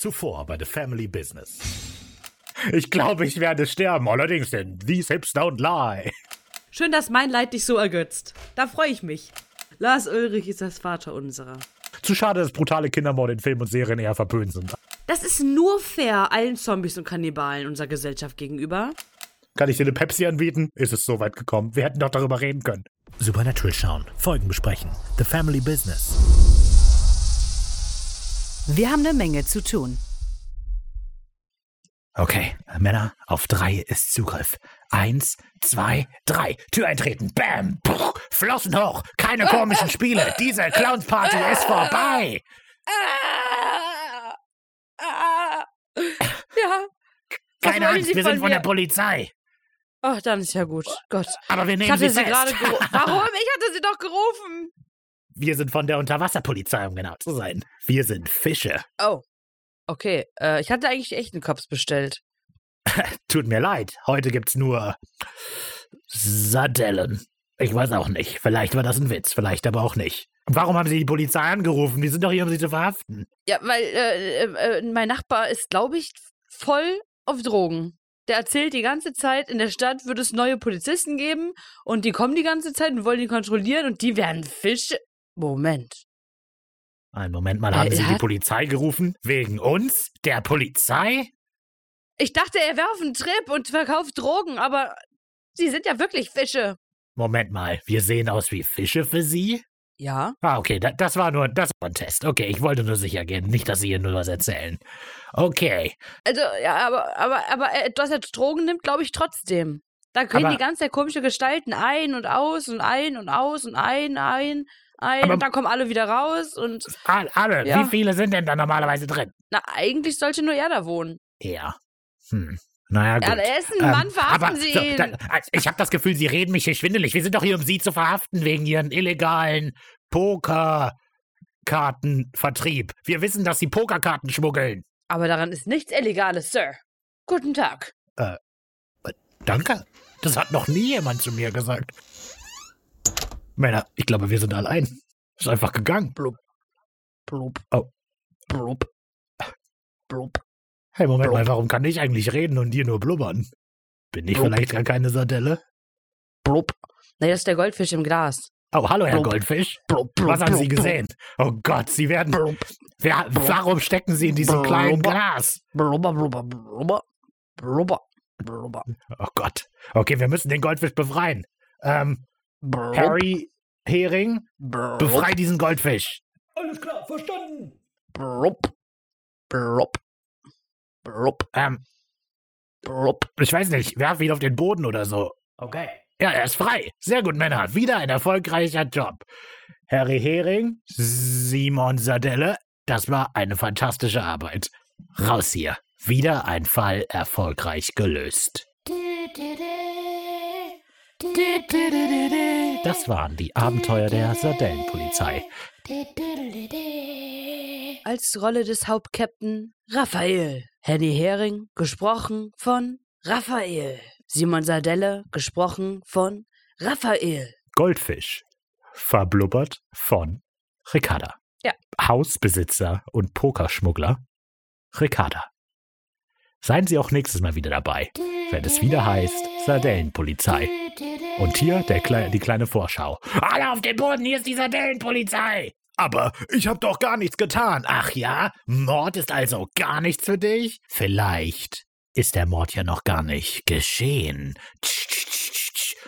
Zuvor bei The Family Business. Ich glaube, ich werde sterben, allerdings, denn these hips don't lie. Schön, dass mein Leid dich so ergötzt. Da freue ich mich. Lars Ulrich ist das Vater unserer. Zu schade, dass brutale Kindermorde in Filmen und Serien eher verpönt sind. Das ist nur fair allen Zombies und Kannibalen unserer Gesellschaft gegenüber. Kann ich dir eine Pepsi anbieten? Ist es soweit gekommen? Wir hätten doch darüber reden können. Supernatural schauen, Folgen besprechen, The Family Business. Wir haben eine Menge zu tun. Okay, Männer, auf drei ist Zugriff. Eins, zwei, drei. Tür eintreten. Bam. Puh, Flossen hoch. Keine komischen Spiele. Diese Clownsparty ist vorbei. Ja. Keine Angst, Sie wir von sind von mir? der Polizei. Ach, dann ist ja gut. Gott. Aber wir Ich nehmen hatte sie sie fest. gerade gerufen. Warum? Ich hatte sie doch gerufen. Wir sind von der Unterwasserpolizei, um genau zu sein. Wir sind Fische. Oh. Okay. Äh, ich hatte eigentlich echt einen Kops bestellt. Tut mir leid, heute gibt's nur Sardellen. Ich weiß auch nicht. Vielleicht war das ein Witz, vielleicht aber auch nicht. Warum haben Sie die Polizei angerufen? Die sind doch hier, um Sie zu verhaften. Ja, weil äh, äh, äh, mein Nachbar ist, glaube ich, voll auf Drogen. Der erzählt die ganze Zeit, in der Stadt würde es neue Polizisten geben und die kommen die ganze Zeit und wollen die kontrollieren und die werden Fische. Moment. Einen Moment mal, Äh, haben er Sie die Polizei gerufen? Wegen uns? Der Polizei? Ich dachte, er wäre auf einem Trip und verkauft Drogen, aber sie sind ja wirklich Fische. Moment mal, wir sehen aus wie Fische für Sie? Ja? Ah, okay, da, das war nur das war ein Test. Okay, ich wollte nur sicher gehen, nicht, dass Sie hier nur was erzählen. Okay, Also, ja, aber, aber, aber äh, dass er Drogen nimmt, glaube ich trotzdem. Da können Aber- die ganze Zeit komische Gestalten ein und aus und ein und aus und ein, ein, ein Aber- und dann kommen alle wieder raus und All- alle, Ja. wie viele sind denn da normalerweise drin? na, eigentlich sollte nur er da wohnen. Ja. Hm. Naja, gut. Ja, er ist ein Ähm, Mann, verhaften aber Sie so, ihn. da, also ich habe das Gefühl, Sie reden mich hier schwindelig. Wir sind doch hier, um Sie zu verhaften wegen Ihren illegalen Pokerkartenvertrieb. Wir wissen, dass Sie Pokerkarten schmuggeln. aber daran ist nichts Illegales, Sir. Guten Tag. Danke. Das hat noch nie jemand zu mir gesagt. Männer, ich glaube, wir sind allein. Ist einfach gegangen. Blub. Oh. Blub. Blub. Hey, Moment Blub. mal, warum kann ich eigentlich reden und dir nur blubbern? Bin ich Blub. vielleicht gar keine Sardelle? Blub. Na, das ist der Goldfisch im Glas. Oh, hallo, Herr Blub. Goldfisch. Blub, blub, Was haben Sie blub, gesehen? Oh Gott, Sie werden. Blub. Wer, Blub. warum stecken Sie in diesem kleinen Blub. Glas? Blubber, blubber, blubber. Blubber. Blubber. Oh Gott. Okay, wir müssen den Goldfisch befreien. Ähm, Blub. Harry Hering, Blub. befrei diesen Goldfisch. Alles klar, verstanden. Blub. Blub. Blub. Ähm, Blub. ich weiß nicht, werf ihn auf den Boden oder so. Okay. Ja, er ist frei. Sehr gut, Männer. Wieder ein erfolgreicher Job. Harry Hering, Simon Sardelle, das war eine fantastische Arbeit. Raus hier. Wieder ein Fall erfolgreich gelöst. Das waren die Abenteuer der Sardellenpolizei. Als Rolle des Hauptkapitän Raphael. Henny Hering, gesprochen von Raphael. Simon Sardelle, gesprochen von Raphael. Goldfisch, verblubbert von Ricarda. Ja. Hausbesitzer und Pokerschmuggler Ricarda. Seien Sie auch nächstes Mal wieder dabei, wenn es wieder heißt Sardellenpolizei. Und hier der Kle die kleine Vorschau. Alle auf den Boden, hier ist die Sardellenpolizei! Aber ich hab doch gar nichts getan. Ach ja? Mord ist also gar nichts für dich? Vielleicht ist der Mord ja noch gar nicht geschehen.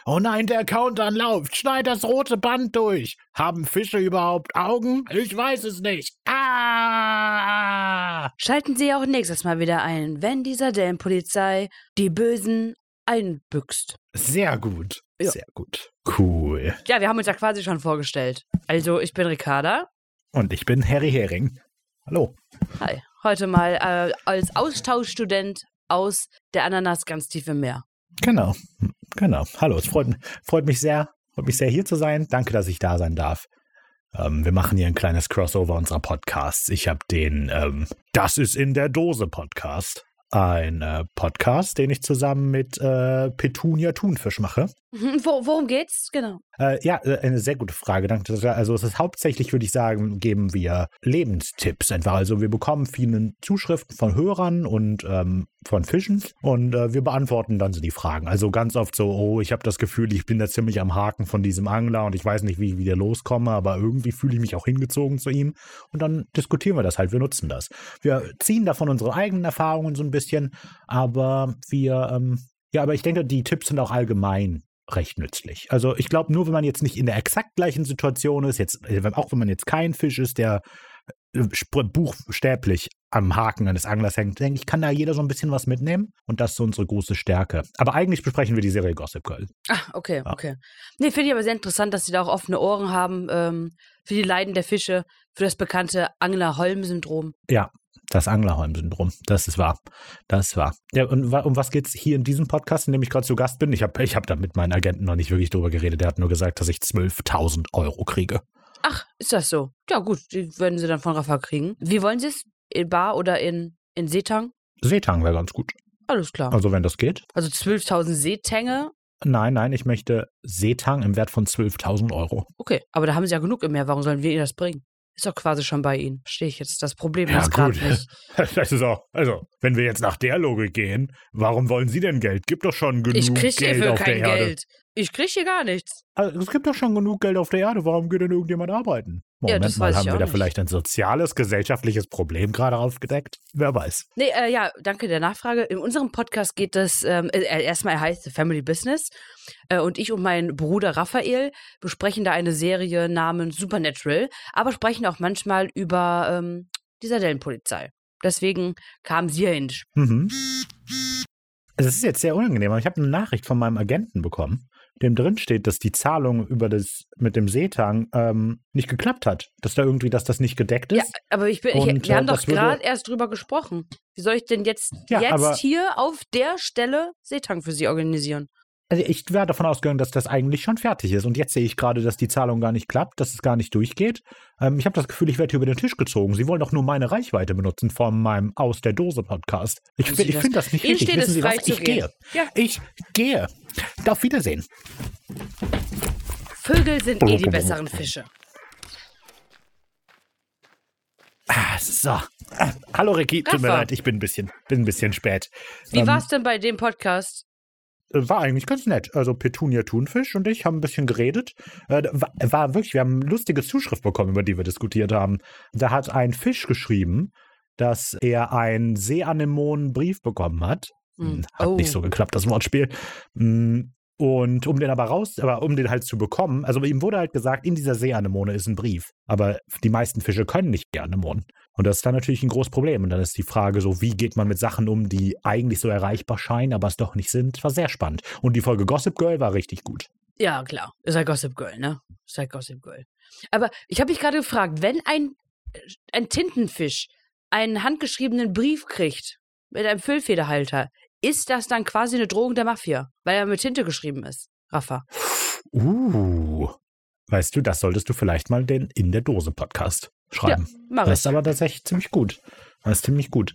Oh nein, der Countdown läuft. Schneid das rote Band durch. Haben Fische überhaupt Augen? Ich weiß es nicht. Ah! Schalten Sie auch nächstes Mal wieder ein, wenn die Sardellenpolizei die Bösen einbüchst. Sehr gut. Ja. Sehr gut. Cool. Ja, wir haben uns ja quasi schon vorgestellt. Also, ich bin Ricarda. Und ich bin Harry Hering. Hallo. Hi. Heute mal äh, als Austauschstudent aus der Ananas ganz tief im Meer. Genau. Genau. Hallo. Es freut, freut mich sehr, freut mich sehr hier zu sein. Danke, dass ich da sein darf. Ähm, wir machen hier ein kleines Crossover unserer Podcasts. Ich habe den ähm, Das ist in der Dose Podcast. Ein äh, Podcast, den ich zusammen mit äh, Petunia Thunfisch mache. Wo, worum geht's? Genau. Äh, ja, äh, eine sehr gute Frage. Also es ist hauptsächlich, würde ich sagen, geben wir Lebenstipps einfach. Also wir bekommen viele Zuschriften von Hörern und ähm, von Fischen und äh, wir beantworten dann so die Fragen. Also ganz oft so, oh, ich habe das Gefühl, ich bin da ziemlich am Haken von diesem Angler und ich weiß nicht, wie ich wieder loskomme, aber irgendwie fühle ich mich auch hingezogen zu ihm und dann diskutieren wir das halt, wir nutzen das. Wir ziehen davon unsere eigenen Erfahrungen so ein bisschen, aber wir, ähm, ja, aber ich denke, die Tipps sind auch allgemein recht nützlich. Also ich glaube, nur wenn man jetzt nicht in der exakt gleichen Situation ist, jetzt, äh, auch wenn man jetzt kein Fisch ist, der äh, buchstäblich am Haken eines Anglers hängt, denke ich, kann da jeder so ein bisschen was mitnehmen und das ist so unsere große Stärke. Aber eigentlich besprechen wir die Serie Gossip Girl. Ah, okay, Ja. okay. Nee, finde ich aber sehr interessant, dass sie da auch offene Ohren haben ähm, für die Leiden der Fische, für das bekannte Angler-Holm-Syndrom. Das Anglerholm-Syndrom, das ist wahr. Das ist wahr. Ja, und um was geht es hier in diesem Podcast, in dem ich gerade zu Gast bin? Ich habe ich hab da mit meinen Agenten noch nicht wirklich drüber geredet. Der hat nur gesagt, dass ich 12.000 Euro kriege. Ach, ist das so? Ja, gut, die werden sie dann von Rafa kriegen. Wie wollen sie es? In Bar oder in, in Seetang? Seetang wäre ganz gut. Alles klar. Also wenn das geht. Also 12.000 Seetänge. Nein, nein, ich möchte Seetang im Wert von 12.000 Euro. Okay, aber da haben sie ja genug im Meer. Warum sollen wir ihnen das bringen? Ist doch quasi schon bei ihnen. Verstehe ich jetzt das Problem Ja, jetzt gerade gut. nicht. Das ist auch, also, wenn wir jetzt nach der Logik gehen, warum wollen Sie denn Geld? Gibt doch schon genug Ich krieg Geld hierfür auf kein der Erde. Geld. Ich krieg hier gar nichts. Also, es gibt doch schon genug Geld auf der Erde. Warum geht denn irgendjemand arbeiten? Ja, Moment das mal, haben wir da nicht. vielleicht ein soziales, gesellschaftliches Problem gerade aufgedeckt? Wer weiß. Nee, äh, ja, danke der Nachfrage. In unserem Podcast geht es, ähm, äh, erstmal er heißt The Family Business. Äh, und ich und mein Bruder Raphael besprechen da eine Serie namens Supernatural, aber sprechen auch manchmal über ähm, die Sardellenpolizei. Deswegen kam sie hin. Mhm. Es ist jetzt sehr unangenehm, aber ich habe eine Nachricht von meinem Agenten bekommen, dem drin steht, dass die Zahlung über das mit dem Seetang ähm, nicht geklappt hat. Dass da irgendwie, dass das nicht gedeckt Ja, ist. aber ich bin, ich, Und, wir äh, haben doch gerade erst drüber gesprochen. Wie soll ich denn jetzt, Ja, jetzt hier auf der Stelle Seetang für Sie organisieren? Also ich wäre davon ausgegangen, dass das eigentlich schon fertig ist. Und jetzt sehe ich gerade, dass die Zahlung gar nicht klappt, dass es gar nicht durchgeht. Ähm, ich habe das Gefühl, ich werde hier über den Tisch gezogen. Sie wollen doch nur meine Reichweite benutzen von meinem Aus der Dose Podcast. Ich, ich finde das nicht Ihnen richtig. steht Wissen es Sie frei was? Ich gehe. Ja. Ich gehe. Auf Wiedersehen. Vögel sind eh die besseren Fische. Ah, so. Hallo Ricky, tut mir leid, ich bin ein bisschen, bin ein bisschen spät. Wie Ähm, war's denn bei dem Podcast? Äh, War eigentlich ganz nett. Also Petunia Thunfisch und ich haben ein bisschen geredet. Äh, War, war wirklich, wir haben eine lustige Zuschrift bekommen, über die wir diskutiert haben. Da hat ein Fisch geschrieben, dass er einen Seeanemonen-Brief bekommen hat. Hm, Hat Oh. nicht so geklappt, das Wortspiel. Hm, Und um den aber raus, aber um den halt zu bekommen, also ihm wurde halt gesagt, in dieser Seeanemone ist ein Brief. Aber die meisten Fische können nicht Seeanemonen. Und das ist dann natürlich ein großes Problem. Und dann ist die Frage so, wie geht man mit Sachen um, die eigentlich so erreichbar scheinen, aber es doch nicht sind. War sehr spannend. Und die Folge Gossip Girl war richtig gut. Ja, klar. Ist halt Gossip Girl, ne? Ist halt Gossip Girl. Aber ich habe mich gerade gefragt, wenn ein, ein Tintenfisch einen handgeschriebenen Brief kriegt mit einem Füllfederhalter, ist das dann quasi eine Drohung der Mafia, weil er mit Tinte geschrieben ist, Rafa? Uh. Weißt du, das solltest du vielleicht mal den In der Dose Podcast schreiben. Mach Das ist aber tatsächlich ziemlich gut. Das ist ziemlich gut.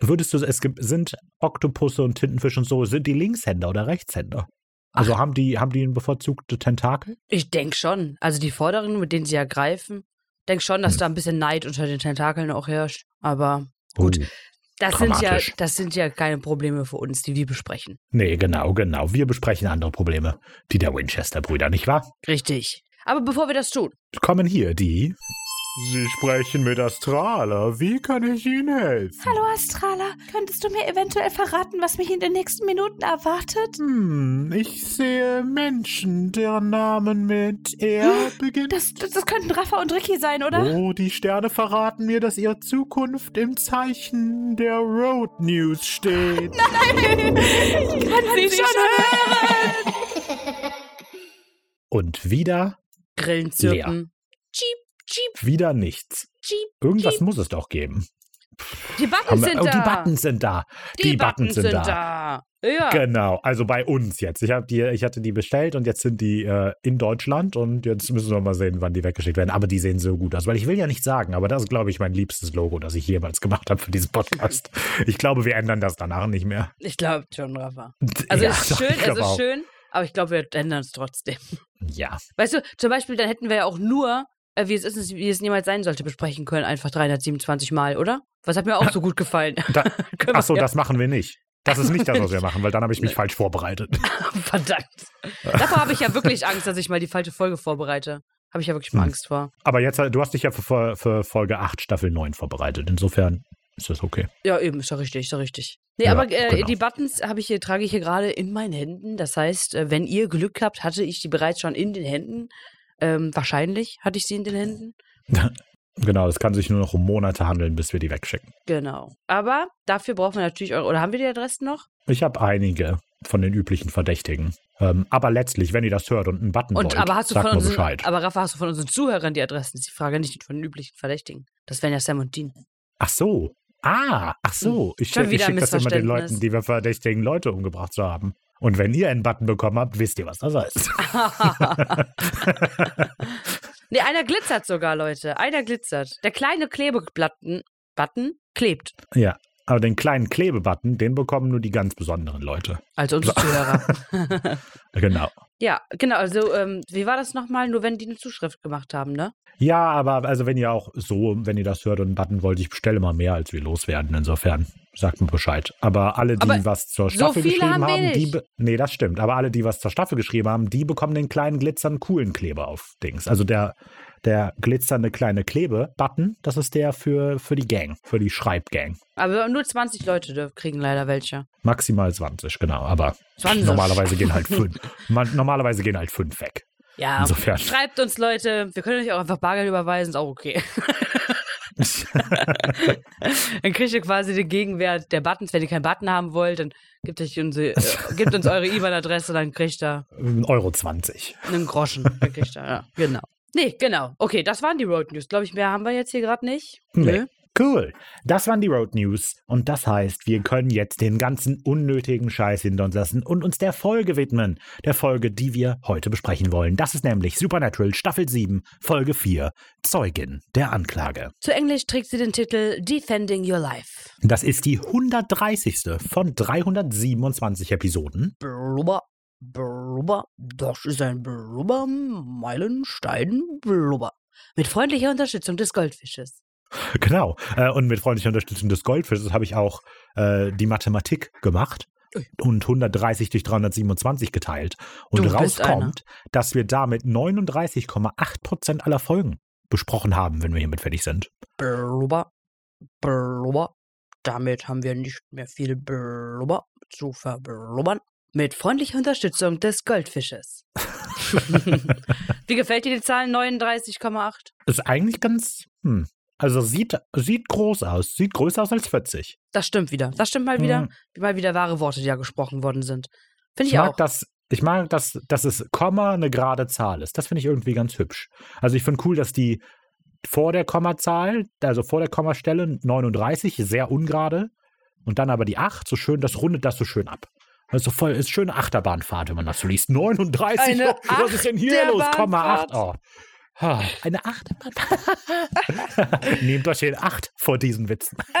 Würdest du, es gibt, sind Oktopusse und Tintenfische und so, sind die Linkshänder oder Rechtshänder? Also haben die, haben die ein bevorzugte Tentakel? Ich denke schon. Also die Vorderen, mit denen sie ja greifen, denke schon, dass Hm. da ein bisschen Neid unter den Tentakeln auch herrscht. Aber Gut. Uh. das sind, ja, das sind ja keine Probleme für uns, die wir besprechen. Nee, genau, genau. Wir besprechen andere Probleme. Die der Winchester-Brüder, nicht wahr? Richtig. Aber bevor wir das tun, Kommen hier die. Sie sprechen mit Astrala. Wie kann ich Ihnen helfen? Hallo Astrala, könntest du mir eventuell verraten, was mich in den nächsten Minuten erwartet? Hm, ich sehe Menschen, deren Namen mit R beginnt. Das, das, das könnten Rafa und Ricky sein, oder? Oh, die Sterne verraten mir, dass ihre Zukunft im Zeichen der Road News steht. Ich kann sie schon hören. Und wieder, Grillen zirpen. Jeep, Jeep, wieder nichts. Jeep. Irgendwas Jeep. muss es doch geben. Die Buttons wir- sind oh, da. die Buttons sind da. Die, Buttons sind da. Ja. Genau, also bei uns jetzt. Ich, die, ich hatte die bestellt und jetzt sind die äh, in Deutschland und jetzt müssen wir mal sehen, wann die weggeschickt werden. Aber die sehen so gut aus, weil ich will ja nicht sagen, aber das ist, glaube ich, mein liebstes Logo, das ich jemals gemacht habe für diesen Podcast. Ich glaube, wir ändern das danach nicht mehr. Ich glaube schon, Rafa. Also Ja, es ist schön, es ist auch. schön, Aber ich glaube, wir ändern es trotzdem. Ja. Weißt du, zum Beispiel, dann hätten wir ja auch nur, äh, wie es ist, wie es niemals sein sollte, besprechen können, einfach 327 Mal, oder? Was hat mir auch so gut gefallen. Da, achso, ja- das machen wir nicht. Das ist nicht das, was wir machen, weil dann habe ich mich falsch vorbereitet. Verdammt. Davor habe ich ja wirklich Angst, dass ich mal die falsche Folge vorbereite. Habe ich ja wirklich mal Hm. Angst vor. Aber jetzt, äh, du hast dich ja für, für Folge 8, Staffel 9 vorbereitet. Insofern ist das okay. Ja, eben, ist ja richtig, ist ja richtig. Nee, Ja, aber äh, genau. die Buttons habe ich hier, trage ich hier gerade in meinen Händen. Das heißt, äh, wenn ihr Glück habt, hatte ich die bereits schon in den Händen. Ähm, wahrscheinlich hatte ich sie in den Händen. Genau, es kann sich nur noch um Monate handeln, bis wir die wegschicken. Genau. Aber dafür brauchen wir natürlich eure. Oder haben wir die Adressen noch? Ich habe einige von den üblichen Verdächtigen. Ähm, aber letztlich, wenn ihr das hört und einen Button Und wollt, aber hast du sagt von unseren, Bescheid. aber Rafa, hast du von unseren Zuhörern die Adressen? Das ist die Frage nicht von den üblichen Verdächtigen. Das wären ja Sam und Dean. Ach so. Ah, ach so. Ich, ich wieder schicke das immer den. Leuten, die wir verdächtigen Leute umgebracht zu haben. Und wenn ihr einen Button bekommen habt, wisst ihr, was das heißt. nee, einer glitzert sogar, Leute. Einer glitzert. Der kleine Klebebutton Button klebt. ja. Aber den kleinen Klebebutton, den bekommen nur die ganz besonderen Leute. Also unsere Zuhörer. Genau. Ja, genau. Also, ähm, wie war das nochmal? Nur wenn die eine Zuschrift gemacht haben, ne? Ja, aber also wenn ihr auch so, wenn ihr das hört und einen Button wollt, ich bestelle mal mehr, als wir loswerden. Insofern sagt mir Bescheid. Aber alle, die Aber was zur so Staffel viele geschrieben haben haben, die nee, das stimmt. Aber alle, die was zur Staffel geschrieben haben, die bekommen den kleinen glitzernden coolen Kleber auf Dings. Also der der glitzernde kleine Klebe-Button, das ist der für, für die Gang, für die Schreibgang. Aber nur 20 Leute kriegen leider welche. Maximal 20, genau. Aber 20. normalerweise gehen halt fünf. Man, normalerweise gehen halt fünf weg. Ja. Insofern. Schreibt uns, Leute. Wir können euch auch einfach Bargeld überweisen, ist auch okay. dann kriegt ihr quasi den Gegenwert der Buttons. Wenn ihr keinen Button haben wollt, dann gebt, euch unsere, äh, gebt uns eure E-Mail-Adresse, dann kriegt ihr Euro 20. einen Groschen. Dann kriegt ihr, ja, genau. Nee, genau. Okay, das waren die Road News. Glaube ich, mehr haben wir jetzt hier gerade nicht. Nee. Nö. Cool. Das waren die Road News. Und das heißt, wir können jetzt den ganzen unnötigen Scheiß hinter uns lassen und uns der Folge widmen. Der Folge, die wir heute besprechen wollen. Das ist nämlich Supernatural Staffel 7, Folge 4, Zeugin der Anklage. Zu Englisch trägt sie den Titel Defending Your Life. Das ist die 130. von 327 Episoden. Blubber, blubber, das ist ein Blubber, Meilenstein, Blubber. Mit freundlicher Unterstützung des Goldfisches. Genau. Äh, Und mit freundlicher Unterstützung des Goldfisches habe ich auch äh, die Mathematik gemacht und 130 durch 327 geteilt. Und Du rauskommt, dass wir damit 39,8 Prozent aller Folgen besprochen haben, wenn wir hiermit fertig sind. Blubber, Blubber. Damit haben wir nicht mehr viel Blubber zu verblubbern. Mit freundlicher Unterstützung des Goldfisches. Wie gefällt dir die Zahl 39,8? Ist eigentlich ganz, hm. Also sieht, sieht groß aus. Sieht größer aus als 40. Das stimmt wieder. Das stimmt mal wieder. Hm. Mal wieder wahre Worte, die ja gesprochen worden sind. Finde Ich ich mag auch. das. Ich mag, dass, dass es Komma eine gerade Zahl ist. Das finde ich irgendwie ganz hübsch. Also ich finde cool, dass die vor der Kommazahl, also vor der Kommastelle 39, sehr ungerade. Und dann aber die 8, so schön, das rundet das so schön ab. Also voll, ist schöne Achterbahnfahrt, wenn man das so liest. 39, Eine oh, was ist denn hier los? Komma 8. Achterbahnfahrt. Oh. Eine Achterbahnfahrt. Nehmt euch den 8 vor diesen Witzen.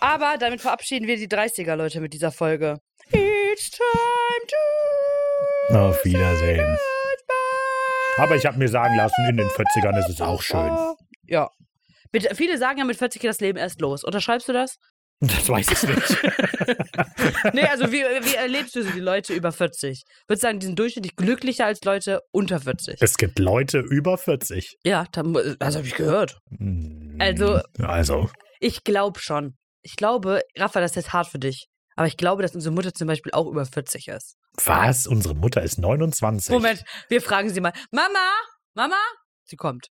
Aber damit verabschieden wir die 30er-Leute mit dieser Folge. It's time to Auf Wiedersehen. Aber ich habe mir sagen lassen, in den 40ern ist es auch schön. Ja. Mit, viele sagen ja, mit 40 geht das Leben erst los. Unterschreibst du das? Das weiß ich nicht. Nee, also wie, wie erlebst du die Leute über 40? Würdest du sagen, die sind durchschnittlich glücklicher als Leute unter 40? Es gibt Leute über 40. Ja, das habe ich gehört. Hm, Also- Also. Ich glaube schon. Ich glaube, Rafa, das ist jetzt hart für dich. Aber ich glaube, dass unsere Mutter zum Beispiel auch über 40 ist. Was? Unsere Mutter ist 29. Moment, wir fragen sie mal. Mama? Mama? Sie kommt.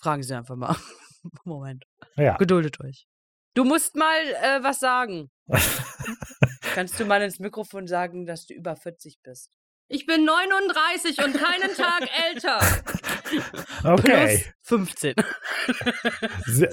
Fragen sie einfach mal. Moment. Ja. Geduldet euch. Du musst mal äh, was sagen. Kannst du mal ins Mikrofon sagen, dass du über 40 bist? Ich bin 39 und keinen Tag älter. Okay. Plus 15. Sie-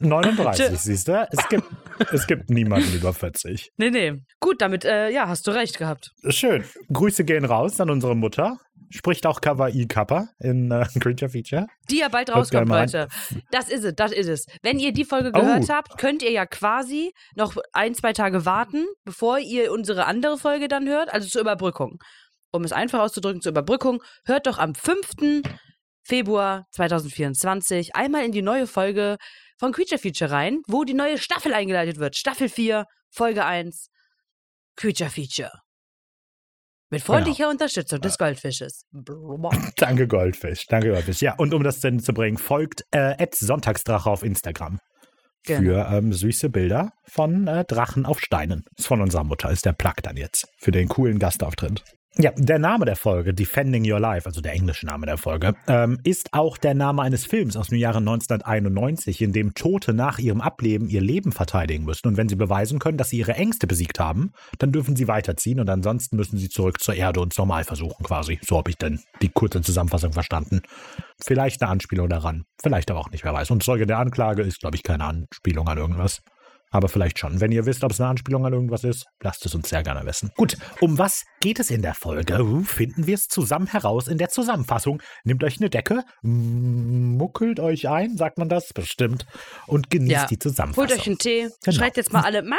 39, siehst du? Es gibt, es gibt niemanden über 40. Nee, nee. Gut, damit, äh, ja, hast du recht gehabt. Schön. Grüße gehen raus an unsere Mutter. Spricht auch Kawaii Kappa in äh, Creature Feature. Die ja bald rauskommt. Leute. Das ist es, das ist es. Wenn ihr die Folge Oh. gehört habt, könnt ihr ja quasi noch ein, zwei Tage warten, bevor ihr unsere andere Folge dann hört, also zur Überbrückung. Um es einfach auszudrücken, zur Überbrückung, hört doch am 5. Februar 2024 einmal in die neue Folge von Creature Feature rein, wo die neue Staffel eingeleitet wird. Staffel 4, Folge 1, Creature Feature. Mit freundlicher Unterstützung des Goldfisches. Danke, Goldfisch. Danke, Goldfisch. Ja, und um das denn zu bringen, folgt äh, Sonntagsdrache auf Instagram. Genau. Für ähm, süße Bilder von äh, Drachen auf Steinen. Ist von unserer Mutter, ist der Plug dann jetzt. Für den coolen Gastauftritt. Ja, der Name der Folge, Defending Your Life, also der englische Name der Folge, ähm, ist auch der Name eines Films aus dem Jahre 1991, in dem Tote nach ihrem Ableben ihr Leben verteidigen müssen. Und wenn sie beweisen können, dass sie ihre Ängste besiegt haben, dann dürfen sie weiterziehen und ansonsten müssen sie zurück zur Erde und normal versuchen quasi. So habe ich denn die kurze Zusammenfassung verstanden. Vielleicht eine Anspielung daran, vielleicht aber auch nicht, wer weiß. Und Zeuge der Anklage ist, glaube ich, keine Anspielung an irgendwas. Aber vielleicht schon. Wenn ihr wisst, ob es eine Anspielung an irgendwas ist, lasst es uns sehr gerne wissen. Gut, um was geht es in der Folge? Uh, Finden wir es zusammen heraus in der Zusammenfassung. Nehmt euch eine Decke, mm, muckelt euch ein, sagt man das? Bestimmt. Und genießt Ja. die Zusammenfassung. Holt euch einen Tee, Genau. schreit jetzt mal alle, Mama,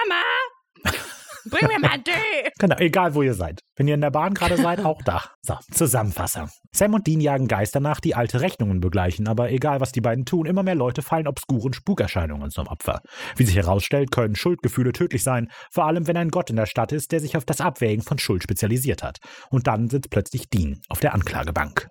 bring mir mal einen Tee. Genau, egal wo ihr seid. Wenn ihr in der Bahn gerade seid, auch da. So, Zusammenfassung. Sam und Dean jagen Geister nach, die alte Rechnungen begleichen, aber egal was die beiden tun, immer mehr Leute fallen obskuren Spukerscheinungen zum Opfer. Wie sich herausstellt, können Schuldgefühle tödlich sein, vor allem wenn ein Gott in der Stadt ist, der sich auf das Abwägen von Schuld spezialisiert hat. Und dann sitzt plötzlich Dean auf der Anklagebank.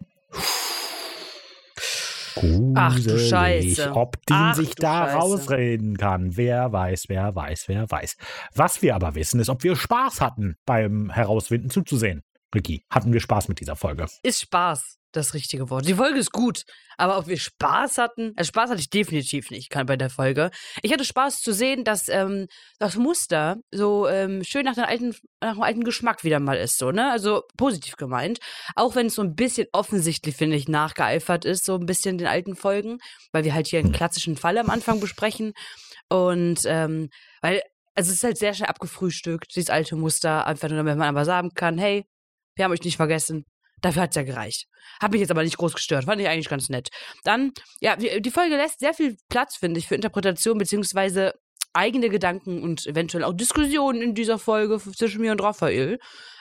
Ach du Gruselig, Scheiße. Ob Dean Ach sich da Scheiße. rausreden kann. Wer weiß, wer weiß, wer weiß. Was wir aber wissen, ist, ob wir Spaß hatten beim Herausfinden zuzusehen. Ricky, hatten wir Spaß mit dieser Folge? Ist Spaß das richtige Wort. Die Folge ist gut, aber ob wir Spaß hatten, also Spaß hatte ich definitiv nicht kann bei der Folge. Ich hatte Spaß zu sehen, dass ähm, das Muster so ähm, schön nach, dem alten, nach dem alten Geschmack wieder mal ist, so, ne? Also positiv gemeint. Auch wenn es so ein bisschen offensichtlich, finde ich, nachgeeifert ist, so ein bisschen den alten Folgen, weil wir halt hier einen Hm. klassischen Fall am Anfang besprechen. Und ähm, weil, also es ist halt sehr schnell abgefrühstückt, dieses alte Muster, einfach nur, damit man aber sagen kann, hey, wir haben euch nicht vergessen. Dafür hat's ja gereicht. Hat mich jetzt aber nicht groß gestört. Fand ich eigentlich ganz nett. Dann, ja, die die Folge lässt sehr viel Platz, finde ich, für Interpretation beziehungsweise eigene Gedanken und eventuell auch Diskussionen in dieser Folge zwischen mir und Raphael,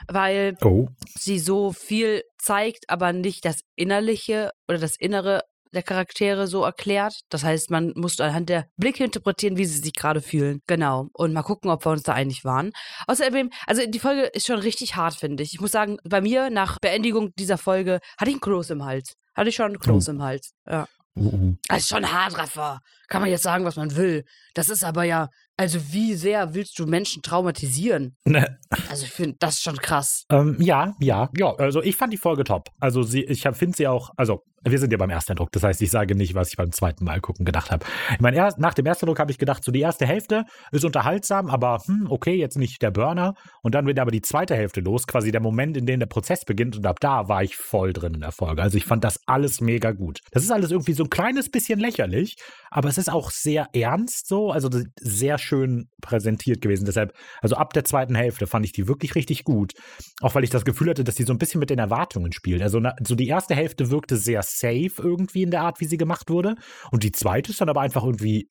weil Oh. sie so viel zeigt, aber nicht das Innerliche oder das Innere der Charaktere so erklärt. Das heißt, man muss anhand der Blicke interpretieren, wie sie sich gerade fühlen. Genau. Und mal gucken, ob wir uns da einig waren. Außerdem, also die Folge ist schon richtig hart, finde ich. Ich muss sagen, bei mir nach Beendigung dieser Folge hatte ich einen Kloß im Hals. Hatte ich schon einen Kloß im Hals. Ja. Uh, uh. Das ist schon hart, Rafa. Kann man jetzt sagen, was man will. Das ist aber ja, also wie sehr willst du Menschen traumatisieren? Ne, Also ich finde, das ist schon krass. Ähm, ja, ja, ja. Also ich fand die Folge top. Also sie, ich finde sie auch, also wir sind ja beim Ersteindruck. Das heißt, ich sage nicht, was ich beim zweiten Mal gucken gedacht habe. Ich meine, erst, nach dem Ersteindruck habe ich gedacht, so die erste Hälfte ist unterhaltsam, aber hm, okay, jetzt nicht der Burner. Und dann wird aber die zweite Hälfte los, quasi der Moment, in dem der Prozess beginnt. Und ab da war ich voll drin in der Folge. Also ich fand das alles mega gut. Das ist alles irgendwie so ein kleines bisschen lächerlich, aber es ist auch sehr ernst so, also sehr schön präsentiert gewesen. Deshalb, also ab der zweiten Hälfte fand ich die wirklich richtig gut. Auch weil ich das Gefühl hatte, dass die so ein bisschen mit den Erwartungen spielt. Also na, so die erste Hälfte wirkte sehr safe irgendwie in der Art, wie sie gemacht wurde. Und die zweite ist dann aber einfach irgendwie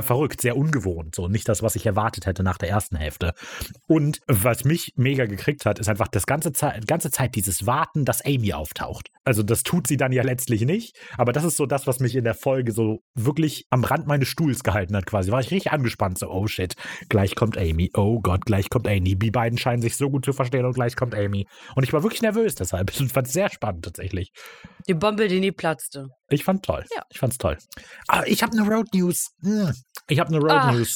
verrückt, sehr ungewohnt. So nicht das, was ich erwartet hätte nach der ersten Hälfte. Und was mich mega gekriegt hat, ist einfach das ganze Zeit, ganze Zeit dieses Warten, dass Amy auftaucht. Also das tut sie dann ja letztlich nicht, aber das ist so das, was mich in der Folge so wirklich am Rand meines Stuhls gehalten hat quasi. War ich richtig angespannt, so oh shit, gleich kommt Amy. Oh Gott, gleich kommt Amy. Die beiden scheinen sich so gut zu verstehen und gleich kommt Amy. Und ich war wirklich nervös deshalb. Ich fand es sehr spannend tatsächlich. Die Bombe, die nie platzte. Ich fand toll. Ja. Ich fand's toll. Aber ich habe eine Road News. Hm. Ich habe eine Road Ach, News.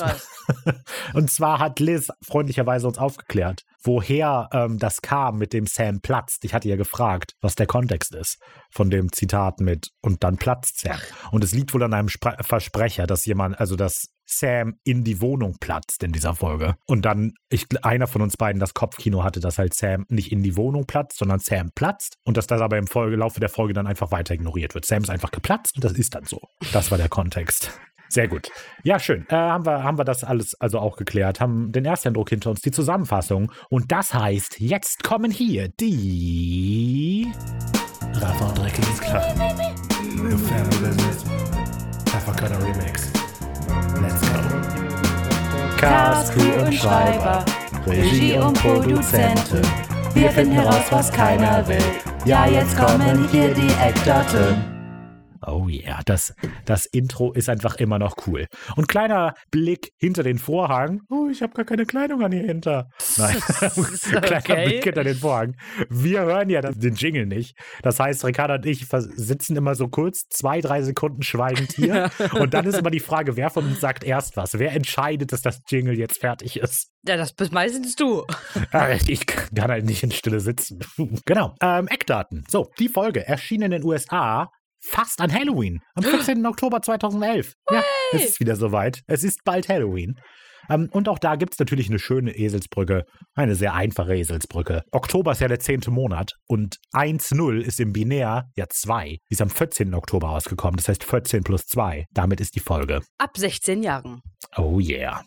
Und zwar hat Liz freundlicherweise uns aufgeklärt, woher ähm, das kam mit dem Sam platzt. Ich hatte ja gefragt, was der Kontext ist von dem Zitat mit und dann platzt Sam. Und es liegt wohl an einem Spre Versprecher, dass jemand, also dass Sam in die Wohnung platzt in dieser Folge. Und dann ich, einer von uns beiden das Kopfkino hatte, dass halt Sam nicht in die Wohnung platzt, sondern Sam platzt und dass das aber im Folge, Laufe der Folge dann einfach weiter ignoriert wird. Sam ist einfach geplatzt und das ist dann so. Das war der Kontext. Sehr gut. Ja, schön. Äh, haben, wir, haben wir das alles also auch geklärt, haben den Ersteindruck hinter uns, die Zusammenfassung. Und das heißt, jetzt kommen hier die Rafa und ist klar. The Family Business. Remix. Let's go. Cast, Crew und Schreiber. Regie und Produzenten. Wir finden heraus, was keiner will. Ja, jetzt kommen hier die Eckdaten. Yeah, das, das Intro ist einfach immer noch cool. Und kleiner Blick hinter den Vorhang. Oh, ich habe gar keine Kleidung an hier hinter. Nein, kleiner okay. Blick hinter den Vorhang. Wir hören ja den Jingle nicht. Das heißt, Ricarda und ich sitzen immer so kurz zwei, drei Sekunden schweigend hier. und dann ist immer die Frage, wer von uns sagt erst was? Wer entscheidet, dass das Jingle jetzt fertig ist? Ja, das bist meistens du. Ich kann halt nicht in Stille sitzen. genau. Ähm, Eckdaten. So, die Folge erschien in den USA fast an Halloween. Am 14. Oktober 2011. Ja, es ist wieder soweit. Es ist bald Halloween. Ähm, und auch da gibt es natürlich eine schöne Eselsbrücke. Eine sehr einfache Eselsbrücke. Oktober ist ja der zehnte Monat und 1-0 ist im Binär ja 2. Die ist am 14. Oktober rausgekommen. Das heißt 14 plus 2. Damit ist die Folge. Ab 16 Jahren. Oh yeah.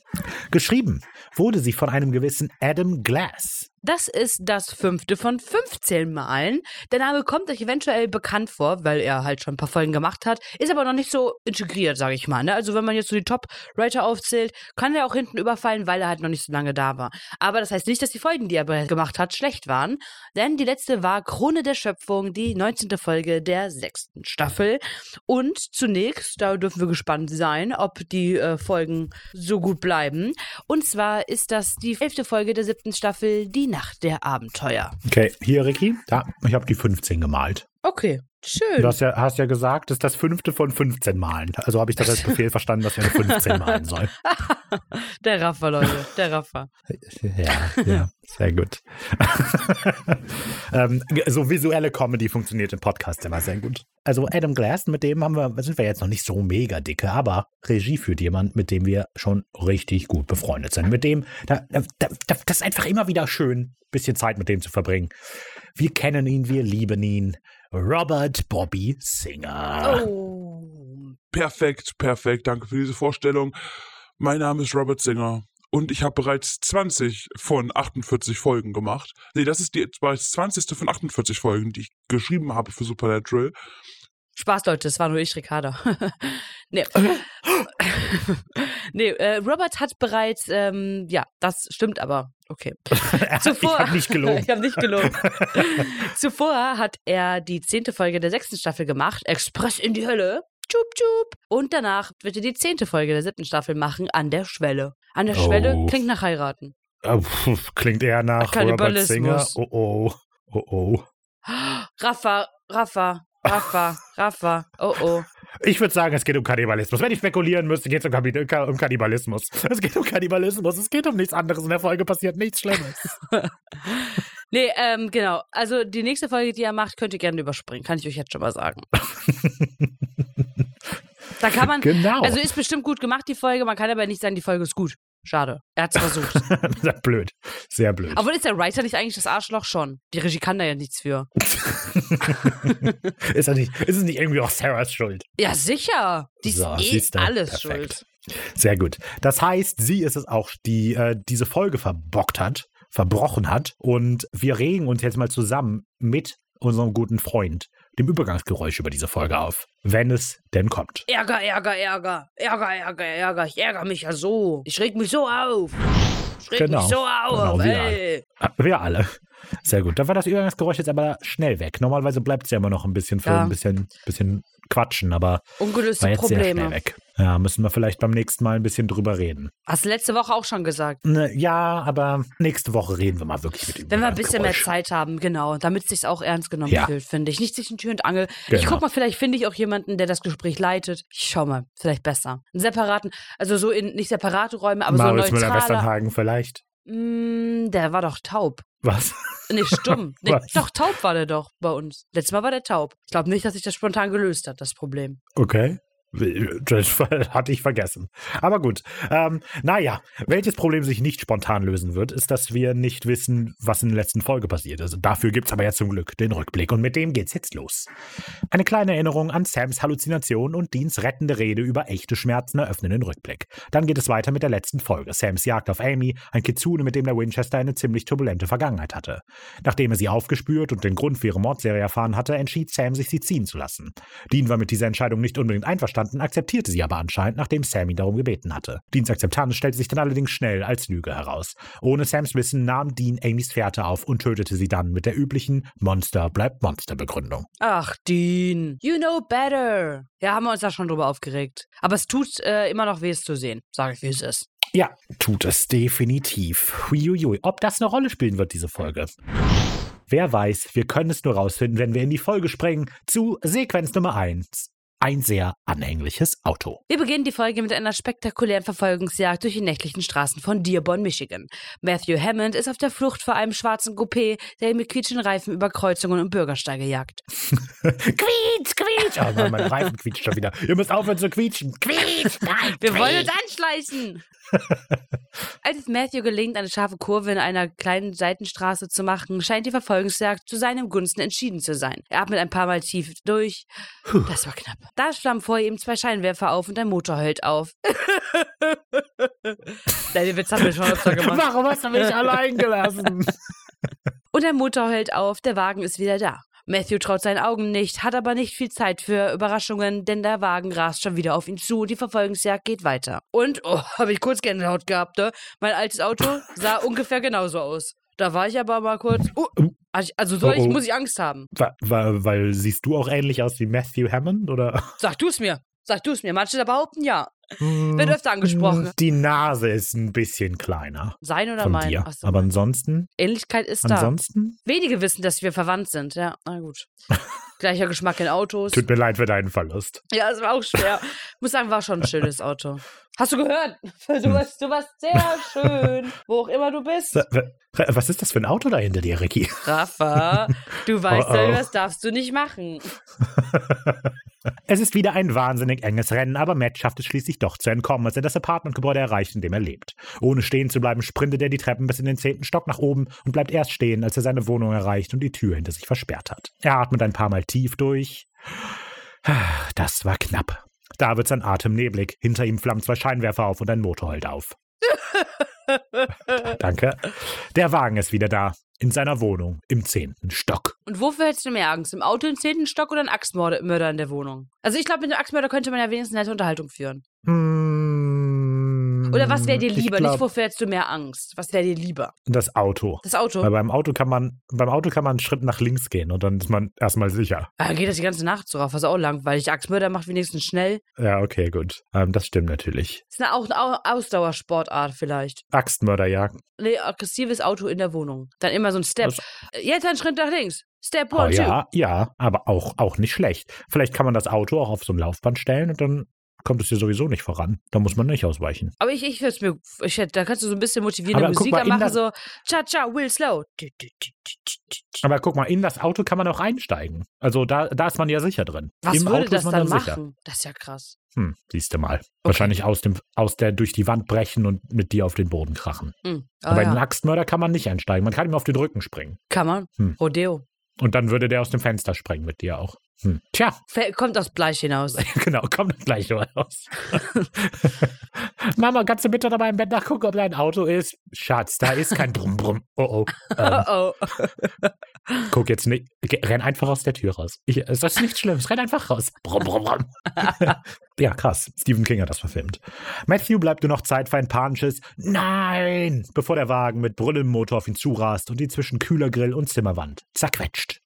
Geschrieben wurde sie von einem gewissen Adam Glass. Das ist das fünfte von 15 Malen. Der Name kommt euch eventuell bekannt vor, weil er halt schon ein paar Folgen gemacht hat, ist aber noch nicht so integriert, sage ich mal. Ne? Also wenn man jetzt so die Top-Writer aufzählt, kann er auch hinten überfallen, weil er halt noch nicht so lange da war. Aber das heißt nicht, dass die Folgen, die er gemacht hat, schlecht waren. Denn die letzte war Krone der Schöpfung, die 19. Folge der sechsten Staffel. Und zunächst, da dürfen wir gespannt sein, ob die äh, Folgen so gut bleiben. Und zwar ist das die elfte Folge der siebten Staffel, die Nacht der Abenteuer. Okay, hier, Ricky. Da, ich habe die 15 gemalt. Okay, schön. Du hast ja, hast ja gesagt, das ist das fünfte von 15 Malen. Also habe ich das als Befehl verstanden, dass wir eine 15 malen sollen. der Raffer, Leute, der Raffer. Ja, ja, sehr gut. ähm, so visuelle Comedy funktioniert im Podcast immer sehr gut. Also Adam Glass, mit dem haben wir, sind wir jetzt noch nicht so mega dicke, aber Regie führt jemand, mit dem wir schon richtig gut befreundet sind. Mit dem, da, da, da, das ist einfach immer wieder schön, ein bisschen Zeit mit dem zu verbringen. Wir kennen ihn, wir lieben ihn. Robert Bobby Singer. Oh. Perfekt, perfekt. Danke für diese Vorstellung. Mein Name ist Robert Singer und ich habe bereits 20 von 48 Folgen gemacht. Nee, das ist die bereits 20. von 48 Folgen, die ich geschrieben habe für Supernatural. Spaß, Leute, das war nur ich, Ricarda. nee. nee, äh, Robert hat bereits, ähm, ja, das stimmt aber. Okay. ich habe nicht gelogen. ich habe nicht gelogen. Zuvor hat er die zehnte Folge der sechsten Staffel gemacht, Express in die Hölle. Tschup, tschup. Und danach wird er die zehnte Folge der siebten Staffel machen, an der Schwelle. An der Schwelle Oh. klingt nach heiraten. Oh, Klingt eher nach Robert. Singer. Oh oh. Oh oh. Raffa, Raffa, Raffa, Raffa. Oh oh. Ich würde sagen, es geht um Kannibalismus. Wenn ich spekulieren müsste, geht es um, um Kannibalismus. Es geht um Kannibalismus. Es geht um nichts anderes. In der Folge passiert nichts Schlimmes. Nee, ähm, genau. Also die nächste Folge, die er macht, könnt ihr gerne überspringen. Kann ich euch jetzt schon mal sagen. Da kann man. genau. Also ist bestimmt gut gemacht, die Folge. Man kann aber nicht sagen, die Folge ist gut. Schade. Er hat es versucht. blöd. Sehr blöd. Aber ist der Writer nicht eigentlich das Arschloch schon? Die Regie kann da ja nichts für. ist, das nicht, ist es nicht irgendwie auch Sarahs Schuld? Ja, sicher. Die ist So, eh siehste, alles perfekt. schuld. Sehr gut. Das heißt, sie ist es auch, die äh, diese Folge verbockt hat, verbrochen hat. Und wir regen uns jetzt mal zusammen mit unserem guten Freund, dem Übergangsgeräusch über diese Folge auf. Wenn es denn kommt. Ärger, Ärger, Ärger. Ärger, Ärger, Ärger. Ich ärgere mich ja so. Ich reg mich so auf. Ich reg Genau. mich so auf. Genau, wir ey. Ah, Wir alle. Sehr gut. Da war das Übergangsgeräusch jetzt aber schnell weg. Normalerweise bleibt es ja immer noch ein bisschen für Ja. ein bisschen, bisschen quatschen, aber Ungelöste war jetzt sehr schnell Probleme. weg. Ja, müssen wir vielleicht beim nächsten Mal ein bisschen drüber reden. Hast du letzte Woche auch schon gesagt. Ne, ja, aber nächste Woche reden wir mal wirklich mit ihm. Wenn wir ein bisschen mehr Zeit haben, genau, damit es sich auch ernst genommen Ja. fühlt, finde ich. Nicht zwischen Tür und Angel. Ich Genau. guck mal, vielleicht finde ich auch jemanden, der das Gespräch leitet. Ich schau mal, vielleicht besser. Einen separaten, also so in nicht separate Räume, aber Marius so neutraler. Müller-Westernhagen vielleicht. Mm, der war doch taub. Was? Nee, stumm. nee, Was? doch, taub war der doch bei uns. Letztes Mal war der taub. Ich glaube nicht, dass sich das spontan gelöst hat, das Problem. Okay. Das hatte ich vergessen. Aber gut. Ähm, naja, welches Problem sich nicht spontan lösen wird, ist, dass wir nicht wissen, was in der letzten Folge passiert ist. Dafür gibt es aber jetzt zum Glück den Rückblick und mit dem geht's jetzt los. Eine kleine Erinnerung an Sams Halluzination und Deans rettende Rede über echte Schmerzen eröffnen den Rückblick. Dann geht es weiter mit der letzten Folge. Sams Jagd auf Amy, ein Kitsune, mit dem der Winchester eine ziemlich turbulente Vergangenheit hatte. Nachdem er sie aufgespürt und den Grund für ihre Mordserie erfahren hatte, entschied Sam, sich sie ziehen zu lassen. Dean war mit dieser Entscheidung nicht unbedingt einverstanden, akzeptierte sie aber anscheinend, nachdem Sam ihn darum gebeten hatte. Deans Akzeptanz stellte sich dann allerdings schnell als Lüge heraus. Ohne Sams Wissen nahm Dean Amys Fährte auf und tötete sie dann mit der üblichen Monster bleibt Monster Begründung. Ach, Dean, you know better. Ja, haben wir uns da schon drüber aufgeregt. Aber es tut äh, immer noch weh, es zu sehen. Sag ich, wie es ist. Ja, tut es definitiv. Huiuiui. Ob das eine Rolle spielen wird, diese Folge. Wer weiß, wir können es nur rausfinden, wenn wir in die Folge springen zu Sequenz Nummer 1. Ein sehr anhängliches Auto. Wir beginnen die Folge mit einer spektakulären Verfolgungsjagd durch die nächtlichen Straßen von Dearborn, Michigan. Matthew Hammond ist auf der Flucht vor einem schwarzen Coupé, der ihn mit quietschenden Reifen über Kreuzungen und Bürgersteige jagt. quietsch, quietsch! Oh Mann, mein Reifen quietscht schon wieder. Ihr müsst aufhören zu quietschen. Quietsch! Nein, Wir quietsch. wollen uns anschleichen! Als es Matthew gelingt, eine scharfe Kurve in einer kleinen Seitenstraße zu machen, scheint die Verfolgungsjagd zu seinem Gunsten entschieden zu sein. Er atmet ein paar Mal tief durch. Das war knapp. Da flammen vor ihm zwei Scheinwerfer auf und ein Motor heult auf. Nein, den Witz haben wir schon öfter gemacht. Warum hast du mich allein gelassen? Und der Motor hält auf, der Wagen ist wieder da. Matthew traut seinen Augen nicht, hat aber nicht viel Zeit für Überraschungen, denn der Wagen rast schon wieder auf ihn zu und die Verfolgungsjagd geht weiter. Und, oh, habe ich kurz Gänsehaut gehabt, ne? Mein altes Auto sah ungefähr genauso aus. Da war ich aber mal kurz, oh, also soll ich, Oh, oh. muss ich Angst haben. Wa- weil siehst du auch ähnlich aus wie Matthew Hammond, oder? Sag du es mir. Sag du es mir. Manche da behaupten ja. Wird öfter angesprochen. Die Nase ist ein bisschen kleiner Sein oder mein? dir. So, Aber ansonsten, Ähnlichkeit ist da. ansonsten, Wenige wissen, dass wir verwandt sind. Ja, na gut. Gleicher Geschmack in Autos. tut mir leid für deinen Verlust. Ja, es war auch schwer. Muss sagen, war schon ein schönes Auto. Hast du gehört? Hm. Du warst, du warst sehr schön, wo auch immer du bist. Wa- wa- Was ist das für ein Auto da hinter dir, Ricky? Rafa, du weißt Oh, ja, oh. das darfst du nicht machen. Es ist wieder ein wahnsinnig enges Rennen, aber Matt schafft es schließlich doch zu entkommen, als er das Apartmentgebäude erreicht, in dem er lebt. Ohne stehen zu bleiben, sprintet er die Treppen bis in den zehnten Stock nach oben und bleibt erst stehen, als er seine Wohnung erreicht und die Tür hinter sich versperrt hat. Er atmet ein paar Mal tief durch. Das war knapp. Da wird sein Atem neblig. Hinter ihm flammen zwei Scheinwerfer auf und ein Motor heult auf. Danke. Der Wagen ist wieder da. In seiner Wohnung im zehnten Stock. Und wofür hättest du mehr Angst? Im Auto im zehnten Stock oder ein Axtmörder in der Wohnung? Also ich glaube, mit einem Axtmörder könnte man ja wenigstens eine nette Unterhaltung führen. Hm, Oder was wäre dir ich lieber? glaub, Nicht wofür hättest du mehr Angst? Was wäre dir lieber? Das Auto. Das Auto? Weil beim Auto kann man, beim Auto kann man einen Schritt nach links gehen und dann ist man erstmal sicher. Ah, Dann geht das die ganze Nacht so rauf, was auch langweilig. Axtmörder macht wenigstens schnell. Ja, okay, gut. Ähm, das stimmt natürlich. Ist eine, auch eine Au- Ausdauersportart vielleicht. Axtmörderjagd. Nee, aggressives Auto in der Wohnung. Dann immer so ein Step. Also- Jetzt ein Schritt nach links. Step Oh, one, two. ja, ja, aber auch, auch nicht schlecht. Vielleicht kann man das Auto auch auf so ein Laufband stellen und dann kommt es hier sowieso nicht voran. Da muss man nicht ausweichen. Aber ich, ich würde mir, ich da kannst du so ein bisschen motivierende Musik mal, machen, so Cha-Cha, Will Slow. Aber guck mal, in das Auto kann man auch einsteigen. Also da, da ist man ja sicher drin. Was Im würde Auto das ist man dann da sicher. machen? Das ist ja krass. Hm, siehst du mal. Wahrscheinlich aus, dem, aus der durch die Wand brechen und mit dir auf den Boden krachen. Hm. Ah, Aber in einen ja. Axtmörder kann man nicht einsteigen. Man kann ihm auf den Rücken springen. Kann man. Hm. Rodeo. Und dann würde der aus dem Fenster springen mit dir auch. Hm. Tja, Kommt aus Bleich hinaus. genau, kommt gleich raus. Mama, kannst du bitte dabei im Bett nachgucken, ob dein Auto ist? Schatz, da ist kein Brumm Brumm. Oh oh. Ähm, Oh, oh. guck jetzt nicht. Renn einfach aus der Tür raus. Ich, es ist nichts Schlimmes. Renn einfach raus. Brumm Brumm Brumm. ja, krass. Stephen King hat das verfilmt. Matthew bleibt nur noch Zeit für ein panisches Nein, bevor der Wagen mit Brüllenmotor auf ihn zurast und ihn zwischen Kühlergrill und Zimmerwand zerquetscht.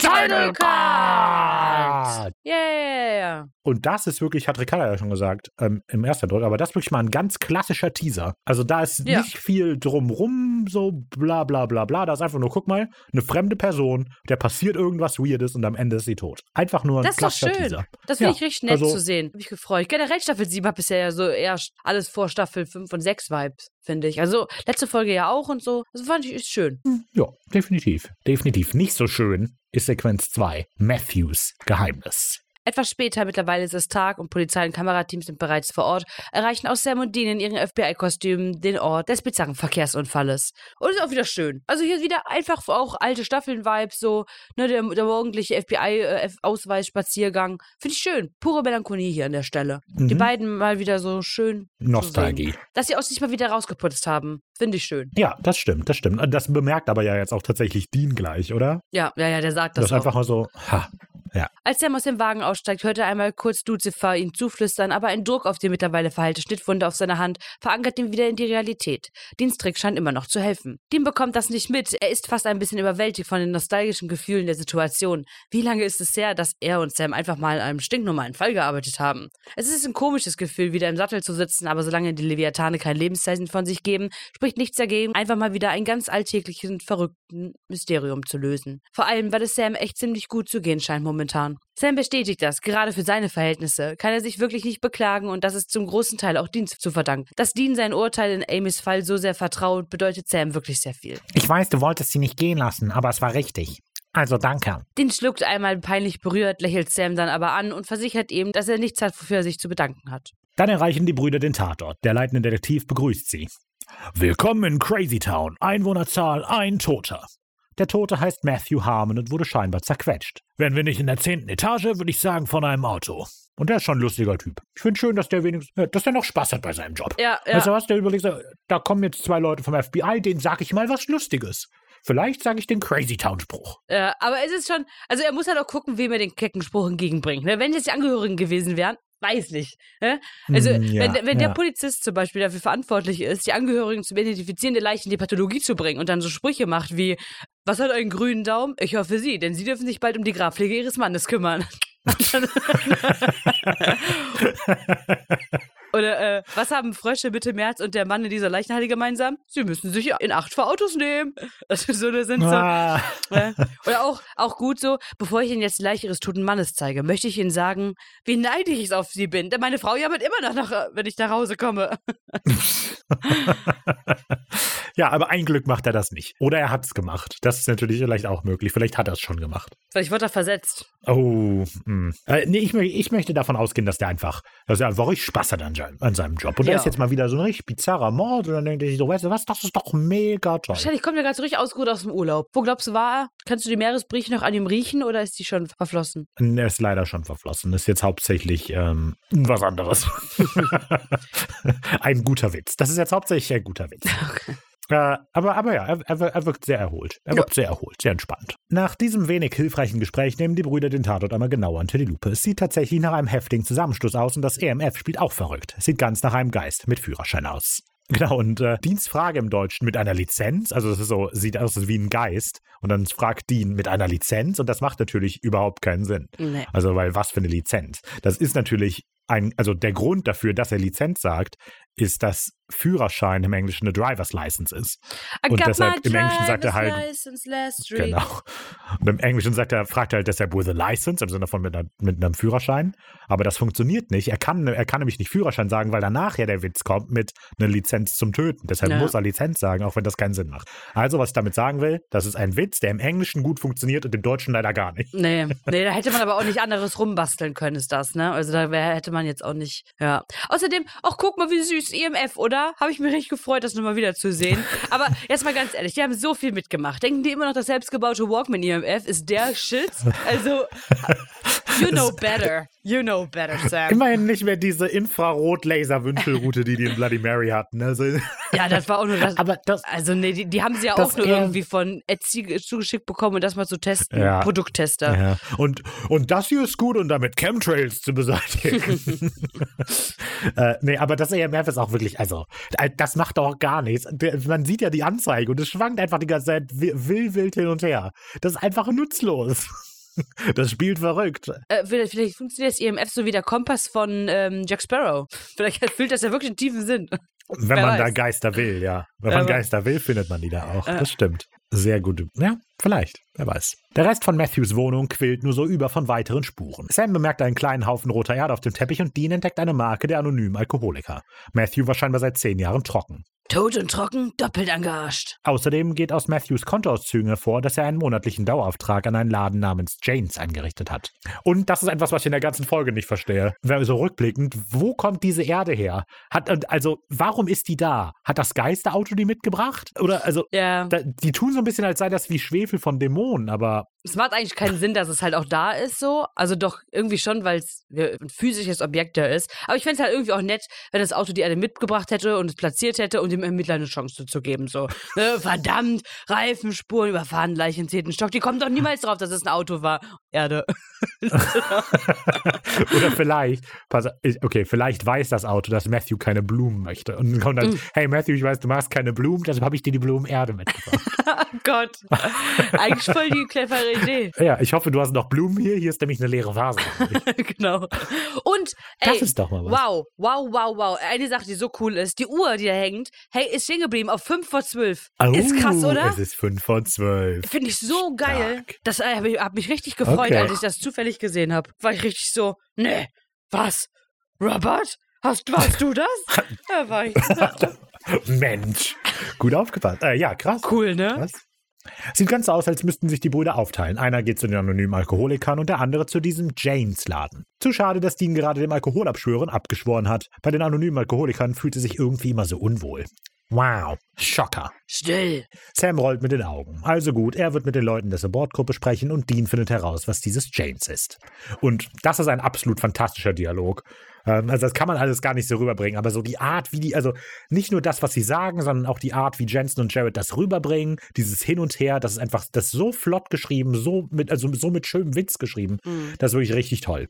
Title Card! Yeah. Und das ist wirklich, hat Ricardo ja schon gesagt, ähm, im ersten Eindruck, aber das ist wirklich mal ein ganz klassischer Teaser. Also da ist Ja. nicht viel drumrum, so bla bla bla bla. Da ist einfach nur, guck mal, eine fremde Person, der passiert irgendwas Weirdes und am Ende ist sie tot. Einfach nur ein Das ist doch klassischer schön. Teaser. Das finde Ja, ich richtig nett also- zu sehen. Hab mich gefreut. Generell Staffel 7 hat bisher ja so eher alles vor Staffel 5 und 6 Vibes, finde ich. Also letzte Folge ja auch und so. Das fand ich ist schön. Ja, definitiv. Definitiv. Nicht so schön ist Sequenz 2, Matthews Geheimnis. Etwas später, mittlerweile ist es Tag und Polizei und Kamerateams sind bereits vor Ort, erreichen auch Sam und Dean in ihren FBI-Kostümen den Ort des bizarren Verkehrsunfalles. Und ist auch wieder schön. Also hier wieder einfach auch alte Staffeln-Vibes, so, ne, der, der morgendliche FBI-Ausweis-Spaziergang. Finde ich schön. Pure Melancholie hier an der Stelle. Die Mhm. beiden mal wieder so schön. Nostalgie. Dass sie auch sich mal wieder rausgeputzt haben. Finde ich schön. Ja, das stimmt, das stimmt. Das bemerkt aber ja jetzt auch tatsächlich Dean gleich, oder? Ja, ja, ja, der sagt Das, das, ist auch. einfach mal so, ha. Als Sam aus dem Wagen aussteigt, hört er einmal kurz Lucifer ihm zuflüstern, aber ein Druck auf die mittlerweile verheilte Schnittwunde auf seiner Hand verankert ihn wieder in die Realität. Deans scheint immer noch zu helfen. Dean bekommt das nicht mit. Er ist fast ein bisschen überwältigt von den nostalgischen Gefühlen der Situation. Wie lange ist es her, dass er und Sam einfach mal an einem stinknormalen Fall gearbeitet haben? Es ist ein komisches Gefühl, wieder im Sattel zu sitzen, aber solange die Leviathane kein Lebenszeichen von sich geben, spricht nichts dagegen, einfach mal wieder ein ganz alltäglichen, verrückten Mysterium zu lösen. Vor allem, weil es Sam echt ziemlich gut zu gehen scheint momentan. Sam bestätigt das, gerade für seine Verhältnisse kann er sich wirklich nicht beklagen und das ist zum großen Teil auch Dean zu verdanken. Dass Dean sein Urteil in Amys Fall so sehr vertraut, bedeutet Sam wirklich sehr viel. Ich weiß, du wolltest sie nicht gehen lassen, aber es war richtig. Also danke. Dean schluckt einmal peinlich berührt, lächelt Sam dann aber an und versichert ihm, dass er nichts hat, wofür er sich zu bedanken hat. Dann erreichen die Brüder den Tatort. Der leitende Detektiv begrüßt sie. Willkommen in Crazy Town. Einwohnerzahl ein Toter. Der Tote heißt Matthew Harmon und wurde scheinbar zerquetscht. Wären wir nicht in der zehnten Etage, würde ich sagen, von einem Auto. Und der ist schon ein lustiger Typ. Ich finde schön, dass der wenigstens, äh, dass der noch Spaß hat bei seinem Job. Ja, Weißt du ja. was, der überlegt, so, da kommen jetzt zwei Leute vom FBI, denen sage ich mal was Lustiges. Vielleicht sage ich den Crazy Town Spruch. ja. Aber es ist schon, also er muss halt auch gucken, wem er den kecken Spruch entgegenbringt. Ne? Wenn jetzt die Angehörigen gewesen wären, weiß nicht. Ne? Also, Hm, ja, wenn, wenn der ja. Polizist zum Beispiel dafür verantwortlich ist, die Angehörigen zum Identifizieren der Leichen in die Pathologie zu bringen und dann so Sprüche macht wie, was hat einen grünen Daumen? Ich hoffe Sie, denn Sie dürfen sich bald um die Grabpflege Ihres Mannes kümmern. Oder äh, was haben Frösche, Mitte März und der Mann in dieser Leichenhalle gemeinsam? Sie müssen sich in Acht vor Autos nehmen. Ist so, das sind so, Ah. äh, oder auch, auch gut so, bevor ich Ihnen jetzt die Leiche Ihres toten Mannes zeige, möchte ich Ihnen sagen, wie neidisch ich auf Sie bin. Denn meine Frau jammert immer noch, nach, wenn ich nach Hause komme. ja, aber ein Glück macht er das nicht. Oder er hat es gemacht. Das ist natürlich vielleicht auch möglich. Vielleicht hat er es schon gemacht. Vielleicht wird er versetzt. Oh, hm. äh, nee, ich, ich möchte davon ausgehen, dass der einfach, dass er einfach richtig Spaß hat an, an seinem Job. Und da Ja. ist jetzt mal wieder so ein richtig bizarrer Mord und dann denkt er sich so, weißt du was, das ist doch mega toll. Wahrscheinlich kommt er gerade so richtig ausgeruht aus dem Urlaub. Wo glaubst du, war er? Kannst du die Meeresbrieche noch an ihm riechen oder ist die schon verflossen? Er ist leider schon verflossen. Ist jetzt hauptsächlich ähm, was anderes. ein guter Witz. Das ist jetzt hauptsächlich ein guter Witz. Äh, aber, aber ja, er, er, er wirkt sehr erholt. Er wirkt sehr erholt, sehr entspannt. Nach diesem wenig hilfreichen Gespräch nehmen die Brüder den Tatort einmal genauer unter die Lupe. Es sieht tatsächlich nach einem heftigen Zusammenstoß aus und das EMF spielt auch verrückt. Es sieht ganz nach einem Geist mit Führerschein aus. Genau, und äh, Dienstfrage im Deutschen mit einer Lizenz, also das ist so, sieht aus wie ein Geist. Und dann fragt Dean mit einer Lizenz und das macht natürlich überhaupt keinen Sinn. Nee. Also, weil was für eine Lizenz? Das ist natürlich ein, also der Grund dafür, dass er Lizenz sagt, ist, dass Führerschein im Englischen eine Driver's License ist. I Und deshalb im Englischen sagt er halt-. Genau. Und im Englischen sagt er, fragt er halt deshalb with a license, im Sinne von mit, einer, mit einem Führerschein. Aber das funktioniert nicht. Er kann, er kann nämlich nicht Führerschein sagen, weil danach ja der Witz kommt mit einer Lizenz zum Töten. Deshalb Ja. muss er Lizenz sagen, auch wenn das keinen Sinn macht. Also, was ich damit sagen will, das ist ein Witz, der im Englischen gut funktioniert und im Deutschen leider gar nicht. Nee, nee, da hätte man aber auch nicht anderes rumbasteln können, ist das, ne? Also da wär, hätte man jetzt auch nicht, ja. Außerdem, auch guck mal, wie süß IMF, oder? Habe ich mich richtig gefreut, das nochmal wieder zu sehen. Aber jetzt mal ganz ehrlich, die haben so viel mitgemacht. Denken die immer noch, das selbstgebaute Walkman IMF ist der Shit? Also, you know better. You know better, Sam. Immerhin nicht mehr diese Infrarot-Laser-Wünschelroute, die die in Bloody Mary hatten. Also, Ja, das war auch nur das. aber das, Also, nee, die, die haben sie ja auch nur irgendwie von Etsy zugeschickt bekommen, um das mal zu testen. Ja. Produkttester. Ja. Und, und das hier ist gut, um damit Chemtrails zu beseitigen. äh, nee, aber das EMF ist auch wirklich, also, äh, das macht doch gar nichts. Man sieht ja die Anzeige und es schwankt einfach die ganze Zeit wi- wild, wild hin und her. Das ist einfach nutzlos. Das spielt verrückt. Äh, vielleicht, vielleicht funktioniert das IMF so wie der Kompass von ähm, Jack Sparrow. Vielleicht fühlt das ja wirklich einen tiefen Sinn. Wenn Wer man da weiß. Geister will, ja. Wenn Ja, man aber- Geister will, findet man die da auch. Ja. Das stimmt. Sehr gut. Ja, vielleicht. Wer weiß. Der Rest von Matthews Wohnung quillt nur so über von weiteren Spuren. Sam bemerkt einen kleinen Haufen roter Erde auf dem Teppich und Dean entdeckt eine Marke der anonymen Alkoholiker. Matthew war scheinbar seit zehn Jahren trocken. Tot und trocken, doppelt angearscht. Außerdem geht aus Matthews Kontoauszügen hervor, dass er einen monatlichen Dauerauftrag an einen Laden namens Janes eingerichtet hat. Und das ist etwas, was ich in der ganzen Folge nicht verstehe. Wenn wir so rückblickend, wo kommt diese Erde her? Hat, also, warum ist die da? Hat das Geisterauto die mitgebracht? Oder, also, Ja. da, die tun so ein bisschen, als sei das wie Schwefel von Dämonen, aber Es macht eigentlich keinen Sinn, dass es halt auch da ist, so. Also doch irgendwie schon, weil es ein physisches Objekt da ist. Aber ich fände es halt irgendwie auch nett, wenn das Auto die Erde mitgebracht hätte und es platziert hätte, um dem Ermittler eine Chance zu geben. So, ne, verdammt, Reifenspuren, überfahren, Leichen, zehnten Stock. Die kommen doch niemals drauf, dass es ein Auto war. Erde. Oder vielleicht, pass, okay, vielleicht weiß das Auto, dass Matthew keine Blumen möchte. Und dann kommt dann, hey Matthew, ich weiß, du magst keine Blumen, deshalb habe ich dir die Blumenerde mitgebracht. oh Gott. Eigentlich voll die clevere Idee. ja, ich hoffe, du hast noch Blumen hier. Hier ist nämlich eine leere Vase. genau. Und, ey, Das ist doch mal was. wow, wow, wow, wow. Eine Sache, die so cool ist, die Uhr, die da hängt, hey, ist stehen geblieben auf 5 vor 12. ist krass, Oh, oder? Es ist 5 von 12. Finde ich so geil. Stark. Das äh, hab ich, hab mich richtig gefreut, Okay. als ich das zufällig gesehen habe. War ich richtig so, nee, was? Robert? Hast, warst du das? ja, war ich. Mensch, gut aufgepasst. Äh, ja, krass. Cool, ne? Was? Sieht ganz aus, als müssten sich die Brüder aufteilen. Einer geht zu den anonymen Alkoholikern und der andere zu diesem Janes-Laden. Zu schade, dass Dean gerade dem Alkoholabschwören abgeschworen hat. Bei den anonymen Alkoholikern fühlt er sich irgendwie immer so unwohl. Wow, Schocker. Still. Sam rollt mit den Augen. Also gut, er wird mit den Leuten der Supportgruppe sprechen und Dean findet heraus, was dieses Janes ist. Und das ist ein absolut fantastischer Dialog. Ähm, also das kann man alles gar nicht so rüberbringen, aber so die Art, wie die, also nicht nur das, was sie sagen, sondern auch die Art, wie Jensen und Jared das rüberbringen, dieses Hin und Her, das ist einfach, das ist so flott geschrieben, so mit, also so mit schönem Witz geschrieben. Mhm. Das ist wirklich richtig toll.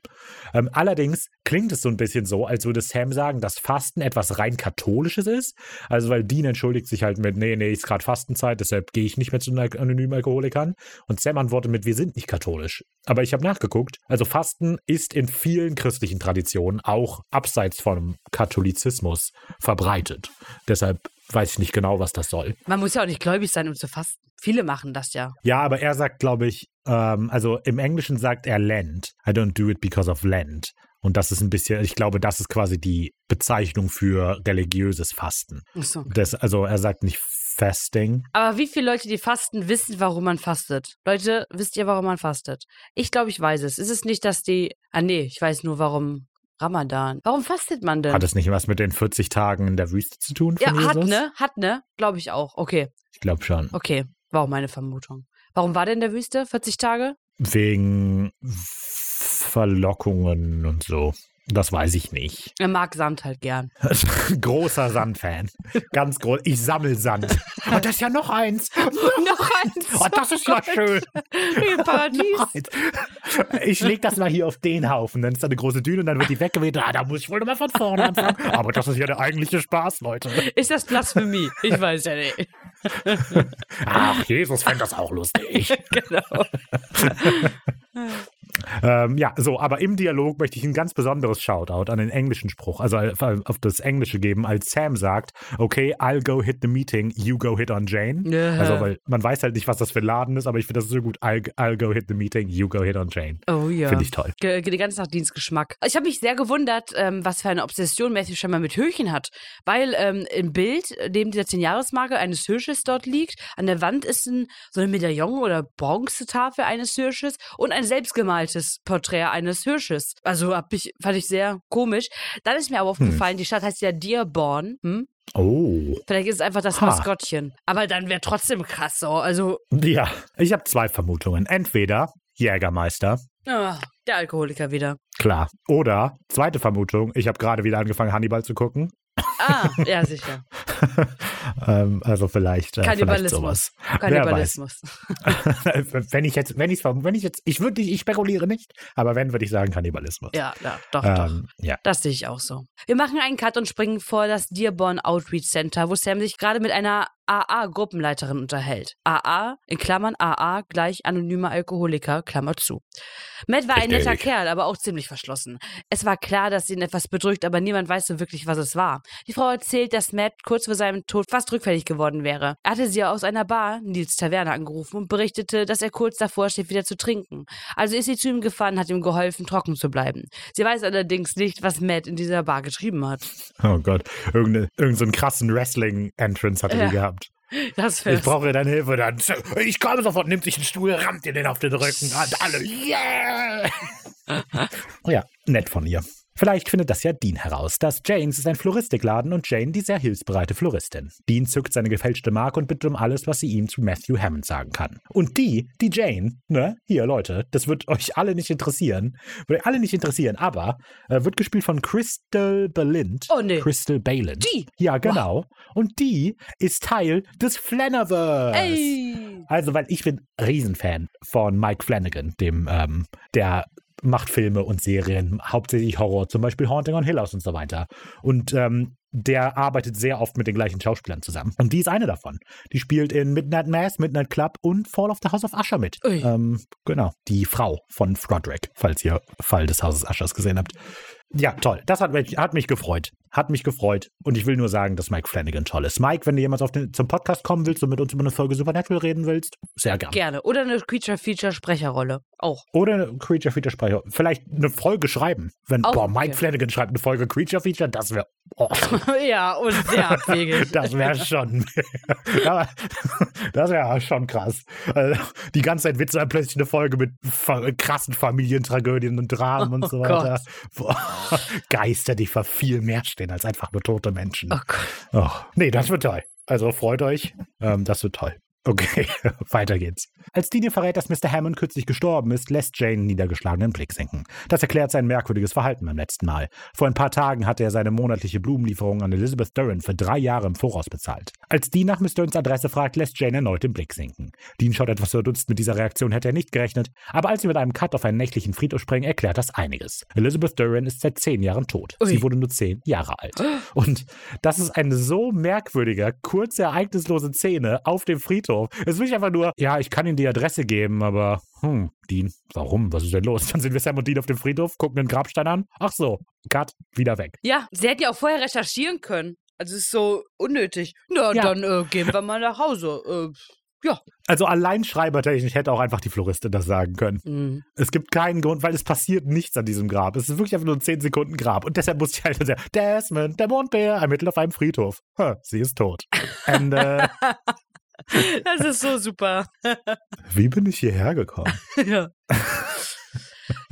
Ähm, allerdings klingt es so ein bisschen so, als würde Sam sagen, dass Fasten etwas rein katholisches ist. Also weil Dean entschuldigt sich halt mit, nee, nee, ist gerade Fastenzeit, deshalb gehe ich nicht mehr zu anonymen Alkoholikern. Und Sam antwortet mit, wir sind nicht katholisch. Aber ich habe nachgeguckt, also Fasten ist in vielen christlichen Traditionen auch abseits vom Katholizismus verbreitet. Deshalb weiß ich nicht genau, was das soll. Man muss ja auch nicht gläubig sein, um zu fasten. Viele machen das ja. Ja, aber er sagt, glaube ich, ähm, also im Englischen sagt er Lent. I don't do it because of Lent. Und das ist ein bisschen, ich glaube, das ist quasi die Bezeichnung für religiöses Fasten. Ach so. Das, also er sagt nicht Fasting. Aber wie viele Leute, die fasten, wissen, warum man fastet? Leute, wisst ihr, warum man fastet? Ich glaube, ich weiß es. Ist es nicht, dass die. Ah, nee, ich weiß nur, warum. Ramadan. Warum fastet man denn? Hat es nicht was mit den 40 Tagen in der Wüste zu tun? ja, Von hat Jesus? ne? Hat ne? Glaube ich auch. Okay. Ich glaube schon. Okay. War auch meine Vermutung. Warum war der in der Wüste? 40 Tage? Wegen Verlockungen und so. Das weiß ich nicht. Er mag Sand halt gern. Großer Sandfan. Ganz groß. Ich sammel Sand. Und das ist ja noch eins. Noch eins. Oh, das ist ja schön. Paradies. Noch eins. Ich leg das mal hier auf den Haufen. Dann ist da eine große Düne und dann wird die weggeweht. Ah, da muss ich wohl nochmal von vorne anfangen. Aber das ist ja der eigentliche Spaß, Leute. Ist das Blasphemie? Ich weiß ja nicht. Ach, Jesus fände das auch lustig. Genau. Ähm, ja, so, aber im Dialog möchte ich ein ganz besonderes Shoutout an den englischen Spruch, also auf das Englische geben, als Sam sagt, okay, I'll go hit the meeting, you go hit on Jane. Ja. Also, weil man weiß halt nicht, was das für ein Laden ist, aber ich finde das so gut. I'll, I'll go hit the meeting, you go hit on Jane. Oh ja. Finde ich toll. Ge den ganzen Tag Dienstgeschmack. Ich habe mich sehr gewundert, ähm, was für eine Obsession Matthew scheinbar mit Höchen hat. Weil ähm, im Bild neben dieser 10-Jahres-Marke eines Hirsches dort liegt. An der Wand ist ein, so eine Medaillon- oder Bronzetafel eines Hirsches und ein selbstgemaltes Porträt eines Hirsches. Also hab ich, fand ich sehr komisch. Dann ist mir aber aufgefallen, die Stadt heißt ja Dearborn. Hm? Oh. Vielleicht ist es einfach das Ha. Maskottchen. Aber dann wäre trotzdem krass so. Also, Ja, ich habe zwei Vermutungen. Entweder Jägermeister, ah, der Alkoholiker wieder. klar. Oder, zweite Vermutung, ich habe gerade wieder angefangen, Hannibal zu gucken. Ah, ja, sicher. ähm, also vielleicht, äh, Kannibalismus. Kannibalismus. wenn ich jetzt, wenn ich wenn ich jetzt, ich würde, ich spekuliere nicht, aber wenn, würde ich sagen Kannibalismus. Ja, ja, doch, doch. Ähm, ja. Das sehe ich auch so. Wir machen einen Cut und springen vor das Dearborn Outreach Center, wo Sam sich gerade mit einer AA-Gruppenleiterin unterhält. AA in Klammern AA gleich anonymer Alkoholiker, Klammer zu. Matt war ein netter. Kerl, aber auch ziemlich verschlossen. Es war klar, dass ihn etwas bedrückt, aber niemand weiß so wirklich, was es war. Die Frau erzählt, dass Matt kurz vor seinem Tod fast rückfällig geworden wäre. Er hatte sie aus einer Bar, Nils Taverne, angerufen und berichtete, dass er kurz davor steht, wieder zu trinken. Also ist sie zu ihm gefahren, hat ihm geholfen, trocken zu bleiben. Sie weiß allerdings nicht, was Matt in dieser Bar getrieben hat. Oh Gott, irgendeine, irgendeinen so einen krassen Wrestling-Entrance hatte Ja. die gehabt. Das Ich brauche deine Hilfe. Dann, ich komme sofort, nimmt sich einen Stuhl, rammt dir den auf den Rücken. Und alle, yeah! ja, nett von ihr. Vielleicht findet das ja Dean heraus. Das Janes ist ein Floristikladen und Jane die sehr hilfsbereite Floristin. Dean zückt seine gefälschte Marke und bittet um alles, was sie ihm zu Matthew Hammond sagen kann. Und die, die Jane, ne, hier Leute, das wird euch alle nicht interessieren, wird euch alle nicht interessieren, aber äh, wird gespielt von Crystal Balind. Oh, nee. Crystal Balint. Die? Ja, genau. Und die ist Teil des Flanaverse. Ey! Also, weil ich bin Riesenfan von Mike Flanagan, dem, ähm, der macht Filme und Serien, hauptsächlich Horror, zum Beispiel Haunting on Hill House und so weiter. Und ähm, der arbeitet sehr oft mit den gleichen Schauspielern zusammen. Und die ist eine davon. Die spielt in Midnight Mass, Midnight Club und Fall of the House of Usher mit. Ähm, genau, die Frau von Froderick, falls ihr Fall des Hauses Ushers gesehen habt. Ja, toll. Das hat mich, hat mich gefreut. Hat mich gefreut. Und ich will nur sagen, dass Mike Flanagan toll ist. Mike, wenn du jemals auf den, zum Podcast kommen willst und mit uns über eine Folge Supernatural reden willst, sehr gern. Gerne. Oder eine Creature-Feature-Sprecherrolle. Auch. Oder eine Creature Feature Sprecher. Vielleicht eine Folge schreiben. Wenn, Auch boah, Mike okay. Flanagan schreibt eine Folge Creature Feature, das wäre, oh, ja, und sehr abwegig. das wäre schon, das wäre schon krass. Also, die ganze Zeit wird es dann plötzlich eine Folge mit krassen Familientragödien und Dramen und so Oh weiter. Boah, Geister, die für viel mehr stehen als einfach nur tote Menschen. Oh Gott. Oh, nee, das wird toll. Also freut euch. Ähm, das wird toll. Okay, weiter geht's. Als Dean verrät, dass Mr. Hammond kürzlich gestorben ist, lässt Jane einen niedergeschlagenen Blick sinken. Das erklärt sein merkwürdiges Verhalten beim letzten Mal. Vor ein paar Tagen hatte er seine monatliche Blumenlieferung an Elizabeth Duran für drei Jahre im Voraus bezahlt. Als Dean nach Miss Durans Adresse fragt, lässt Jane erneut den Blick sinken. Dean schaut etwas verdutzt, mit dieser Reaktion hätte er nicht gerechnet, aber als sie mit einem Cut auf einen nächtlichen Friedhof springen, erklärt das einiges. Elizabeth Duran ist seit zehn Jahren tot. Ui. Sie wurde nur zehn Jahre alt. Und das ist eine so merkwürdige, kurze, ereignislose Szene auf dem Friedhof. Es ist wirklich einfach nur, ja, ich kann Ihnen die Adresse geben, aber, hm, Dean, warum? Was ist denn los? Dann sind wir Sam und Dean auf dem Friedhof, gucken den Grabstein an. Ach so, Cut, wieder weg. Ja, sie hätten ja auch vorher recherchieren können. Also es ist so unnötig. Na, Ja. dann äh, gehen wir mal nach Hause. Äh, Also allein schreibertechnisch hätte auch einfach die Floristin das sagen können. mh. Es gibt keinen Grund, weil es passiert nichts an diesem Grab. Es ist wirklich einfach nur ein 10 Sekunden Grab. Und deshalb muss ich halt sagen, Desmond, der Mondbär, ermittelt auf einem Friedhof. Huh, sie ist tot. Ende. das ist so super. Wie bin ich hierher gekommen? ja.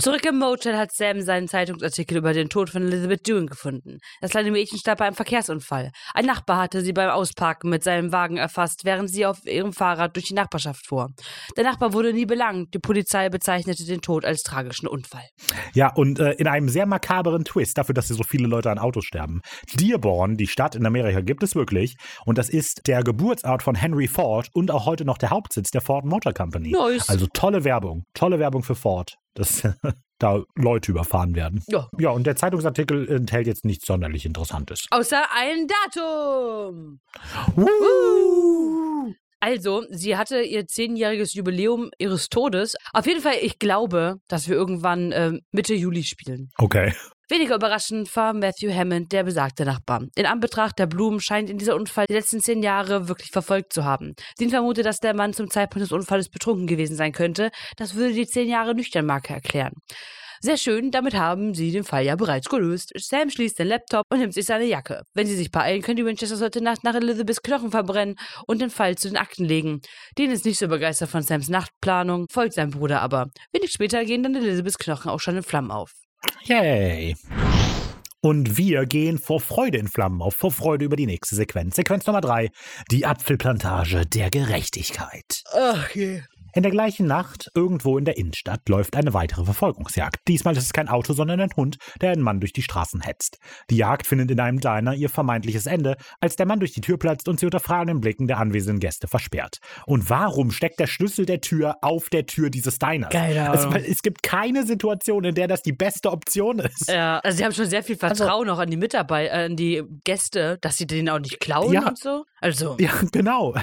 Zurück im Motel hat Sam seinen Zeitungsartikel über den Tod von Elizabeth Dune gefunden. Das kleine Mädchen starb bei einem Verkehrsunfall. Ein Nachbar hatte sie beim Ausparken mit seinem Wagen erfasst, während sie auf ihrem Fahrrad durch die Nachbarschaft fuhr. Der Nachbar wurde nie belangt. Die Polizei bezeichnete den Tod als tragischen Unfall. Ja, und äh, in einem sehr makaberen Twist dafür, dass hier so viele Leute an Autos sterben. Dearborn, die Stadt in Amerika, gibt es wirklich. Und das ist der Geburtsort von Henry Ford und auch heute noch der Hauptsitz der Ford Motor Company. Nice. Also tolle Werbung. Tolle Werbung für Ford. Dass da Leute überfahren werden. Ja. Ja, und der Zeitungsartikel enthält jetzt nichts sonderlich Interessantes. Außer ein Datum. Woo! Also, sie hatte ihr zehnjähriges Jubiläum ihres Todes. Auf jeden Fall, ich glaube, dass wir irgendwann ähm, Mitte Juli spielen. Okay. Weniger überraschend war Matthew Hammond der besagte Nachbar. In Anbetracht der Blumen scheint ihn dieser Unfall die letzten zehn Jahre wirklich verfolgt zu haben. Dean vermutet, dass der Mann zum Zeitpunkt des Unfalls betrunken gewesen sein könnte. Das würde die zehn Jahre Nüchternmarke erklären. Sehr schön, damit haben sie den Fall ja bereits gelöst. Sam schließt den Laptop und nimmt sich seine Jacke. Wenn sie sich beeilen, können die Winchesters heute Nacht nach Elizabeths Knochen verbrennen und den Fall zu den Akten legen. Dean ist nicht so begeistert von Sams Nachtplanung, folgt seinem Bruder aber. Wenig später gehen dann Elizabeths Knochen auch schon in Flammen auf. Yay. Und wir gehen vor Freude in Flammen auf, vor Freude über die nächste Sequenz. Sequenz Nummer drei, die Apfelplantage der Gerechtigkeit. Ach je. In der gleichen Nacht, irgendwo in der Innenstadt, läuft eine weitere Verfolgungsjagd. Diesmal ist es kein Auto, sondern ein Hund, der einen Mann durch die Straßen hetzt. Die Jagd findet in einem Diner ihr vermeintliches Ende, als der Mann durch die Tür platzt und sie unter fragenden Blicken der anwesenden Gäste versperrt. Und warum steckt der Schlüssel der Tür auf der Tür dieses Diners? Keine Es, Ahnung. es gibt keine Situation, in der das die beste Option ist. Ja, also sie haben schon sehr viel Vertrauen auch an die Mitarbeiter, äh, an die Gäste, dass sie den auch nicht klauen Ja. und so. Also, Ja, genau.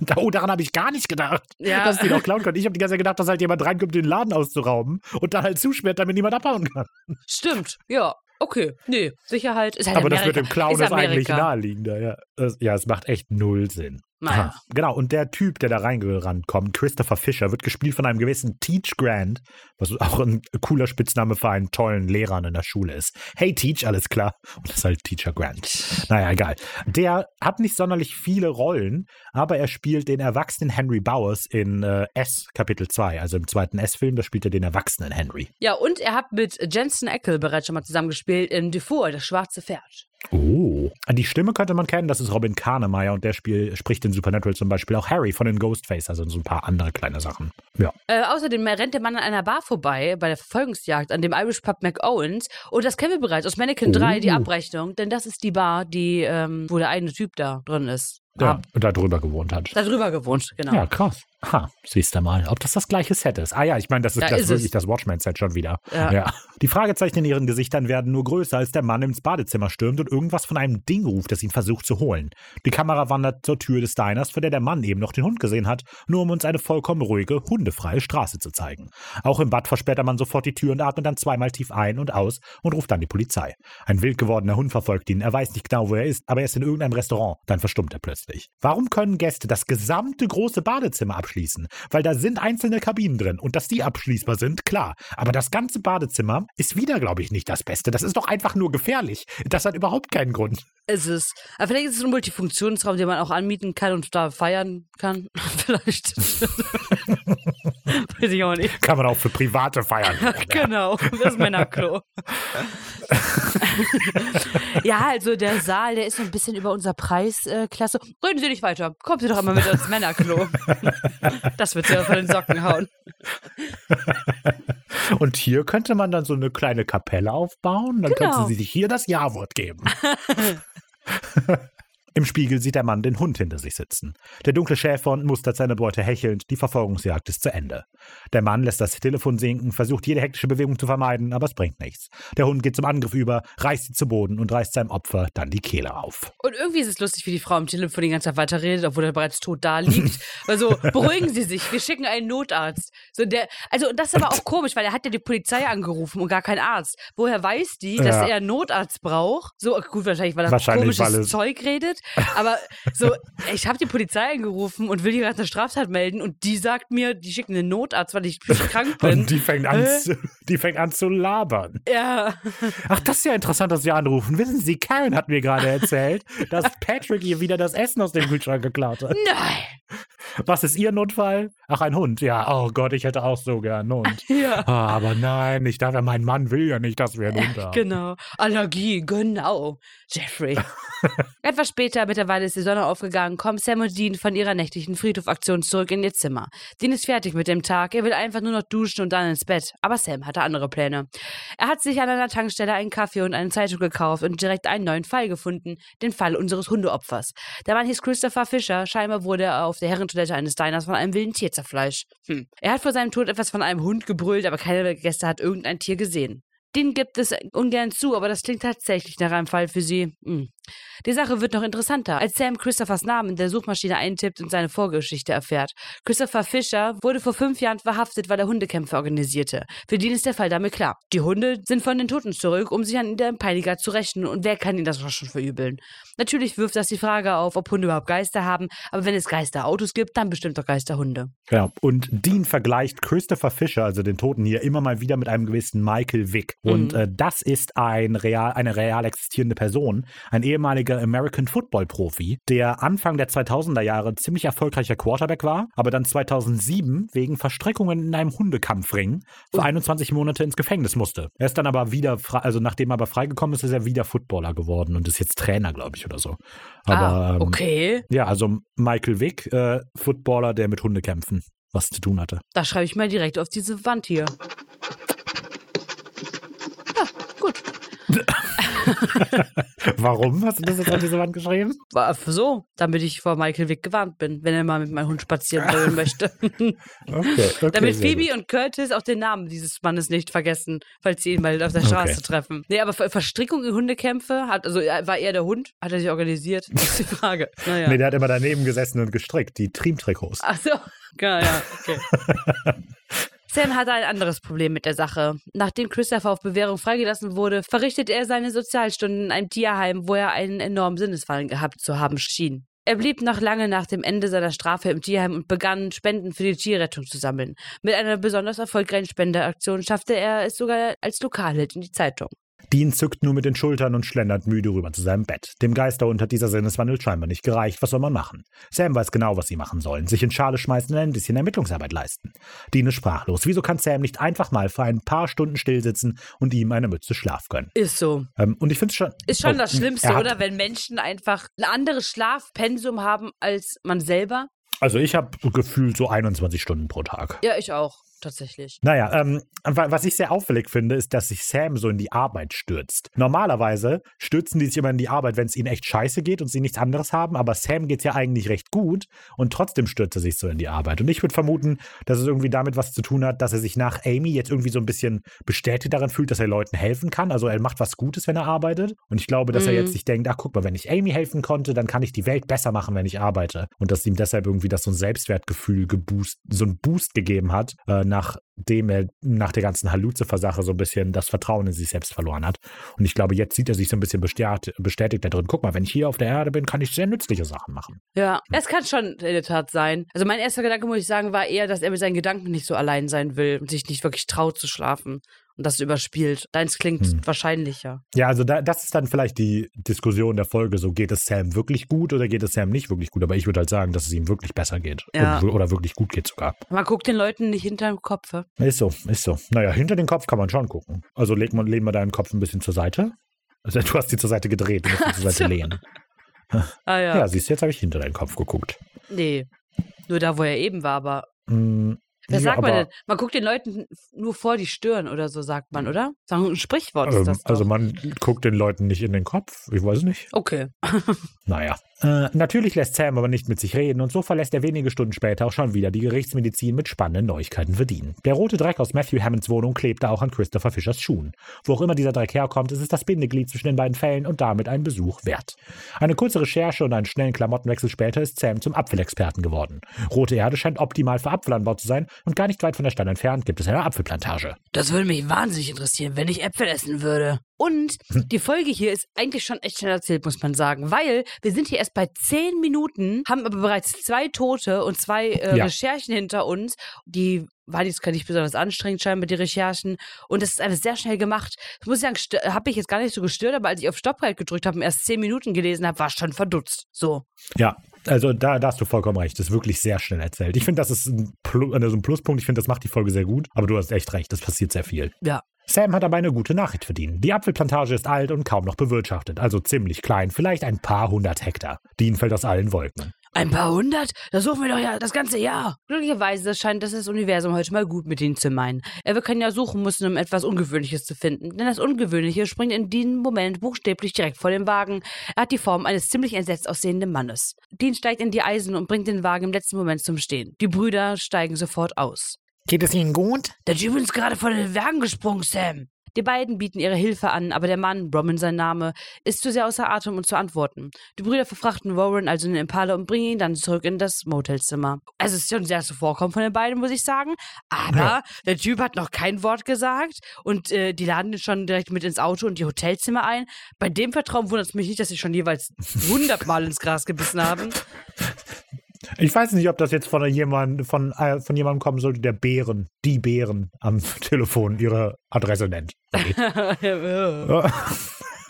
Da- Oh, daran habe ich gar nicht gedacht, Ja. dass die noch klauen können. Ich habe die ganze Zeit gedacht, dass halt jemand reinkommt, den Laden auszurauben und dann halt zusperrt, damit niemand abhauen kann. stimmt. Ja, okay. Nee, Sicherheit ist halt Aber das Amerika. mit dem Clown ist, ist eigentlich naheliegender. Ja. Es- ja, es macht echt null Sinn. Naja. Aha. Genau, und der Typ, der da reingerannt kommt, Christopher Fisher, wird gespielt von einem gewissen Teach Grant, was auch ein cooler Spitzname für einen tollen Lehrer in der Schule ist. Hey Teach, alles klar. Und das ist halt Teacher Grant. Naja, egal. Der hat nicht sonderlich viele Rollen, aber er spielt den erwachsenen Henry Bowers in äh, S Kapitel 2, also im zweiten S-Film, da spielt er den erwachsenen Henry. Ja, und er hat mit Jensen Ackle bereits schon mal zusammengespielt in Defoe, das schwarze Pferd. Oh. An die Stimme könnte man kennen, das ist Robin Kahnemeyer und der Spiel, spricht in Supernatural zum Beispiel auch Harry von den Ghostface, also so ein paar andere kleine Sachen. Ja. Äh, außerdem rennt der Mann an einer Bar vorbei bei der Verfolgungsjagd an dem Irish Pub McOwens. Und das kennen wir bereits aus Mannequin 3, die Oh. Abrechnung. Denn das ist die Bar, die, ähm, wo der eine Typ da drin ist. Ja, und da drüber gewohnt hat. da drüber gewohnt, genau. Ja, krass. Ha, siehst du mal, ob das das gleiche Set ist. Ah ja, ich meine, das ist, Da das ist wirklich das Watchmen-Set schon wieder. Ja. Die Fragezeichen in ihren Gesichtern werden nur größer, als der Mann ins Badezimmer stürmt und irgendwas von einem Ding ruft, das ihn versucht zu holen. Die Kamera wandert zur Tür des Diners, vor der der Mann eben noch den Hund gesehen hat, nur um uns eine vollkommen ruhige, hundefreie Straße zu zeigen. Auch im Bad versperrt der Mann sofort die Tür und atmet dann zweimal tief ein und aus und ruft dann die Polizei. Ein wild gewordener Hund verfolgt ihn. Er weiß nicht genau, wo er ist, aber er ist in irgendeinem Restaurant. Dann verstummt er plötzlich. Warum können Gäste das gesamte große Badezimmer abschließen? Weil da sind einzelne Kabinen drin und dass die abschließbar sind, klar. Aber das ganze Badezimmer ist wieder, glaube ich, nicht das Beste. Das ist doch einfach nur gefährlich. Das hat überhaupt keinen Grund. Ist es. Aber vielleicht ist es ein Multifunktionsraum, den man auch anmieten kann und da feiern kann. vielleicht. Weiß ich auch nicht. Kann man auch für private feiern. Genau, das Männerklo. ja, also der Saal, der ist so ein bisschen über unserer Preisklasse. Reden Sie nicht weiter. Kommen Sie doch einmal mit ins Männerklo. Das wird Sie ja von den Socken hauen. Und hier könnte man dann so eine kleine Kapelle aufbauen. Dann Genau. könnte sie sich hier das Ja-Wort geben. Im Spiegel sieht der Mann den Hund hinter sich sitzen. Der dunkle Schäferhund mustert seine Beute hechelnd, die Verfolgungsjagd ist zu Ende. Der Mann lässt das Telefon sinken, versucht jede hektische Bewegung zu vermeiden, aber es bringt nichts. Der Hund geht zum Angriff über, reißt sie zu Boden und reißt seinem Opfer dann die Kehle auf. Und irgendwie ist es lustig, wie die Frau am Telefon die ganze Zeit weiterredet, obwohl er bereits tot da liegt. Also, beruhigen Sie sich, wir schicken einen Notarzt. So der, also, das ist aber auch komisch, weil er hat ja die Polizei angerufen und gar keinen Arzt. Woher weiß die, dass Ja. er einen Notarzt braucht? So, gut, wahrscheinlich, weil er komisches Zeug redet. Aber so, ich habe die Polizei angerufen und will hier gerade eine Straftat melden und die sagt mir, die schicken einen Notarzt, weil ich krank bin. Und die fängt an, zu, die fängt an zu labern. ja. Ach, das ist ja interessant, dass Sie anrufen. Wissen Sie, Karen hat mir gerade erzählt, dass Patrick ihr wieder das Essen aus dem Kühlschrank geklaut hat. Nein. Was ist Ihr Notfall? Ach, ein Hund. Ja, oh Gott, ich hätte auch so gern einen Hund. Ja. Ah, aber nein, ich dachte, mein Mann will ja nicht, dass wir einen Hund haben. Genau. Allergie, genau. Jeffrey. Etwas später, mittlerweile ist die Sonne aufgegangen, kommen Sam und Dean von ihrer nächtlichen Friedhofaktion zurück in ihr Zimmer. Dean ist fertig mit dem Tag, er will einfach nur noch duschen und dann ins Bett. Aber Sam hatte andere Pläne. Er hat sich an einer Tankstelle einen Kaffee und eine Zeitung gekauft und direkt einen neuen Fall gefunden, den Fall unseres Hundeopfers. Der Mann hieß Christopher Fisher, scheinbar wurde er auf der Herrentoilette eines Diners von einem wilden Tier zerfleischt. Hm. Er hat vor seinem Tod etwas von einem Hund gebrüllt, aber keiner der Gäste hat irgendein Tier gesehen. Den gibt es ungern zu, aber das klingt tatsächlich nach einem Fall für sie. Hm. Die Sache wird noch interessanter, als Sam Christophers Namen in der Suchmaschine eintippt und seine Vorgeschichte erfährt. Christopher Fisher wurde vor fünf Jahren verhaftet, weil er Hundekämpfe organisierte. Für den ist der Fall damit klar. Die Hunde sind von den Toten zurück, um sich an dem Peiniger zu rächen. Und wer kann ihnen das schon verübeln? Natürlich wirft das die Frage auf, ob Hunde überhaupt Geister haben. Aber wenn es Geisterautos gibt, dann bestimmt doch Geisterhunde. Ja, und Dean vergleicht Christopher Fisher, also den Toten hier, immer mal wieder mit einem gewissen Michael Vick. Und Mhm. äh, das ist ein real, eine real existierende Person, ein ehemaliger American Football Profi, der Anfang der 2000er Jahre ziemlich erfolgreicher Quarterback war, aber dann 2007 wegen Verstrickungen in einem Hundekampfring für 21 Monate ins Gefängnis musste. Er ist dann aber wieder, also nachdem er aber freigekommen ist, ist er wieder Footballer geworden und ist jetzt Trainer, glaube ich, oder so. Aber ah, ähm, okay. ja, also Michael Vick, äh, Footballer, der mit Hundekämpfen was zu tun hatte. Da schreibe ich mal direkt auf diese Wand hier. Ja, gut. Warum hast du das jetzt an diese Wand geschrieben? War so, damit ich vor Michael Wick gewarnt bin, wenn er mal mit meinem Hund spazieren wollen möchte. Okay, okay damit Phoebe und Curtis auch den Namen dieses Mannes nicht vergessen, falls sie ihn mal auf der Straße Okay. treffen. Nee, aber Ver- Verstrickung in Hundekämpfe, hat, also äh, war er der Hund? Hat er sich organisiert? Das ist die Frage. Naja. Nee, der hat immer daneben gesessen und gestrickt, die Trim-Trikots. Ach so, ja, ja, okay. Sam hatte ein anderes Problem mit der Sache. Nachdem Christopher auf Bewährung freigelassen wurde, verrichtet er seine Sozialstunden in einem Tierheim, wo er einen enormen Sinnesfall gehabt zu haben schien. Er blieb noch lange nach dem Ende seiner Strafe im Tierheim und begann, Spenden für die Tierrettung zu sammeln. Mit einer besonders erfolgreichen Spendeaktion schaffte er es sogar als Lokalheld in die Zeitung. Dean zückt nur mit den Schultern und schlendert müde rüber zu seinem Bett. Dem Geisterhund hat dieser Sinneswandel scheinbar nicht gereicht. Was soll man machen? Sam weiß genau, was sie machen sollen. Sich in Schale schmeißen und ein bisschen Ermittlungsarbeit leisten. Dean ist sprachlos. Wieso kann Sam nicht einfach mal für ein paar Stunden stillsitzen und ihm eine Mütze Schlaf gönnen? Ist so. Ähm, und ich finde es schon. Ist schon Oh, das er Schlimmste, hat- oder? Wenn Menschen einfach ein anderes Schlafpensum haben als man selber. Also ich habe gefühlt so 21 Stunden pro Tag. Ja, ich auch, tatsächlich. Naja, ähm, wa- was ich sehr auffällig finde, ist, dass sich Sam so in die Arbeit stürzt. Normalerweise stürzen die sich immer in die Arbeit, wenn es ihnen echt scheiße geht und sie nichts anderes haben, aber Sam geht ja eigentlich recht gut und trotzdem stürzt er sich so in die Arbeit. Und ich würde vermuten, dass es irgendwie damit was zu tun hat, dass er sich nach Amy jetzt irgendwie so ein bisschen bestätigt darin fühlt, dass er Leuten helfen kann. Also er macht was Gutes, wenn er arbeitet. Und ich glaube, dass er Mhm. jetzt sich denkt, ach guck mal, wenn ich Amy helfen konnte, dann kann ich die Welt besser machen, wenn ich arbeite. Und dass ihm deshalb irgendwie das so ein Selbstwertgefühl geboost, so ein Boost gegeben hat, äh, nachdem er nach der ganzen Haluzifer-Sache so ein bisschen das Vertrauen in sich selbst verloren hat. Und ich glaube, jetzt sieht er sich so ein bisschen bestätigt, bestätigt da drin. Guck mal, wenn ich hier auf der Erde bin, kann ich sehr nützliche Sachen machen. Ja, es kann schon in der Tat sein. Also mein erster Gedanke, muss ich sagen, war eher, dass er mit seinen Gedanken nicht so allein sein will und sich nicht wirklich traut zu schlafen und das überspielt. Deins klingt Hm. wahrscheinlicher. Ja, also da, das ist dann vielleicht die Diskussion der Folge. So, geht es Sam wirklich gut oder geht es Sam nicht wirklich gut? Aber ich würde halt sagen, dass es ihm wirklich besser geht. Ja. Und, oder wirklich gut geht sogar. Man guckt den Leuten nicht hinterm Kopf. hä? Ist so, ist so. Naja, hinter den Kopf kann man schon gucken. Also leg mal, lehn mal deinen Kopf ein bisschen zur Seite. Also, du hast die zur Seite gedreht, du musst die zur Seite lehnen. Ah ja. Ja, siehst du, jetzt habe ich hinter deinen Kopf geguckt. Nee. Nur da, wo er eben war, aber. Hm, Was sagt man denn? Man guckt den Leuten nur vor die Stirn oder so, sagt man, oder? Ein Sprichwort ist Ähm, das. Doch. also man guckt den Leuten nicht in den Kopf. Ich weiß nicht. okay. Naja. Äh, natürlich lässt Sam aber nicht mit sich reden und so verlässt er wenige Stunden später auch schon wieder die Gerichtsmedizin mit spannenden Neuigkeiten Dean. Der rote Dreck aus Matthew Hammonds Wohnung klebte auch an Christopher Fischers Schuhen. Wo auch immer dieser Dreck herkommt, ist es das Bindeglied zwischen den beiden Fällen und damit ein Besuch wert. Eine kurze Recherche und einen schnellen Klamottenwechsel später ist Sam zum Apfelexperten geworden. Rote Erde scheint optimal für Apfelanbau zu sein und gar nicht weit von der Stadt entfernt gibt es eine Apfelplantage. Das würde mich wahnsinnig interessieren, wenn ich Äpfel essen würde. Und Hm. die Folge hier ist eigentlich schon echt schnell erzählt, muss man sagen, weil wir sind hier erst bei zehn Minuten, haben aber bereits zwei Tote und zwei äh, Ja. Recherchen hinter uns. Die waren jetzt gar nicht besonders anstrengend scheinbar, die Recherchen. Und das ist alles sehr schnell gemacht. Ich muss sagen, habe ich jetzt gar nicht so gestört, aber als ich auf Stopp gedrückt habe und erst zehn Minuten gelesen habe, war ich schon verdutzt. So. Ja, also da, da hast du vollkommen recht. Das ist wirklich sehr schnell erzählt. Ich finde, das ist ein, Plu also ein Pluspunkt. Ich finde, das macht die Folge sehr gut. Aber du hast echt recht, es passiert sehr viel. Ja. Sam hat aber eine gute Nachricht verdient. Die Apfelplantage ist alt und kaum noch bewirtschaftet, also ziemlich klein, vielleicht ein paar hundert Hektar. Dean fällt aus allen Wolken. Ein paar hundert? Das suchen wir doch ja das ganze Jahr. Glücklicherweise scheint das das Universum heute mal gut mit ihnen zu meinen. Er wird kein Jahr suchen müssen, um etwas Ungewöhnliches zu finden. Denn das Ungewöhnliche springt in diesem Moment buchstäblich direkt vor den Wagen. Er hat die Form eines ziemlich entsetzt aussehenden Mannes. Dean steigt in die Eisen und bringt den Wagen im letzten Moment zum Stehen. Die Brüder steigen sofort aus. Geht es Ihnen gut? Der Typ ist gerade von den Wagen gesprungen, Sam. Die beiden bieten ihre Hilfe an, aber der Mann, Bromman sein Name, ist zu sehr außer Atem, um zu antworten. Die Brüder verfrachten Warren also in den Impala und bringen ihn dann zurück in das Motelzimmer. Also es ist schon sehr zuvorkommend von den beiden, muss ich sagen. Aber Ja. der Typ hat noch kein Wort gesagt und äh, die laden ihn schon direkt mit ins Auto und die Hotelzimmer ein. Bei dem Vertrauen wundert es mich nicht, dass sie schon jeweils hundertmal ins Gras gebissen haben. Ich weiß nicht, ob das jetzt von jemand, von, äh, von jemandem kommen sollte, der Bären, die Bären am Telefon ihre Adresse nennt. Okay.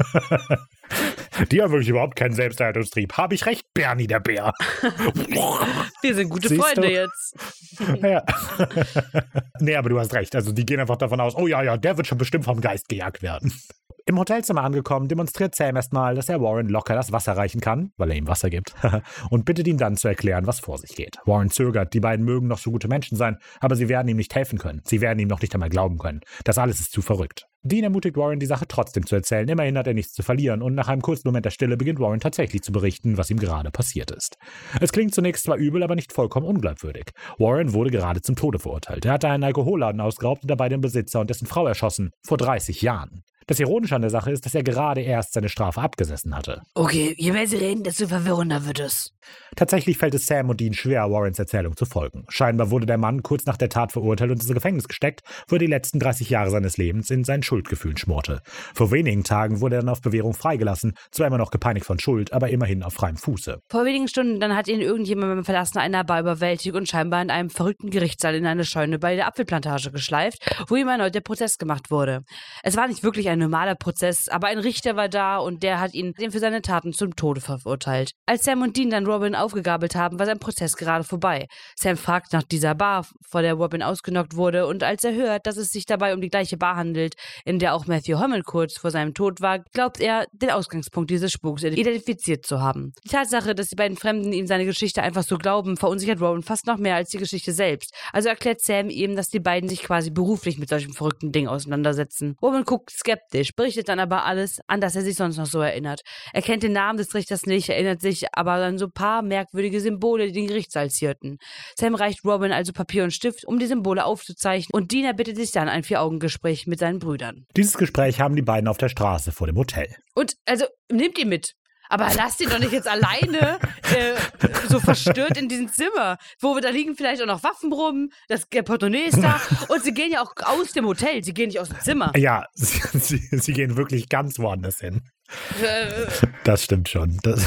Die haben wirklich überhaupt keinen Selbsterhaltungstrieb. Habe ich recht, Bernie der Bär? Wir sind gute Siehst Freunde du? jetzt. ja. nee, aber du hast recht. Also die gehen einfach davon aus, oh ja, ja, der wird schon bestimmt vom Geist gejagt werden. Im Hotelzimmer angekommen, demonstriert Sam erstmal, dass er Warren locker das Wasser reichen kann, weil er ihm Wasser gibt, und bittet ihn dann zu erklären, was vor sich geht. Warren zögert, die beiden mögen noch so gute Menschen sein, aber sie werden ihm nicht helfen können. Sie werden ihm noch nicht einmal glauben können. Das alles ist zu verrückt. Dean ermutigt Warren, die Sache trotzdem zu erzählen. Immerhin hat er nichts zu verlieren und nach einem kurzen Moment der Stille beginnt Warren tatsächlich zu berichten, was ihm gerade passiert ist. Es klingt zunächst zwar übel, aber nicht vollkommen unglaubwürdig. Warren wurde gerade zum Tode verurteilt. Er hatte einen Alkoholladen ausgeraubt und dabei den Besitzer und dessen Frau erschossen. Vor 30 Jahren. Das Ironische an der Sache ist, dass er gerade erst seine Strafe abgesessen hatte. Okay, je mehr sie reden, desto verwirrender wird es. Tatsächlich fällt es Sam und Dean schwer, Warrens Erzählung zu folgen. Scheinbar wurde der Mann kurz nach der Tat verurteilt und ins Gefängnis gesteckt, wo er die letzten 30 Jahre seines Lebens in seinen Schuldgefühlen schmorte. Vor wenigen Tagen wurde er dann auf Bewährung freigelassen, zwar immer noch gepeinigt von Schuld, aber immerhin auf freiem Fuße. Vor wenigen Stunden dann hat ihn irgendjemand beim Verlassen einer Bar überwältigt und scheinbar in einem verrückten Gerichtssaal in eine Scheune bei der Apfelplantage geschleift, wo ihm erneut der Prozess gemacht wurde. Es war nicht wirklich ein normaler Prozess, aber ein Richter war da und der hat ihn für seine Taten zum Tode verurteilt. Als Sam und Dean dann Robin aufgegabelt haben, war sein Prozess gerade vorbei. Sam fragt nach dieser Bar, vor der Robin ausgenockt wurde, und als er hört, dass es sich dabei um die gleiche Bar handelt, in der auch Matthew Hammond kurz vor seinem Tod war, glaubt er, den Ausgangspunkt dieses Spuks identifiziert zu haben. Die Tatsache, dass die beiden Fremden ihm seine Geschichte einfach so glauben, verunsichert Robin fast noch mehr als die Geschichte selbst. Also erklärt Sam ihm, dass die beiden sich quasi beruflich mit solchen verrückten Dingen auseinandersetzen. Robin guckt skeptisch, berichtet dann aber alles, an das er sich sonst noch so erinnert. Er kennt den Namen des Richters nicht, erinnert sich aber an so ein paar merkwürdige Symbole, die den Gerichtssaal zierten. Sam reicht Robin also Papier und Stift, um die Symbole aufzuzeichnen, und Dina bittet sich dann ein Vier-Augen-Gespräch mit seinen Brüdern. Dieses Gespräch haben die beiden auf der Straße vor dem Hotel. Und, also, nimmt ihn mit. Aber lasst ihn doch nicht jetzt alleine äh, so verstört in diesem Zimmer, wo wir da liegen vielleicht auch noch Waffen rum, das Portemonnaie ist da und sie gehen ja auch aus dem Hotel, sie gehen nicht aus dem Zimmer. Ja, sie, sie, sie gehen wirklich ganz woanders hin. Das stimmt schon. Das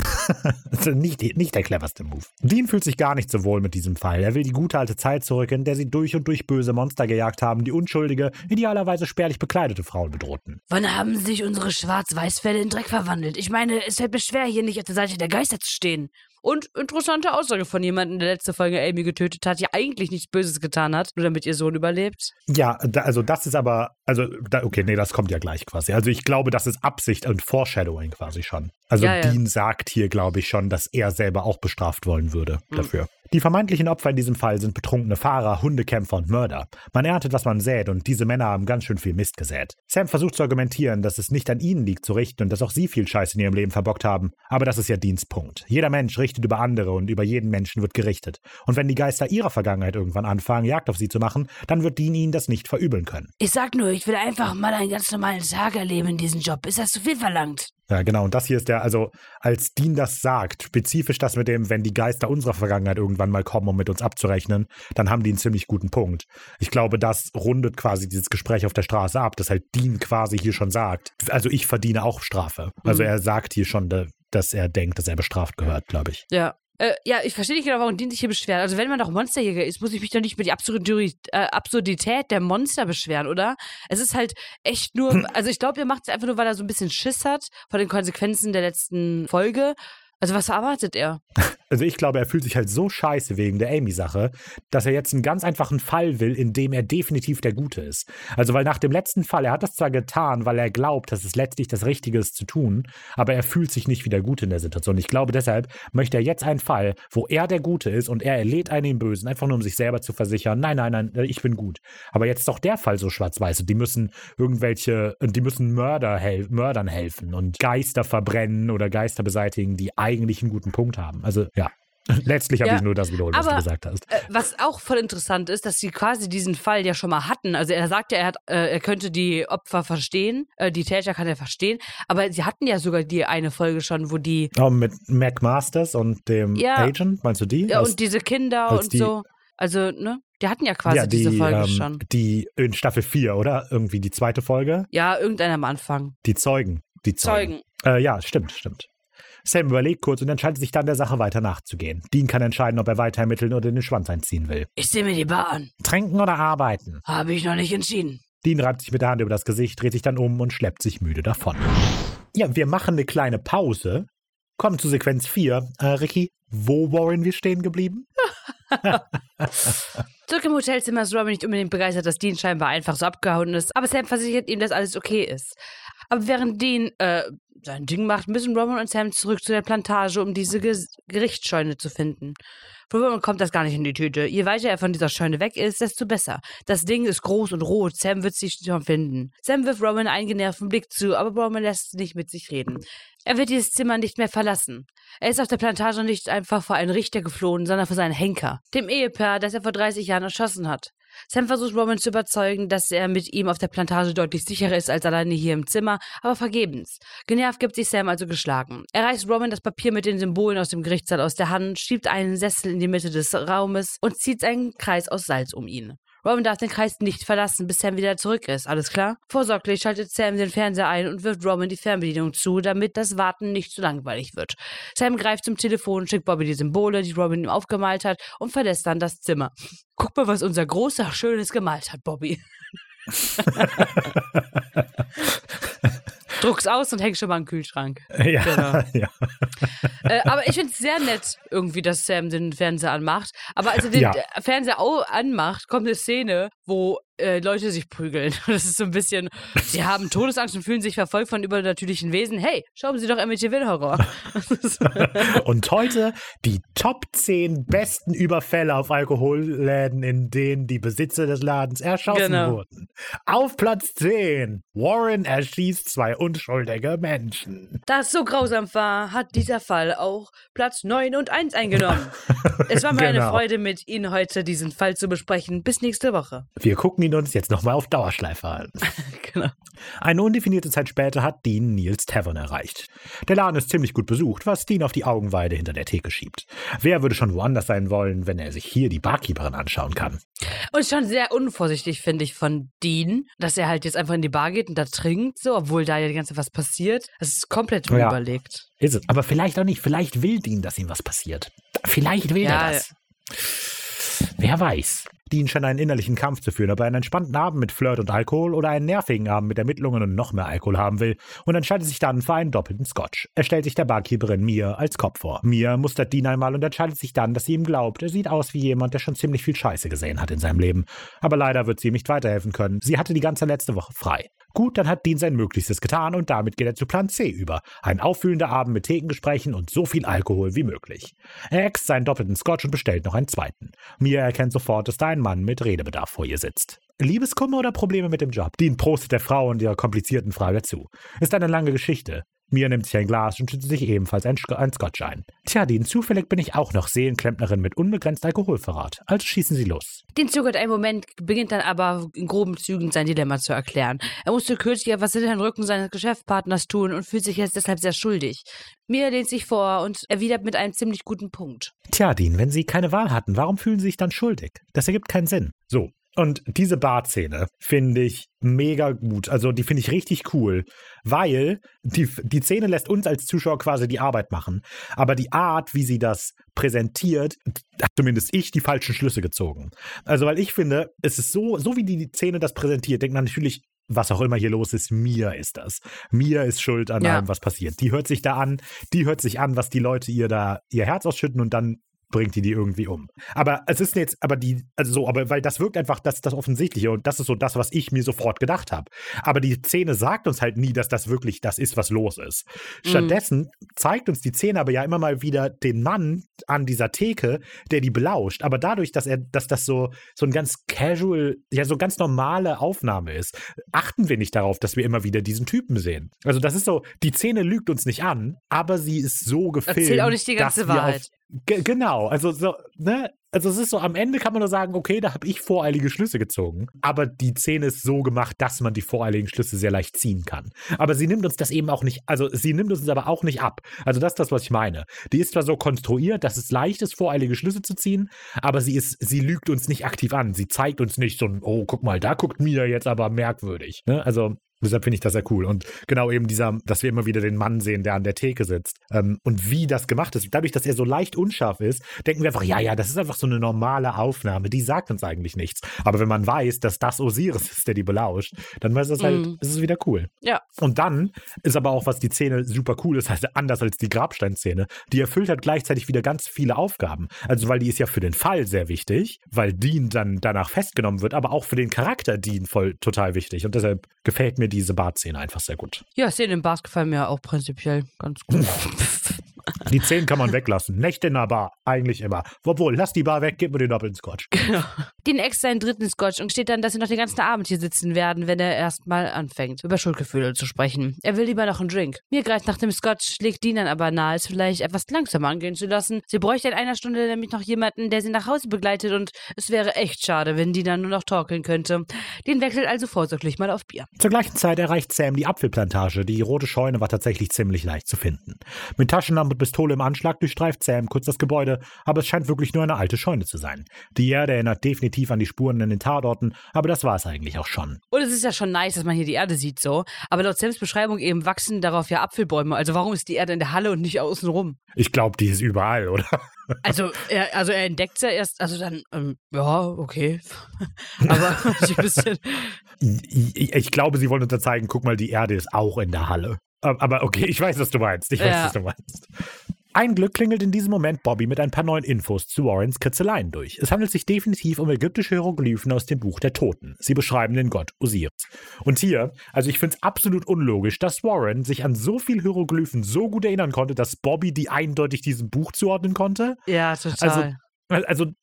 ist nicht, nicht der cleverste Move. Dean fühlt sich gar nicht so wohl mit diesem Fall. Er will die gute alte Zeit zurück, in der sie durch und durch böse Monster gejagt haben, die unschuldige, idealerweise spärlich bekleidete Frauen bedrohten. Wann haben sich unsere Schwarz-Weiß-Fälle in Dreck verwandelt? Ich meine, es fällt mir schwer, hier nicht auf der Seite der Geister zu stehen. Und interessante Aussage von jemandem, der letzte Folge Amy getötet hat, die eigentlich nichts Böses getan hat, nur damit ihr Sohn überlebt. Ja, da, also das ist aber, also, da, okay, nee, das kommt ja gleich quasi. Also ich glaube, das ist Absicht und Foreshadowing quasi schon. Also Ja, ja. Dean sagt hier, glaube ich, schon, dass er selber auch bestraft wollen würde Mhm. dafür. Die vermeintlichen Opfer in diesem Fall sind betrunkene Fahrer, Hundekämpfer und Mörder. Man erntet, was man sät, und diese Männer haben ganz schön viel Mist gesät. Sam versucht zu argumentieren, dass es nicht an ihnen liegt zu richten und dass auch sie viel Scheiß in ihrem Leben verbockt haben. Aber das ist ja Deans Punkt. Jeder Mensch richtet über andere und über jeden Menschen wird gerichtet. Und wenn die Geister ihrer Vergangenheit irgendwann anfangen, Jagd auf sie zu machen, dann wird Dean ihnen das nicht verübeln können. Ich sag nur, ich will einfach mal einen ganz normalen Tag erleben in diesem Job. Ist das zu viel verlangt? Ja, genau. Und das hier ist der, also als Dean das sagt, spezifisch das mit dem, wenn die Geister unserer Vergangenheit irgendwann mal kommen, um mit uns abzurechnen, dann haben die einen ziemlich guten Punkt. Ich glaube, das rundet quasi dieses Gespräch auf der Straße ab, dass halt Dean quasi hier schon sagt, also ich verdiene auch Strafe. Also Mhm. er sagt hier schon, da- dass er denkt, dass er bestraft gehört, glaube ich. Ja. Äh, ja, ich verstehe nicht genau, warum Dean sich hier beschwert. Also wenn man doch Monsterjäger ist, muss ich mich doch nicht über die Absurdität, äh, Absurdität der Monster beschweren, oder? Es ist halt echt nur, also ich glaube, er macht es einfach nur, weil er so ein bisschen Schiss hat vor den Konsequenzen der letzten Folge. Also was erwartet er? Also ich glaube, er fühlt sich halt so scheiße wegen der Amy-Sache, dass er jetzt einen ganz einfachen Fall will, in dem er definitiv der Gute ist. Also weil nach dem letzten Fall, er hat das zwar getan, weil er glaubt, dass es letztlich das Richtige ist zu tun, aber er fühlt sich nicht wie der Gute in der Situation. Ich glaube, deshalb möchte er jetzt einen Fall, wo er der Gute ist und er erlädt einen den Bösen, einfach nur um sich selber zu versichern, nein, nein, nein, ich bin gut. Aber jetzt ist doch der Fall so schwarz-weiß und die müssen irgendwelche, die müssen Mörder hel Mördern helfen und Geister verbrennen oder Geister beseitigen, die eigentlich einen guten Punkt haben. Also ja. Letztlich habe Ja, ich nur das wiederholt, was du aber- gesagt hast. Äh, was auch voll interessant ist, dass sie quasi diesen Fall ja schon mal hatten. Also er sagte, er, hat, äh, er könnte die Opfer verstehen, äh, die Täter kann er verstehen, aber sie hatten ja sogar die eine Folge schon, wo die Oh, mit Mac Masters und dem Ja. Agent, meinst du die? ja, Aus- und diese Kinder als und die- so. Also, ne? Die hatten ja quasi ja, die, diese Folge ähm, schon. Die in Staffel 4, oder? Irgendwie die zweite Folge? Ja, irgendeiner am Anfang. Die Zeugen. Die Zeugen. Zeugen. Äh, ja, stimmt, stimmt. Sam überlegt kurz und entscheidet sich dann, der Sache weiter nachzugehen. Dean kann entscheiden, ob er weiter ermitteln oder den Schwanz einziehen will. Ich sehe mir die Bar an. Tränken oder arbeiten? Habe ich noch nicht entschieden. Dean reibt sich mit der Hand über das Gesicht, dreht sich dann um und schleppt sich müde davon. Ja, wir machen eine kleine Pause. Kommen zu Sequenz 4. Äh, Ricky, wo waren wir stehen geblieben? Zurück im Hotelzimmer ist Robin nicht unbedingt begeistert, dass Dean scheinbar einfach so abgehauen ist, aber Sam versichert ihm, dass alles okay ist. Aber während Dean äh, sein Ding macht, müssen Robin und Sam zurück zu der Plantage, um diese Ge Gerichtsscheune zu finden. Für Robin kommt das gar nicht in die Tüte. Je weiter er von dieser Scheune weg ist, desto besser. Das Ding ist groß und rot. Sam wird sich schon finden. Sam wirft Robin einen genervten Blick zu, aber Robin lässt nicht mit sich reden. Er wird dieses Zimmer nicht mehr verlassen. Er ist auf der Plantage nicht einfach vor einen Richter geflohen, sondern vor seinen Henker, dem Ehepaar, das er vor 30 Jahren erschossen hat. Sam versucht Robin zu überzeugen, dass er mit ihm auf der Plantage deutlich sicherer ist als alleine hier im Zimmer, aber vergebens. Genervt gibt sich Sam also geschlagen. Er reißt Robin das Papier mit den Symbolen aus dem Gerichtssaal aus der Hand, schiebt einen Sessel in die Mitte des Raumes und zieht einen Kreis aus Salz um ihn. Robin darf den Kreis nicht verlassen, bis Sam wieder zurück ist. Alles klar? Vorsorglich schaltet Sam den Fernseher ein und wirft Robin die Fernbedienung zu, damit das Warten nicht zu langweilig wird. Sam greift zum Telefon, schickt Bobby die Symbole, die Robin ihm aufgemalt hat, und verlässt dann das Zimmer. Guck mal, was unser großer Schönes gemalt hat, Bobby. Druck's aus und häng schon mal im Kühlschrank. Ja, Genau. ja. Äh, aber ich finde es sehr nett, irgendwie, dass Sam den Fernseher anmacht. Aber als er den Ja. äh, Fernseher anmacht, kommt eine Szene, wo äh, Leute sich prügeln. Das ist so ein bisschen, sie haben Todesangst und fühlen sich verfolgt von übernatürlichen Wesen. Hey, schauen Sie doch Amityville Horror. Und heute die Top 10 besten Überfälle auf Alkoholläden, in denen die Besitzer des Ladens erschossen Genau. wurden. Auf Platz 10. Warren erschießt zwei unschuldige Menschen. Da es so grausam war, hat dieser Fall auch Platz 9 und 1 eingenommen. Es war mir eine Genau. Freude, mit Ihnen heute diesen Fall zu besprechen. Bis nächste Woche. Wir gucken ihn uns jetzt nochmal auf Dauerschleife an. Genau. Eine undefinierte Zeit später hat Dean Niels Tavern erreicht. Der Laden ist ziemlich gut besucht, was Dean auf die Augenweide hinter der Theke schiebt. Wer würde schon woanders sein wollen, wenn er sich hier die Barkeeperin anschauen kann? Und schon sehr unvorsichtig, finde ich, von Dean, dass er halt jetzt einfach in die Bar geht und da trinkt, so, obwohl da ja die ganze Zeit was passiert. Das ist komplett Ja. unüberlegt. Ist es. Aber vielleicht auch nicht. Vielleicht will Dean, dass ihm was passiert. Vielleicht will Ja, er das. Wer weiß. Dean scheint einen innerlichen Kampf zu führen, ob er einen entspannten Abend mit Flirt und Alkohol oder einen nervigen Abend mit Ermittlungen und noch mehr Alkohol haben will und entscheidet sich dann für einen doppelten Scotch. Er stellt sich der Barkeeperin Mia als Kopf vor. Mia mustert Dean einmal und entscheidet sich dann, dass sie ihm glaubt. Er sieht aus wie jemand, der schon ziemlich viel Scheiße gesehen hat in seinem Leben. Aber leider wird sie ihm nicht weiterhelfen können. Sie hatte die ganze letzte Woche frei. Gut, dann hat Dean sein Möglichstes getan und damit geht er zu Plan C über. Ein auffühlender Abend mit Thekengesprächen und so viel Alkohol wie möglich. Er äxt seinen doppelten Scotch und bestellt noch einen zweiten. Mia erkennt sofort, dass da ein Mann mit Redebedarf vor ihr sitzt. Liebeskummer oder Probleme mit dem Job? Dean prostet der Frau und ihrer komplizierten Frage zu. Ist eine lange Geschichte. Mia nimmt sich ein Glas und schüttet sich ebenfalls ein, Sch- ein Scotch ein. Tja, Dean, zufällig bin ich auch noch Seelenklempnerin mit unbegrenzt Alkoholverrat. Also schießen Sie los. Den zögert einen Moment, beginnt dann aber in groben Zügen sein Dilemma zu erklären. Er musste kürzlich etwas hinter den Rücken seines Geschäftspartners tun und fühlt sich jetzt deshalb sehr schuldig. Mia lehnt sich vor und erwidert mit einem ziemlich guten Punkt. Tja, Dean, wenn Sie keine Wahl hatten, warum fühlen Sie sich dann schuldig? Das ergibt keinen Sinn. So. Und diese Barszene finde ich mega gut. Also die finde ich richtig cool, weil die, die Szene lässt uns als Zuschauer quasi die Arbeit machen. Aber die Art, wie sie das präsentiert, hat zumindest ich die falschen Schlüsse gezogen. Also weil ich finde, es ist so, so wie die Szene das präsentiert, denkt man natürlich, was auch immer hier los ist, Mia ist das. Mia ist schuld an Ja. allem, was passiert. Die hört sich da an, die hört sich an, was die Leute ihr da ihr Herz ausschütten und dann bringt die die irgendwie um. Aber es ist jetzt, aber die, also so, aber weil das wirkt einfach, das das Offensichtliche und das ist so das, was ich mir sofort gedacht habe. Aber die Szene sagt uns halt nie, dass das wirklich das ist, was los ist. Stattdessen zeigt uns die Szene aber ja immer mal wieder den Mann an dieser Theke, der die belauscht. Aber dadurch, dass er, dass das so, so ein ganz casual, ja, so ganz normale Aufnahme ist, achten wir nicht darauf, dass wir immer wieder diesen Typen sehen. Also das ist so, die Szene lügt uns nicht an, aber sie ist so gefilmt. Erzählt auch nicht die ganze dass wir Wahrheit. Auf, genau, also so, ne? Also es ist so, am Ende kann man nur sagen, okay, da habe ich voreilige Schlüsse gezogen. Aber die Szene ist so gemacht, dass man die voreiligen Schlüsse sehr leicht ziehen kann. Aber sie nimmt uns das eben auch nicht, also sie nimmt uns aber auch nicht ab. Also das ist das, was ich meine. Die ist zwar so konstruiert, dass es leicht ist, voreilige Schlüsse zu ziehen, aber sie ist, sie lügt uns nicht aktiv an. Sie zeigt uns nicht so ein, oh, guck mal, da guckt Mia jetzt aber merkwürdig. Ne? Also Deshalb finde ich das sehr cool. Und genau eben dieser, dass wir immer wieder den Mann sehen, der an der Theke sitzt. Ähm, und wie das gemacht ist. Dadurch, dass er so leicht unscharf ist, denken wir einfach, ja, ja, das ist einfach so eine normale Aufnahme. Die sagt uns eigentlich nichts. Aber wenn man weiß, dass das Osiris ist, der die belauscht, dann weiß das halt, Mhm. ist es wieder cool. Ja. Und dann ist aber auch, was die Szene super cool ist, heißt anders als die Grabsteinszene, die erfüllt halt gleichzeitig wieder ganz viele Aufgaben. Also, weil die ist ja für den Fall sehr wichtig, weil Dean dann danach festgenommen wird, aber auch für den Charakter Dean voll total wichtig. Und deshalb gefällt mir diese Bartszene einfach sehr gut. Ja, Szenen im Bars gefallen mir auch prinzipiell ganz gut. Die Zehen kann man weglassen. Nächte in der Bar, eigentlich immer. Obwohl, lass die Bar weg, gib mir den doppelten Scotch. Den ex seinen dritten Scotch und steht dann, dass sie noch den ganzen Abend hier sitzen werden, wenn er erstmal anfängt, über Schuldgefühle zu sprechen. Er will lieber noch einen Drink. Mir greift nach dem Scotch, legt Dean dann aber nahe, es vielleicht etwas langsamer angehen zu lassen. Sie bräuchte in einer Stunde nämlich noch jemanden, der sie nach Hause begleitet und es wäre echt schade, wenn die dann nur noch torkeln könnte. Den wechselt also vorsorglich mal auf Bier. Zur gleichen Zeit erreicht Sam die Apfelplantage. Die rote Scheune war tatsächlich ziemlich leicht zu finden. Mit Taschenlampe und Pistole im Anschlag durchstreift Sam kurz das Gebäude, aber es scheint wirklich nur eine alte Scheune zu sein. Die Erde erinnert definitiv an die Spuren in den Tatorten, aber das war es eigentlich auch schon. Und es ist ja schon nice, dass man hier die Erde sieht so. Aber laut Sams Beschreibung eben wachsen darauf ja Apfelbäume. Also warum ist die Erde in der Halle und nicht außenrum? Ich glaube, die ist überall, oder? Also er, also er entdeckt ja erst, also dann, ähm, ja, okay. Aber ich ein bisschen. Ich, ich glaube, sie wollen uns da zeigen, guck mal, die Erde ist auch in der Halle. Aber okay, ich weiß, was du meinst. Ich weiß, Ja. was du meinst. Ein Glück klingelt in diesem Moment Bobby mit ein paar neuen Infos zu Warrens Kritzeleien durch. Es handelt sich definitiv um ägyptische Hieroglyphen aus dem Buch der Toten. Sie beschreiben den Gott Osiris. Und hier, also ich finde es absolut unlogisch, dass Warren sich an so viel Hieroglyphen so gut erinnern konnte, dass Bobby die eindeutig diesem Buch zuordnen konnte. Ja, total. Also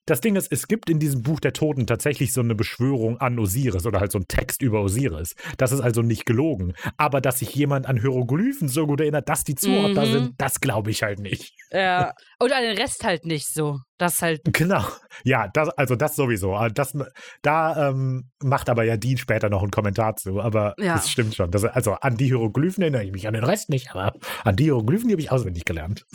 das Ding ist, es gibt in diesem Buch der Toten tatsächlich so eine Beschwörung an Osiris oder halt so ein Text über Osiris. Das ist also nicht gelogen. Aber dass sich jemand an Hieroglyphen so gut erinnert, dass die Zuordner Mhm. sind, das glaube ich halt nicht. ja. Und an den Rest halt nicht so. Das halt. Genau. Ja, das, also das sowieso. Aber Das, da ähm, macht aber ja Dean später noch einen Kommentar zu. Aber Ja. das stimmt schon. Das, also an die Hieroglyphen erinnere ich mich, an den Rest nicht. Aber an die Hieroglyphen, die habe ich auswendig gelernt.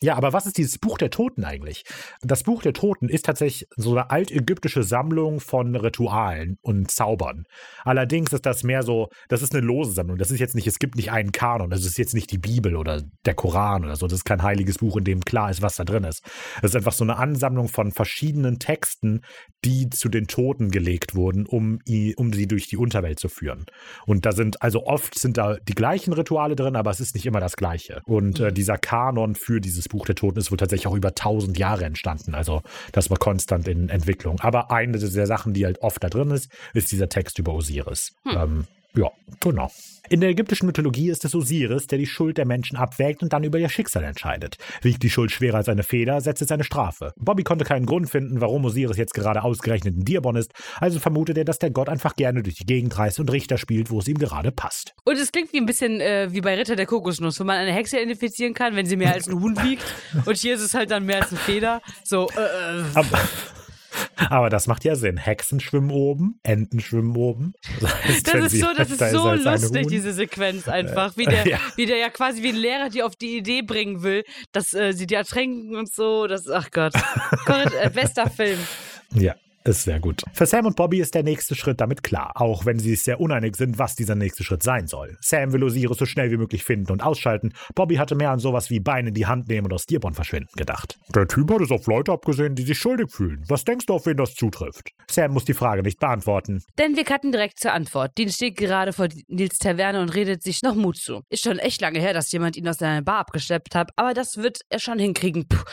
Ja, aber was ist dieses Buch der Toten eigentlich? Das Buch der Toten ist tatsächlich so eine altägyptische Sammlung von Ritualen und Zaubern. Allerdings ist das mehr so, das ist eine lose Sammlung. Das ist jetzt nicht, es gibt nicht einen Kanon. Das ist jetzt nicht die Bibel oder der Koran oder so. Das ist kein heiliges Buch, in dem klar ist, was da drin ist. Das ist einfach so eine Ansammlung von verschiedenen Texten, die zu den Toten gelegt wurden, um, um sie durch die Unterwelt zu führen. Und da sind, also oft sind da die gleichen Rituale drin, aber es ist nicht immer das Gleiche. Und äh, dieser Kanon für dieses Buch der Toten ist wohl tatsächlich auch über tausend Jahre entstanden. Also das war konstant in Entwicklung. Aber eine der Sachen, die halt oft da drin ist, ist dieser Text über Osiris. Ähm, ja, genau. In der ägyptischen Mythologie ist es Osiris, der die Schuld der Menschen abwägt und dann über ihr Schicksal entscheidet. Wiegt die Schuld schwerer als eine Feder, setzt es eine Strafe. Bobby konnte keinen Grund finden, warum Osiris jetzt gerade ausgerechnet ein Diabon ist, also vermutet er, dass der Gott einfach gerne durch die Gegend reist und Richter spielt, wo es ihm gerade passt. Und es klingt wie ein bisschen äh, wie bei Ritter der Kokosnuss, wo man eine Hexe identifizieren kann, wenn sie mehr als ein Huhn wiegt. Und hier ist es halt dann mehr als eine Feder. So, äh, äh, Aber, aber das macht ja Sinn. Hexen schwimmen oben, Enten schwimmen oben. Das, heißt, Das wenn ist so, das ist so ein lustig, diese Sequenz einfach. Wie der, Ja. wie der ja quasi wie ein Lehrer die auf die Idee bringen will, dass äh, sie die ertränken und so. Das, ach Gott. Corrid, äh, bester Film. Ja, ist sehr gut. Für Sam und Bobby ist der nächste Schritt damit klar, auch wenn sie sich sehr uneinig sind, was dieser nächste Schritt sein soll. Sam will Osiris so schnell wie möglich finden und ausschalten. Bobby hatte mehr an sowas wie Beine in die Hand nehmen und aus Dearborn verschwinden gedacht. Der Typ hat es auf Leute abgesehen, die sich schuldig fühlen. Was denkst du, auf wen das zutrifft? Sam muss die Frage nicht beantworten. Denn wir cutten direkt zur Antwort. Dean steht gerade vor Nils Taverne und redet sich noch Mut zu. Ist schon echt lange her, dass jemand ihn aus seiner Bar abgeschleppt hat, aber das wird er schon hinkriegen. Puh.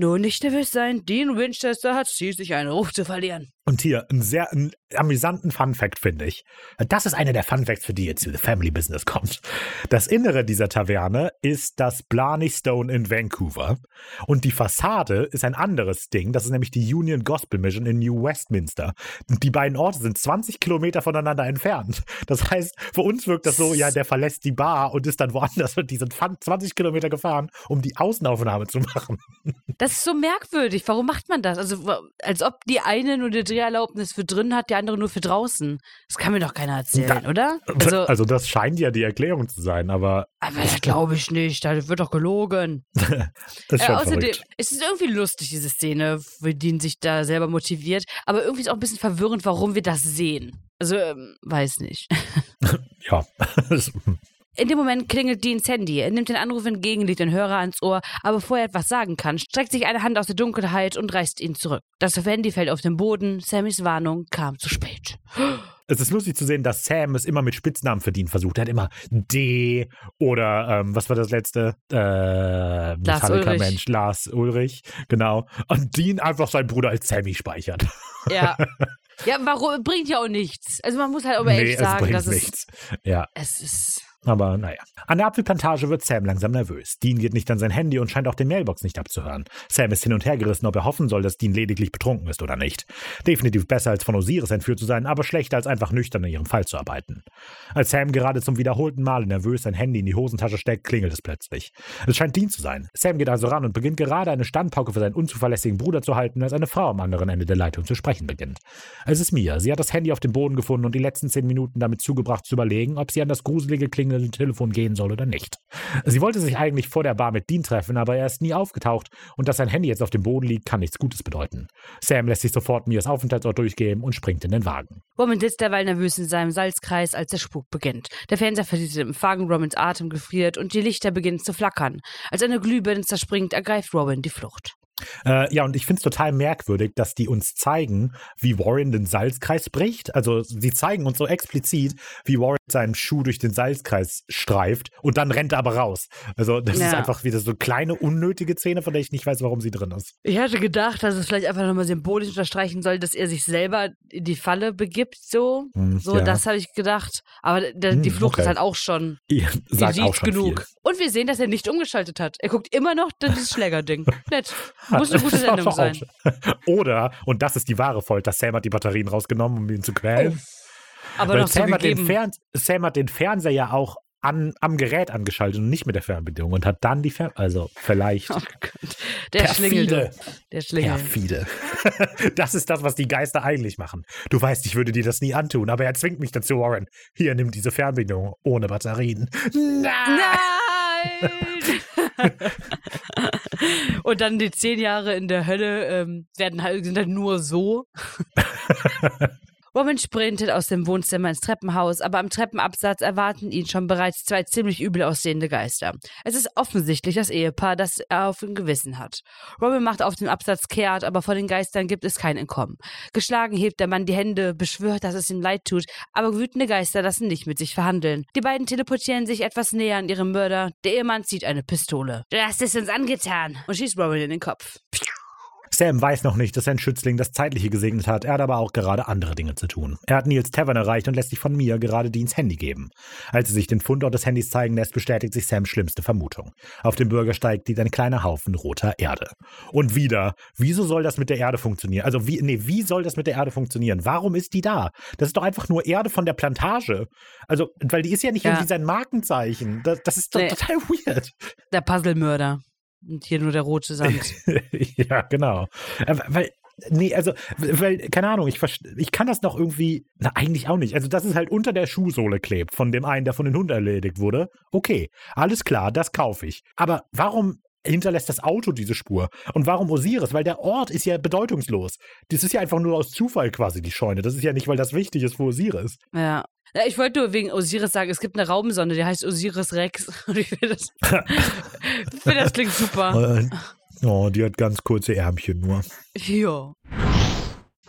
Nur nicht nervös sein. Dean Winchester hat schließlich einen Ruf zu verlieren. Und hier einen sehr einen amüsanten Fun-Fact, finde ich. Das ist einer der Fun-Facts, für die jetzt The Family Business kommt. Das Innere dieser Taverne ist das Blarney Stone in Vancouver. Und die Fassade ist ein anderes Ding. Das ist nämlich die Union Gospel Mission in New Westminster. Und die beiden Orte sind 20 Kilometer voneinander entfernt. Das heißt, für uns wirkt das so, ja, der verlässt die Bar und ist dann woanders. Und die sind fan- 20 Kilometer gefahren, um die Außenaufnahme zu machen. Das ist so merkwürdig. Warum macht man das? Also, als ob die eine nur Dreherlaubnis für drin hat, die andere nur für draußen. Das kann mir doch keiner erzählen, oder? Also, Also, das scheint ja die Erklärung zu sein, aber aber das glaube ich nicht. Da wird doch gelogen. das ist Äh, schon außerdem, verrückt. es ist irgendwie lustig, diese Szene, wie Dean sich da selber motiviert. Aber irgendwie ist auch ein bisschen verwirrend, warum wir das sehen. Also, ähm, weiß nicht. Ja. In dem Moment klingelt Deans Handy. Er nimmt den Anruf entgegen, legt den Hörer ans Ohr, aber bevor er etwas sagen kann, streckt sich eine Hand aus der Dunkelheit und reißt ihn zurück. Das Handy fällt auf den Boden. Sammys Warnung kam zu spät. Es ist lustig zu sehen, dass Sam es immer mit Spitznamen verdienen versucht. Er hat immer D oder ähm, was war das letzte? Äh, Metallica Ulrich. Mensch, Lars Ulrich, genau. Und Dean einfach seinen Bruder als Sammy speichert. Ja. Ja, warum bringt ja auch nichts. Also man muss halt aber nee, echt es sagen, dass es, nichts. Ja, es ist. Aber naja. An der Apfelplantage wird Sam langsam nervös. Dean geht nicht an sein Handy und scheint auch den Mailbox nicht abzuhören. Sam ist hin und her gerissen, ob er hoffen soll, dass Dean lediglich betrunken ist oder nicht. Definitiv besser als von Osiris entführt zu sein, aber schlechter als einfach nüchtern in ihrem Fall zu arbeiten. Als Sam gerade zum wiederholten Male nervös sein Handy in die Hosentasche steckt, klingelt es plötzlich. Es scheint Dean zu sein. Sam geht also ran und beginnt gerade eine Standpauke für seinen unzuverlässigen Bruder zu halten, als eine Frau am anderen Ende der Leitung zu sprechen beginnt. Es ist Mia. Sie hat das Handy auf dem Boden gefunden und die letzten zehn Minuten damit zugebracht zu überlegen, ob sie an das gruselige klingelnde Telefon gehen soll oder nicht. Sie wollte sich eigentlich vor der Bar mit Dean treffen, aber er ist nie aufgetaucht und dass sein Handy jetzt auf dem Boden liegt, kann nichts Gutes bedeuten. Sam lässt sich sofort Mias Aufenthaltsort durchgeben und springt in den Wagen. Roman sitzt derweil nervös in seinem Salzkreis, als der Spuk beginnt. Der Fernseher verliert den Empfang, Romans Atem gefriert und die Lichter beginnen zu flackern. Als eine Glühbirne zerspringt, ergreift Robin die Flucht. Äh, ja, und ich finde es total merkwürdig, dass die uns zeigen, wie Warren den Salzkreis bricht. Also sie zeigen uns so explizit, wie Warren mit seinem Schuh durch den Salzkreis streift und dann rennt er aber raus. Also das ist Ja. einfach wieder so eine kleine, unnötige Szene, von der ich nicht weiß, warum sie drin ist. Ich hatte gedacht, dass es vielleicht einfach nochmal symbolisch unterstreichen soll, dass er sich selber in die Falle begibt, so. Hm, So, ja. das habe ich gedacht. Aber der, die Hm, Flucht okay. ist halt auch schon Ihr sagt auch schon genug. Viel. Und wir sehen, dass er nicht umgeschaltet hat. Er guckt immer noch dieses Schlägerding. Nett. Muss eine gute Sendung sein. Oder, und das ist die wahre Folter, Sam hat die Batterien rausgenommen, um ihn zu quälen. Aber Weil so Sam, hat den. Fern Sam hat den Fernseher ja auch an, am Gerät angeschaltet und nicht mit der Fernbedienung und hat dann die Fern... Also vielleicht... Oh Gott. Der Schlingel. Perfide. Der Schlingel. Perfide. Das ist das, was die Geister eigentlich machen. Du weißt, ich würde dir das nie antun, aber er zwingt mich dazu, Warren. Hier, nimm diese Fernbedienung ohne Batterien. Nein! Und dann die zehn Jahre in der Hölle ähm, werden halt, sind halt nur so. Robin sprintet aus dem Wohnzimmer ins Treppenhaus, aber am Treppenabsatz erwarten ihn schon bereits zwei ziemlich übel aussehende Geister. Es ist offensichtlich das Ehepaar, das er auf dem Gewissen hat. Robin macht auf den Absatz kehrt, aber vor den Geistern gibt es kein Entkommen. Geschlagen hebt der Mann die Hände, beschwört, dass es ihm leid tut, aber wütende Geister lassen nicht mit sich verhandeln. Die beiden teleportieren sich etwas näher an ihrem Mörder. Der Ehemann zieht eine Pistole. Du hast es uns angetan und schießt Robin in den Kopf. Sam weiß noch nicht, dass sein Schützling das Zeitliche gesegnet hat. Er hat aber auch gerade andere Dinge zu tun. Er hat Nils Tavern erreicht und lässt sich von Mia gerade Deans Handy geben. Als sie sich den Fundort des Handys zeigen lässt, bestätigt sich Sams schlimmste Vermutung. Auf dem Bürgersteig liegt ein kleiner Haufen roter Erde. Und wieder, wieso soll das mit der Erde funktionieren? Also, wie, nee, wie soll das mit der Erde funktionieren? Warum ist die da? Das ist doch einfach nur Erde von der Plantage. Also, weil die ist ja nicht Ja. irgendwie sein Markenzeichen. Das, das ist doch Nee. total weird. Der Puzzlemörder. Und hier nur der rote Sand. ja, genau. Äh, Weil, nee, also, weil, keine Ahnung, ich, ich kann das noch irgendwie, na, eigentlich auch nicht. Also, dass es halt unter der Schuhsohle klebt, von dem einen, der von den Hunden erledigt wurde. Okay, alles klar, das kaufe ich. Aber warum hinterlässt das Auto diese Spur? Und warum Osiris? Weil der Ort ist ja bedeutungslos. Das ist ja einfach nur aus Zufall quasi die Scheune. Das ist ja nicht, weil das wichtig ist für Osiris. Ja. Ja, Ich wollte nur wegen Osiris sagen, es gibt eine Raumsonde, die heißt Osiris Rex. Und ich finde das, ich finde das klingt super. Äh, Oh, die hat ganz kurze Ärmchen nur. Ja.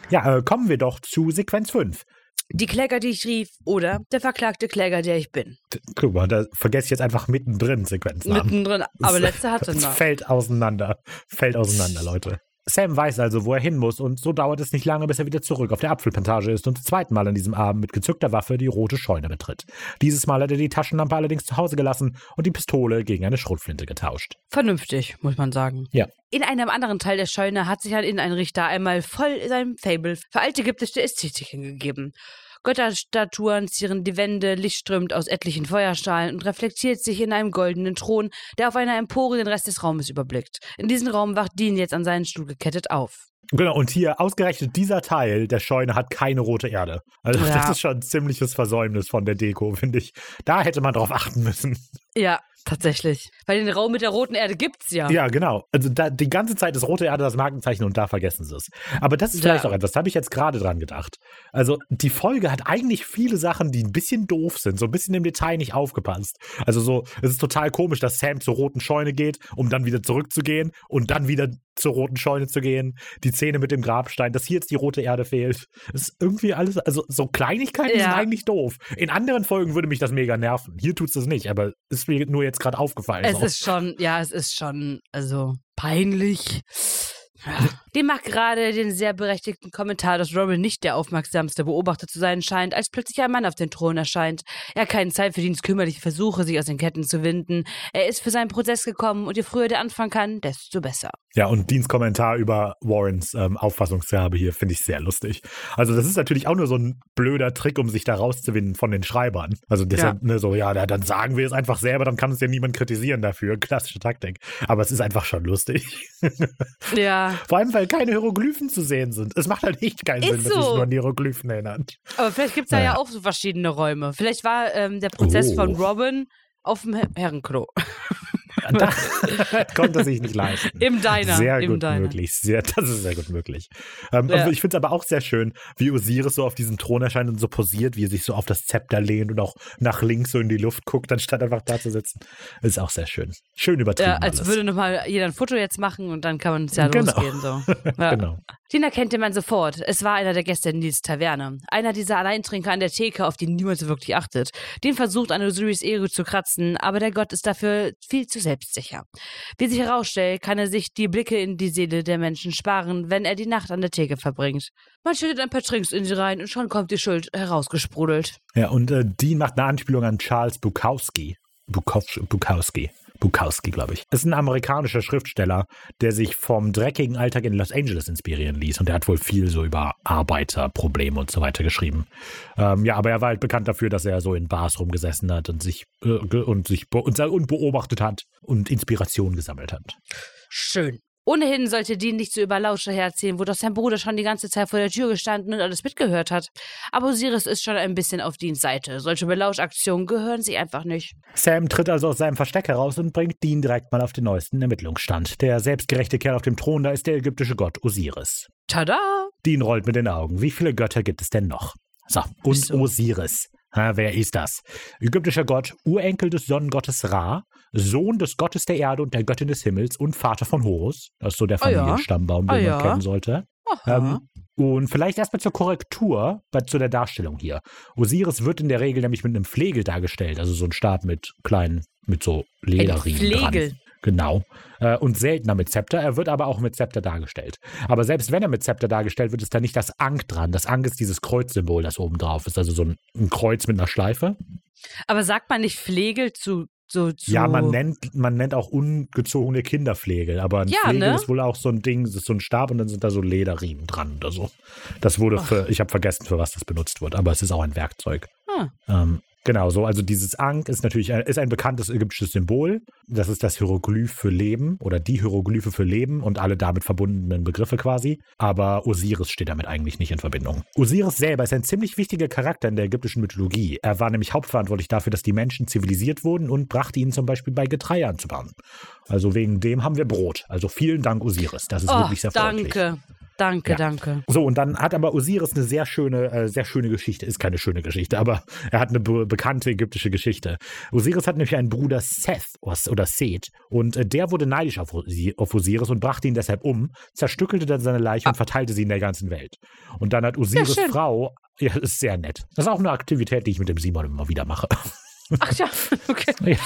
Ja, äh, kommen wir doch zu Sequenz 5. Die Kläger, die ich rief, oder der verklagte Kläger, der ich bin. Guck mal, da vergesse ich jetzt einfach mittendrin Sequenznamen. Mittendrin, aber letzte hatte es noch. fällt auseinander. Fällt auseinander, Leute. Sam weiß also, wo er hin muss, und so dauert es nicht lange, bis er wieder zurück auf der Apfelplantage ist und zum zweiten Mal an diesem Abend mit gezückter Waffe die rote Scheune betritt. Dieses Mal hat er die Taschenlampe allerdings zu Hause gelassen und die Pistole gegen eine Schrotflinte getauscht. Vernünftig, muss man sagen. Ja. In einem anderen Teil der Scheune hat sich ein Inneneinrichter einmal voll seinem Fable für alte ägyptische Ästhetik hingegeben. Götterstatuen zieren die Wände, Licht strömt aus etlichen Feuerstrahlen und reflektiert sich in einem goldenen Thron, der auf einer Empore den Rest des Raumes überblickt. In diesem Raum wacht Dean jetzt an seinen Stuhl gekettet auf. Genau, und hier ausgerechnet dieser Teil der Scheune hat keine rote Erde. Also Ja. das ist schon ein ziemliches Versäumnis von der Deko, finde ich. Da hätte man drauf achten müssen. Ja, tatsächlich. Weil den Raum mit der roten Erde gibt's ja. Ja, genau. Also da, die ganze Zeit ist rote Erde das Markenzeichen und da vergessen sie es. Aber das ist Ja. vielleicht auch etwas, da habe ich jetzt gerade dran gedacht. Also die Folge hat eigentlich viele Sachen, die ein bisschen doof sind, so ein bisschen im Detail nicht aufgepasst. Also so, es ist total komisch, dass Sam zur roten Scheune geht, um dann wieder zurückzugehen und dann wieder zur roten Scheune zu gehen. Die Szene mit dem Grabstein, dass hier jetzt die rote Erde fehlt. Es ist irgendwie alles, also so Kleinigkeiten Ja. sind eigentlich doof. In anderen Folgen würde mich das mega nerven. Hier tut's das nicht, aber ist mir nur jetzt gerade aufgefallen. Es so. ist schon, ja, es ist schon, also peinlich. Die mag gerade den sehr berechtigten Kommentar, dass Robin nicht der aufmerksamste Beobachter zu sein scheint, als plötzlich ein Mann auf den Thron erscheint. Er hat keine Zeit für Dienst kümmerliche Versuche, sich aus den Ketten zu winden. Er ist für seinen Prozess gekommen und je früher der anfangen kann, desto besser. Ja, und Dienstkommentar über Warrens ähm, Auffassungsgabe hier finde ich sehr lustig. Also, das ist natürlich auch nur so ein blöder Trick, um sich da rauszuwinden von den Schreibern. Also, deshalb, ne, so, ja, dann sagen wir es einfach selber, dann kann uns ja niemand kritisieren dafür. Klassische Taktik. Aber es ist einfach schon lustig. Ja, Vor allem, weil keine Hieroglyphen zu sehen sind. Es macht halt echt keinen Ist Sinn, dass sich so. nur an Hieroglyphen erinnert. aber vielleicht gibt es da ja auch so verschiedene Räume. Vielleicht war ähm, der Prozess Oh. von Robin auf dem Her- Herrenklo. Da konnte sich nicht leisten. Im Diner. Sehr gut Diner. möglich. Sehr, das ist sehr gut möglich. Ähm, Ja. Ich finde es aber auch sehr schön, wie Osiris so auf diesem Thron erscheint und so posiert, wie er sich so auf das Zepter lehnt und auch nach links so in die Luft guckt, anstatt einfach da zu sitzen. Ist auch sehr schön. Schön übertrieben. Ja, als alles. würde nochmal jeder ein Foto jetzt machen und dann kann man es ja Genau. losgehen. So. Ja. Genau. Den erkannte man sofort. Es war einer der Gäste in Nils Taverne. Einer dieser Alleintrinker an der Theke, auf die niemand so wirklich achtet. Den versucht an Osiris Ego zu kratzen, aber der Gott ist dafür viel zu selbstsicher. Wie sich herausstellt, kann er sich die Blicke in die Seele der Menschen sparen, wenn er die Nacht an der Theke verbringt. Man schüttet ein paar Trinks in sie rein und schon kommt die Schuld herausgesprudelt. Ja, und äh, Dean macht eine Anspielung an Charles. Bukowski, Bukowski. Bukowski, glaube ich. Ist ein amerikanischer Schriftsteller, der sich vom dreckigen Alltag in Los Angeles inspirieren ließ. Und der hat wohl viel so über Arbeiterprobleme und so weiter geschrieben. Ähm, ja, aber er war halt bekannt dafür, dass er so in Bars rumgesessen hat und sich, äh, und, sich be und, und beobachtet hat und Inspiration gesammelt hat. Schön. Ohnehin sollte Dean nicht so über Lauscher herzählen, wo doch sein Bruder schon die ganze Zeit vor der Tür gestanden und alles mitgehört hat. Aber Osiris ist schon ein bisschen auf Deans Seite. Solche Belauschaktionen gehören sie einfach nicht. Sam tritt also aus seinem Versteck heraus und bringt Dean direkt mal auf den neuesten Ermittlungsstand. Der selbstgerechte Kerl auf dem Thron, da ist der ägyptische Gott Osiris. Tada! Dean rollt mit den Augen. Wie viele Götter gibt es denn noch? So, und so. Osiris. Ha, wer ist das? Ägyptischer Gott, Urenkel des Sonnengottes Ra, Sohn des Gottes der Erde und der Göttin des Himmels und Vater von Horus. Das ist so der Ah ja. Familienstammbaum, den Ah man ja. kennen sollte. Ähm, und vielleicht erstmal zur Korrektur bei, zu der Darstellung hier. Osiris wird in der Regel nämlich mit einem Flegel dargestellt, also so ein Stab mit kleinen, mit so Lederriemen Flegel. dran. Genau. Äh, und seltener mit Zepter. Er wird aber auch mit Zepter dargestellt. Aber selbst wenn er mit Zepter dargestellt wird, ist da nicht das Ankh dran. Das Ankh ist dieses Kreuzsymbol, das oben drauf ist. Also so ein, ein Kreuz mit einer Schleife. Aber sagt man nicht Flegel zu. So, zu Ja, man nennt, man nennt auch ungezogene Kinderflegel. Aber ein Ja, Flegel ne? ist wohl auch so ein Ding, das ist so ein Stab und dann sind da so Lederriemen dran oder so. Das wurde für, ich habe vergessen, für was das benutzt wird, aber es ist auch ein Werkzeug. Ah. Ähm, genau, so, also dieses Ankh ist natürlich ein, ist ein bekanntes ägyptisches Symbol. Das ist das Hieroglyph für Leben oder die Hieroglyphe für Leben und alle damit verbundenen Begriffe quasi. Aber Osiris steht damit eigentlich nicht in Verbindung. Osiris selber ist ein ziemlich wichtiger Charakter in der ägyptischen Mythologie. Er war nämlich hauptverantwortlich dafür, dass die Menschen zivilisiert wurden und brachte ihnen zum Beispiel bei Getreide anzubauen. Also wegen dem haben wir Brot. Also vielen Dank, Osiris. Das ist Oh, wirklich sehr freundlich. danke. Danke, Ja. danke. So, und dann hat aber Osiris eine sehr schöne, äh, sehr schöne Geschichte. Ist keine schöne Geschichte, aber er hat eine be bekannte ägyptische Geschichte. Osiris hat nämlich einen Bruder Seth oder Seth und äh, der wurde neidisch auf, auf Osiris und brachte ihn deshalb um, zerstückelte dann seine Leiche und verteilte sie in der ganzen Welt. Und dann hat Osiris schön. Frau, ja, ist sehr nett. Das ist auch eine Aktivität, die ich mit dem Simon immer wieder mache. Ach ja, okay. Ja.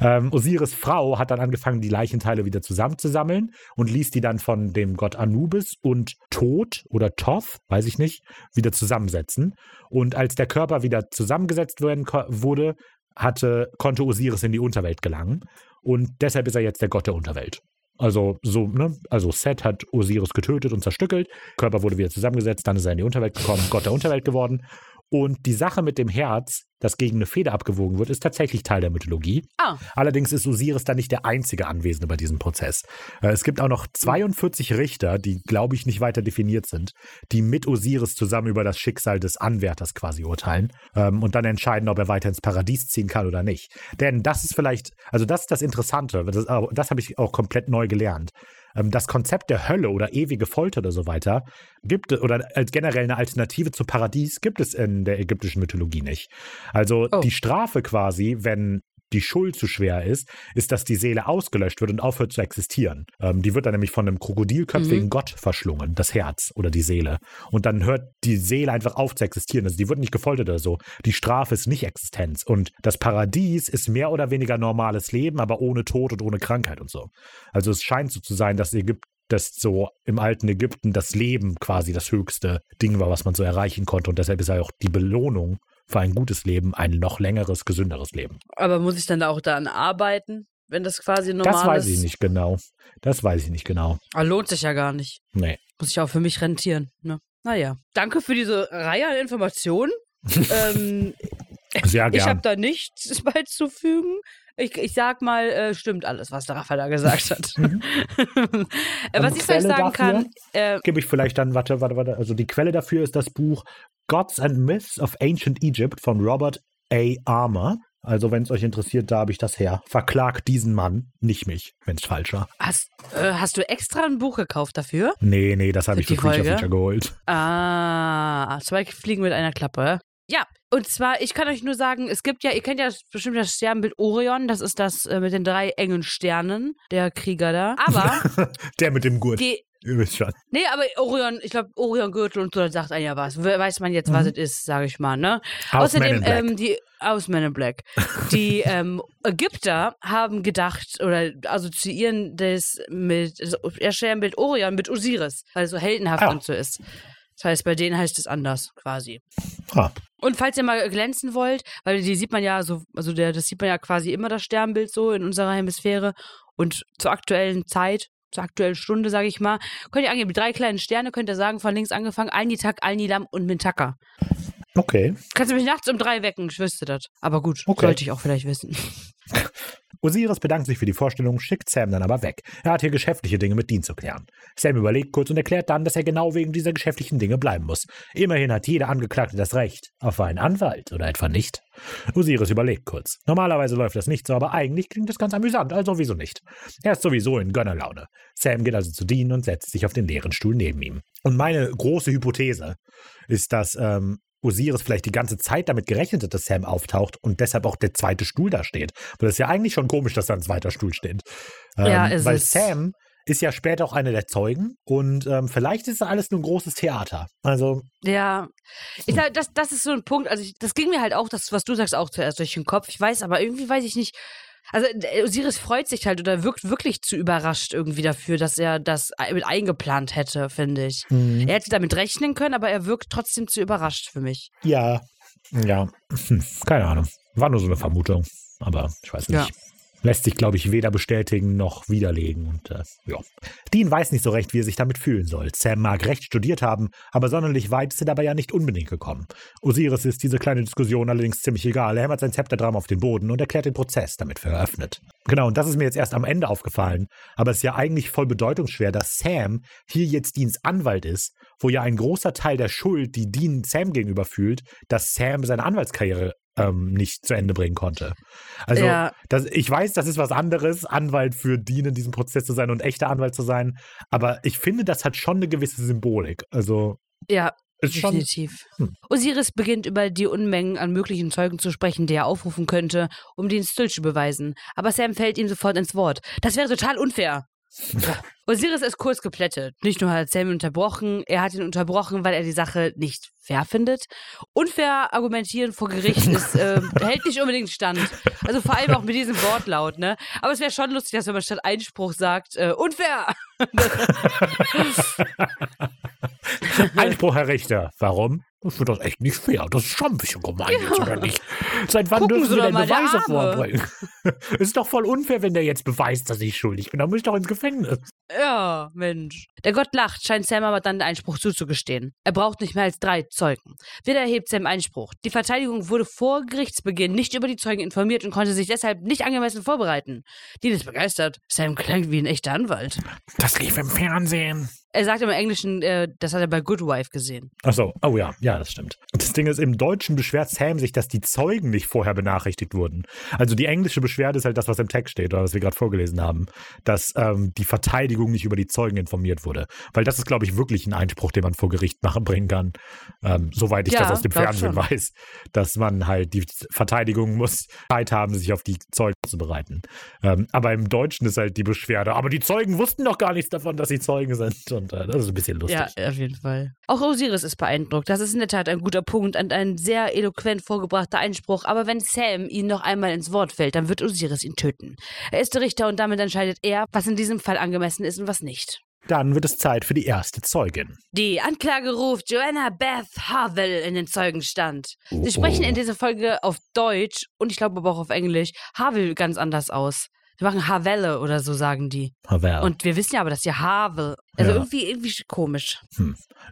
Ähm, Osiris Frau hat dann angefangen, die Leichenteile wieder zusammenzusammeln und ließ die dann von dem Gott Anubis und Tod oder Thoth, weiß ich nicht, wieder zusammensetzen. Und als der Körper wieder zusammengesetzt werden wurde, hatte, konnte Osiris in die Unterwelt gelangen. Und deshalb ist er jetzt der Gott der Unterwelt. Also so, ne? Also Set hat Osiris getötet und zerstückelt, Körper wurde wieder zusammengesetzt, dann ist er in die Unterwelt gekommen, Gott der Unterwelt geworden. Und die Sache mit dem Herz, das gegen eine Feder abgewogen wird, ist tatsächlich Teil der Mythologie. Ah. Allerdings ist Osiris dann nicht der einzige Anwesende bei diesem Prozess. Äh, Es gibt auch noch 42 Richter, die, glaube ich, nicht weiter definiert sind, die mit Osiris zusammen über das Schicksal des Anwärters quasi urteilen ähm, und dann entscheiden, ob er weiter ins Paradies ziehen kann oder nicht. Denn das ist vielleicht, also das ist das Interessante, das, aber das habe ich auch komplett neu gelernt. Ähm, Das Konzept der Hölle oder ewige Folter oder so weiter gibt es, oder als generell eine Alternative zum Paradies gibt es in der ägyptischen Mythologie nicht. Also Oh. die Strafe quasi, wenn die Schuld zu schwer ist, ist, dass die Seele ausgelöscht wird und aufhört zu existieren. Ähm, die wird dann nämlich von einem krokodilköpfigen Gott verschlungen, das Herz oder die Seele. Und dann hört die Seele einfach auf zu existieren. Also die wird nicht gefoltert oder so. Die Strafe ist nicht Existenz. Und das Paradies ist mehr oder weniger normales Leben, aber ohne Tod und ohne Krankheit und so. Also es scheint so zu sein, dass Ägyp dass so im alten Ägypten das Leben quasi das höchste Ding war, was man so erreichen konnte. Und deshalb ist ja auch die Belohnung für ein gutes Leben ein noch längeres, gesünderes Leben. Aber muss ich dann da auch daran arbeiten, wenn das quasi normal ist? Das weiß ich nicht genau. Das weiß ich nicht genau. Aber lohnt sich ja gar nicht. Nee. Muss ich auch für mich rentieren. Ne? Naja. Danke für diese Reihe an Informationen. ähm, Sehr ich habe da nichts beizufügen. Ich, ich sag mal, äh, stimmt alles, was der Raphael da gesagt hat. äh, was Und ich euch Quelle sagen dafür? kann, äh, Gebe ich vielleicht dann, warte, warte, warte. Also die Quelle dafür ist das Buch Gods and Myths of Ancient Egypt von Robert A. Armour. Also wenn es euch interessiert, da habe ich das her. Verklagt diesen Mann, nicht mich, wenn es falsch war. hast, äh, hast du extra ein Buch gekauft dafür? Nee, nee, das habe ich Für Creature Folge? Feature geholt. Ah, zwei Fliegen mit einer Klappe. Ja, und zwar, ich kann euch nur sagen, es gibt ja, ihr kennt ja bestimmt das Sternbild Orion, das ist das äh, mit den drei engen Sternen, der Krieger da. Aber Der mit dem Gurt. die, Ihr wisst schon. nee, aber Orion, ich glaube, Orion-Gürtel und so, das sagt einem ja was. We- Weiß man jetzt, was Mhm. es ist, sage ich mal, ne? Men Außerdem, ähm, die, aus Men in Black. Die ähm, Ägypter haben gedacht oder assoziieren das mit, das Sternbild Orion mit Osiris, weil es so heldenhaft Ah. und so ist. Das heißt, bei denen heißt es anders, quasi. Ah, Und falls ihr mal glänzen wollt, weil die sieht man ja so, also der, das sieht man ja quasi immer das Sternbild so in unserer Hemisphäre und zur aktuellen Zeit, zur aktuellen Stunde, sage ich mal, könnt ihr angeben, die drei kleinen Sterne könnt ihr sagen, von links angefangen, Alnitak, Alnilam und Mintaka. okay. Kannst du mich nachts um drei wecken, ich wüsste das. Aber gut, Okay. sollte ich auch vielleicht wissen. Osiris bedankt sich für die Vorstellung, schickt Sam dann aber weg. Er hat hier geschäftliche Dinge mit Dean zu klären. Sam überlegt kurz und erklärt dann, dass er genau wegen dieser geschäftlichen Dinge bleiben muss. Immerhin hat jeder Angeklagte das Recht auf einen Anwalt, oder etwa nicht? Osiris überlegt kurz. Normalerweise läuft das nicht so, aber eigentlich klingt das ganz amüsant, also wieso nicht? Er ist sowieso in Gönnerlaune. Sam geht also zu Dean und setzt sich auf den leeren Stuhl neben ihm. Und meine große Hypothese ist, dass ähm, Osiris vielleicht die ganze Zeit damit gerechnet hat, dass Sam auftaucht und deshalb auch der zweite Stuhl da steht. Weil das ist ja eigentlich schon komisch, dass da ein zweiter Stuhl steht. Ähm, Ja, ist weil es. Sam ist ja später auch einer der Zeugen und ähm, vielleicht ist das alles nur ein großes Theater. Also, Ja, ich sag, das, das ist so ein Punkt, also ich, das ging mir halt auch, das, was du sagst, auch zuerst durch den Kopf. Ich weiß, aber irgendwie weiß ich nicht. Also der Osiris freut sich halt oder wirkt wirklich zu überrascht irgendwie dafür, dass er das mit eingeplant hätte, finde ich. mh, Er hätte damit rechnen können, aber er wirkt trotzdem zu überrascht für mich. ja, ja, hm, keine Ahnung. War nur so eine Vermutung, aber ich weiß nicht. Ja. Lässt sich, glaube ich, weder bestätigen noch widerlegen. Und äh, ja. Dean weiß nicht so recht, wie er sich damit fühlen soll. Sam mag Recht studiert haben, aber sonderlich weit ist er dabei ja nicht unbedingt gekommen. Osiris ist diese kleine Diskussion allerdings ziemlich egal. Er hämmert sein Zepter dreimal auf den Boden und erklärt den Prozess damit für eröffnet. Genau, und das ist mir jetzt erst am Ende aufgefallen. Aber es ist ja eigentlich voll bedeutungsschwer, dass Sam hier jetzt Deans Anwalt ist, wo ja ein großer Teil der Schuld, die Dean Sam gegenüber fühlt, dass Sam seine Anwaltskarriere ähm, nicht zu Ende bringen konnte. Also Ja. das, ich weiß, das ist was anderes, Anwalt für Dean in diesem Prozess zu sein und echter Anwalt zu sein, aber ich finde, das hat schon eine gewisse Symbolik. Also Ja, ist schon definitiv. Hm. Osiris beginnt über die Unmengen an möglichen Zeugen zu sprechen, die er aufrufen könnte, um den Still zu beweisen. Aber Sam fällt ihm sofort ins Wort. Das wäre total unfair. Osiris ist kurz geplättet. Nicht nur hat Sam ihn unterbrochen, er hat ihn unterbrochen, weil er die Sache nicht fair findet. Unfair argumentieren vor Gericht ist, äh, hält nicht unbedingt stand. Also vor allem auch mit diesem Wortlaut, ne? Aber es wäre schon lustig, dass wenn man statt Einspruch sagt, äh, unfair. Einspruch, Herr Richter. Warum? Ich finde das echt nicht fair. Das ist schon ein bisschen gemein jetzt, oder nicht? Seit wann Gucken dürfen Sie denn Beweise vorbringen? Es ist doch voll unfair, wenn der jetzt beweist, dass ich schuldig bin. Dann muss ich doch ins Gefängnis. Ja, Mensch. Der Gott lacht, scheint Sam aber dann den Einspruch zuzugestehen. Er braucht nicht mehr als drei Zeugen. Wieder erhebt Sam Einspruch. Die Verteidigung wurde vor Gerichtsbeginn nicht über die Zeugen informiert und konnte sich deshalb nicht angemessen vorbereiten. Dean ist begeistert. Sam klingt wie ein echter Anwalt. Das lief im Fernsehen. Er sagt im Englischen, äh, das hat er bei Good Wife gesehen. Ach so, oh ja, ja, das stimmt. Das Ding ist, im Deutschen beschwert Sam sich, dass die Zeugen nicht vorher benachrichtigt wurden. Also die englische Beschwerde ist halt das, was im Text steht oder was wir gerade vorgelesen haben, dass ähm, die Verteidigung nicht über die Zeugen informiert wurde. Weil das ist, glaube ich, wirklich ein Einspruch, den man vor Gericht machen bringen kann. Ähm, soweit ich Ja, das aus dem Fernsehen schon. weiß, dass man halt die Verteidigung muss Zeit haben, sich auf die Zeugen zu bereiten. Ähm, aber im Deutschen ist halt die Beschwerde. Aber die Zeugen wussten doch gar nichts davon, dass sie Zeugen sind. Und äh, das ist ein bisschen lustig. Ja, auf jeden Fall. Auch Osiris ist beeindruckt. Das ist in der Tat ein guter Punkt und ein sehr eloquent vorgebrachter Einspruch. Aber wenn Sam ihn noch einmal ins Wort fällt, dann wird Osiris ihn töten. Er ist der Richter und damit entscheidet er, was in diesem Fall angemessen ist und was nicht. Dann wird es Zeit für die erste Zeugin. Die Anklage ruft Joanna Beth Harville in den Zeugenstand. Oh, Sie sprechen oh. in dieser Folge auf Deutsch und ich glaube aber auch auf Englisch Harville ganz anders aus. Die machen Havelle oder so sagen die. Havel. Und wir wissen ja aber, dass die Harville. Also Ja. irgendwie, irgendwie komisch.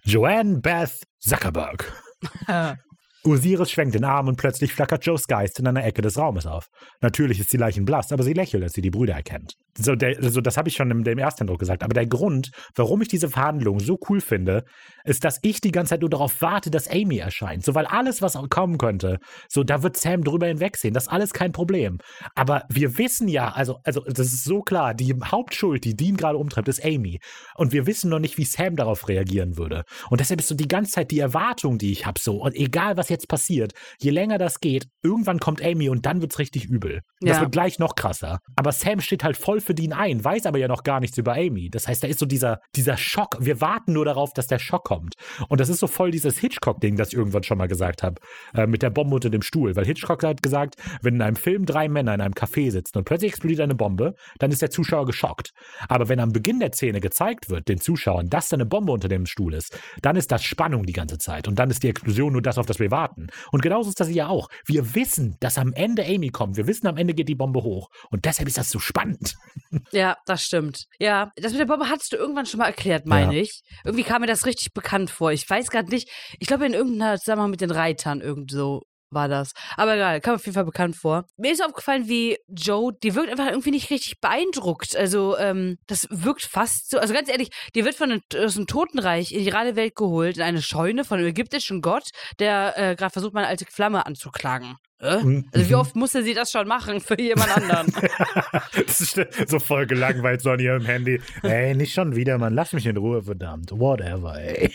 Joanne Beth Zuckerberg. Osiris schwenkt den Arm und plötzlich flackert Joes Geist in einer Ecke des Raumes auf. Natürlich ist sie leichenblass, aber sie lächelt, als sie die Brüder erkennt. So, der, also das habe ich schon im, im ersten Eindruck gesagt. Aber der Grund, warum ich diese Verhandlung so cool finde, ist, dass ich die ganze Zeit nur darauf warte, dass Amy erscheint. So, weil alles, was kommen könnte, so, da wird Sam drüber hinwegsehen. Das ist alles kein Problem. Aber wir wissen ja, also, also, das ist so klar, die Hauptschuld, die Dean gerade umtreibt, ist Amy. Und wir wissen noch nicht, wie Sam darauf reagieren würde. Und deshalb ist so die ganze Zeit die Erwartung, die ich habe, so, und egal was jetzt passiert, je länger das geht, irgendwann kommt Amy und dann wird's richtig übel. Und Das Ja. wird gleich noch krasser. Aber Sam steht halt voll für Dean ein, weiß aber ja noch gar nichts über Amy. Das heißt, da ist so dieser, dieser Schock. Wir warten nur darauf, dass der Schock kommt. Und das ist so voll dieses Hitchcock-Ding, das ich irgendwann schon mal gesagt habe, äh, mit der Bombe unter dem Stuhl. Weil Hitchcock hat gesagt, wenn in einem Film drei Männer in einem Café sitzen und plötzlich explodiert eine Bombe, dann ist der Zuschauer geschockt. Aber wenn am Beginn der Szene gezeigt wird, den Zuschauern, dass da eine Bombe unter dem Stuhl ist, dann ist das Spannung die ganze Zeit. Und dann ist die Explosion nur das, auf das wir warten. Und genauso ist das hier auch. Wir wissen, dass am Ende Amy kommt. Wir wissen, am Ende geht die Bombe hoch. Und deshalb ist das so spannend. Ja, das stimmt. Ja, das mit der Bombe hattest du irgendwann schon mal erklärt, meine Ja. ich. Irgendwie kam mir das richtig bekannt vor. Ich weiß gerade nicht. Ich glaube, in irgendeiner Zusammenhang mit den Reitern irgend so war das. Aber egal, kam auf jeden Fall bekannt vor. Mir ist aufgefallen, wie Joe, die wirkt einfach irgendwie nicht richtig beeindruckt. Also, ähm, das wirkt fast so. Also ganz ehrlich, die wird von einem, aus dem Totenreich in die reale Welt geholt, in eine Scheune von einem ägyptischen Gott, der äh, gerade versucht, meine alte Flamme anzuklagen. Äh? Also wie oft musste sie das schon machen für jemand anderen? das ist so voll gelangweilt so an ihrem Handy. Ey, nicht schon wieder, Mann. Lass mich in Ruhe, verdammt. Whatever, ey.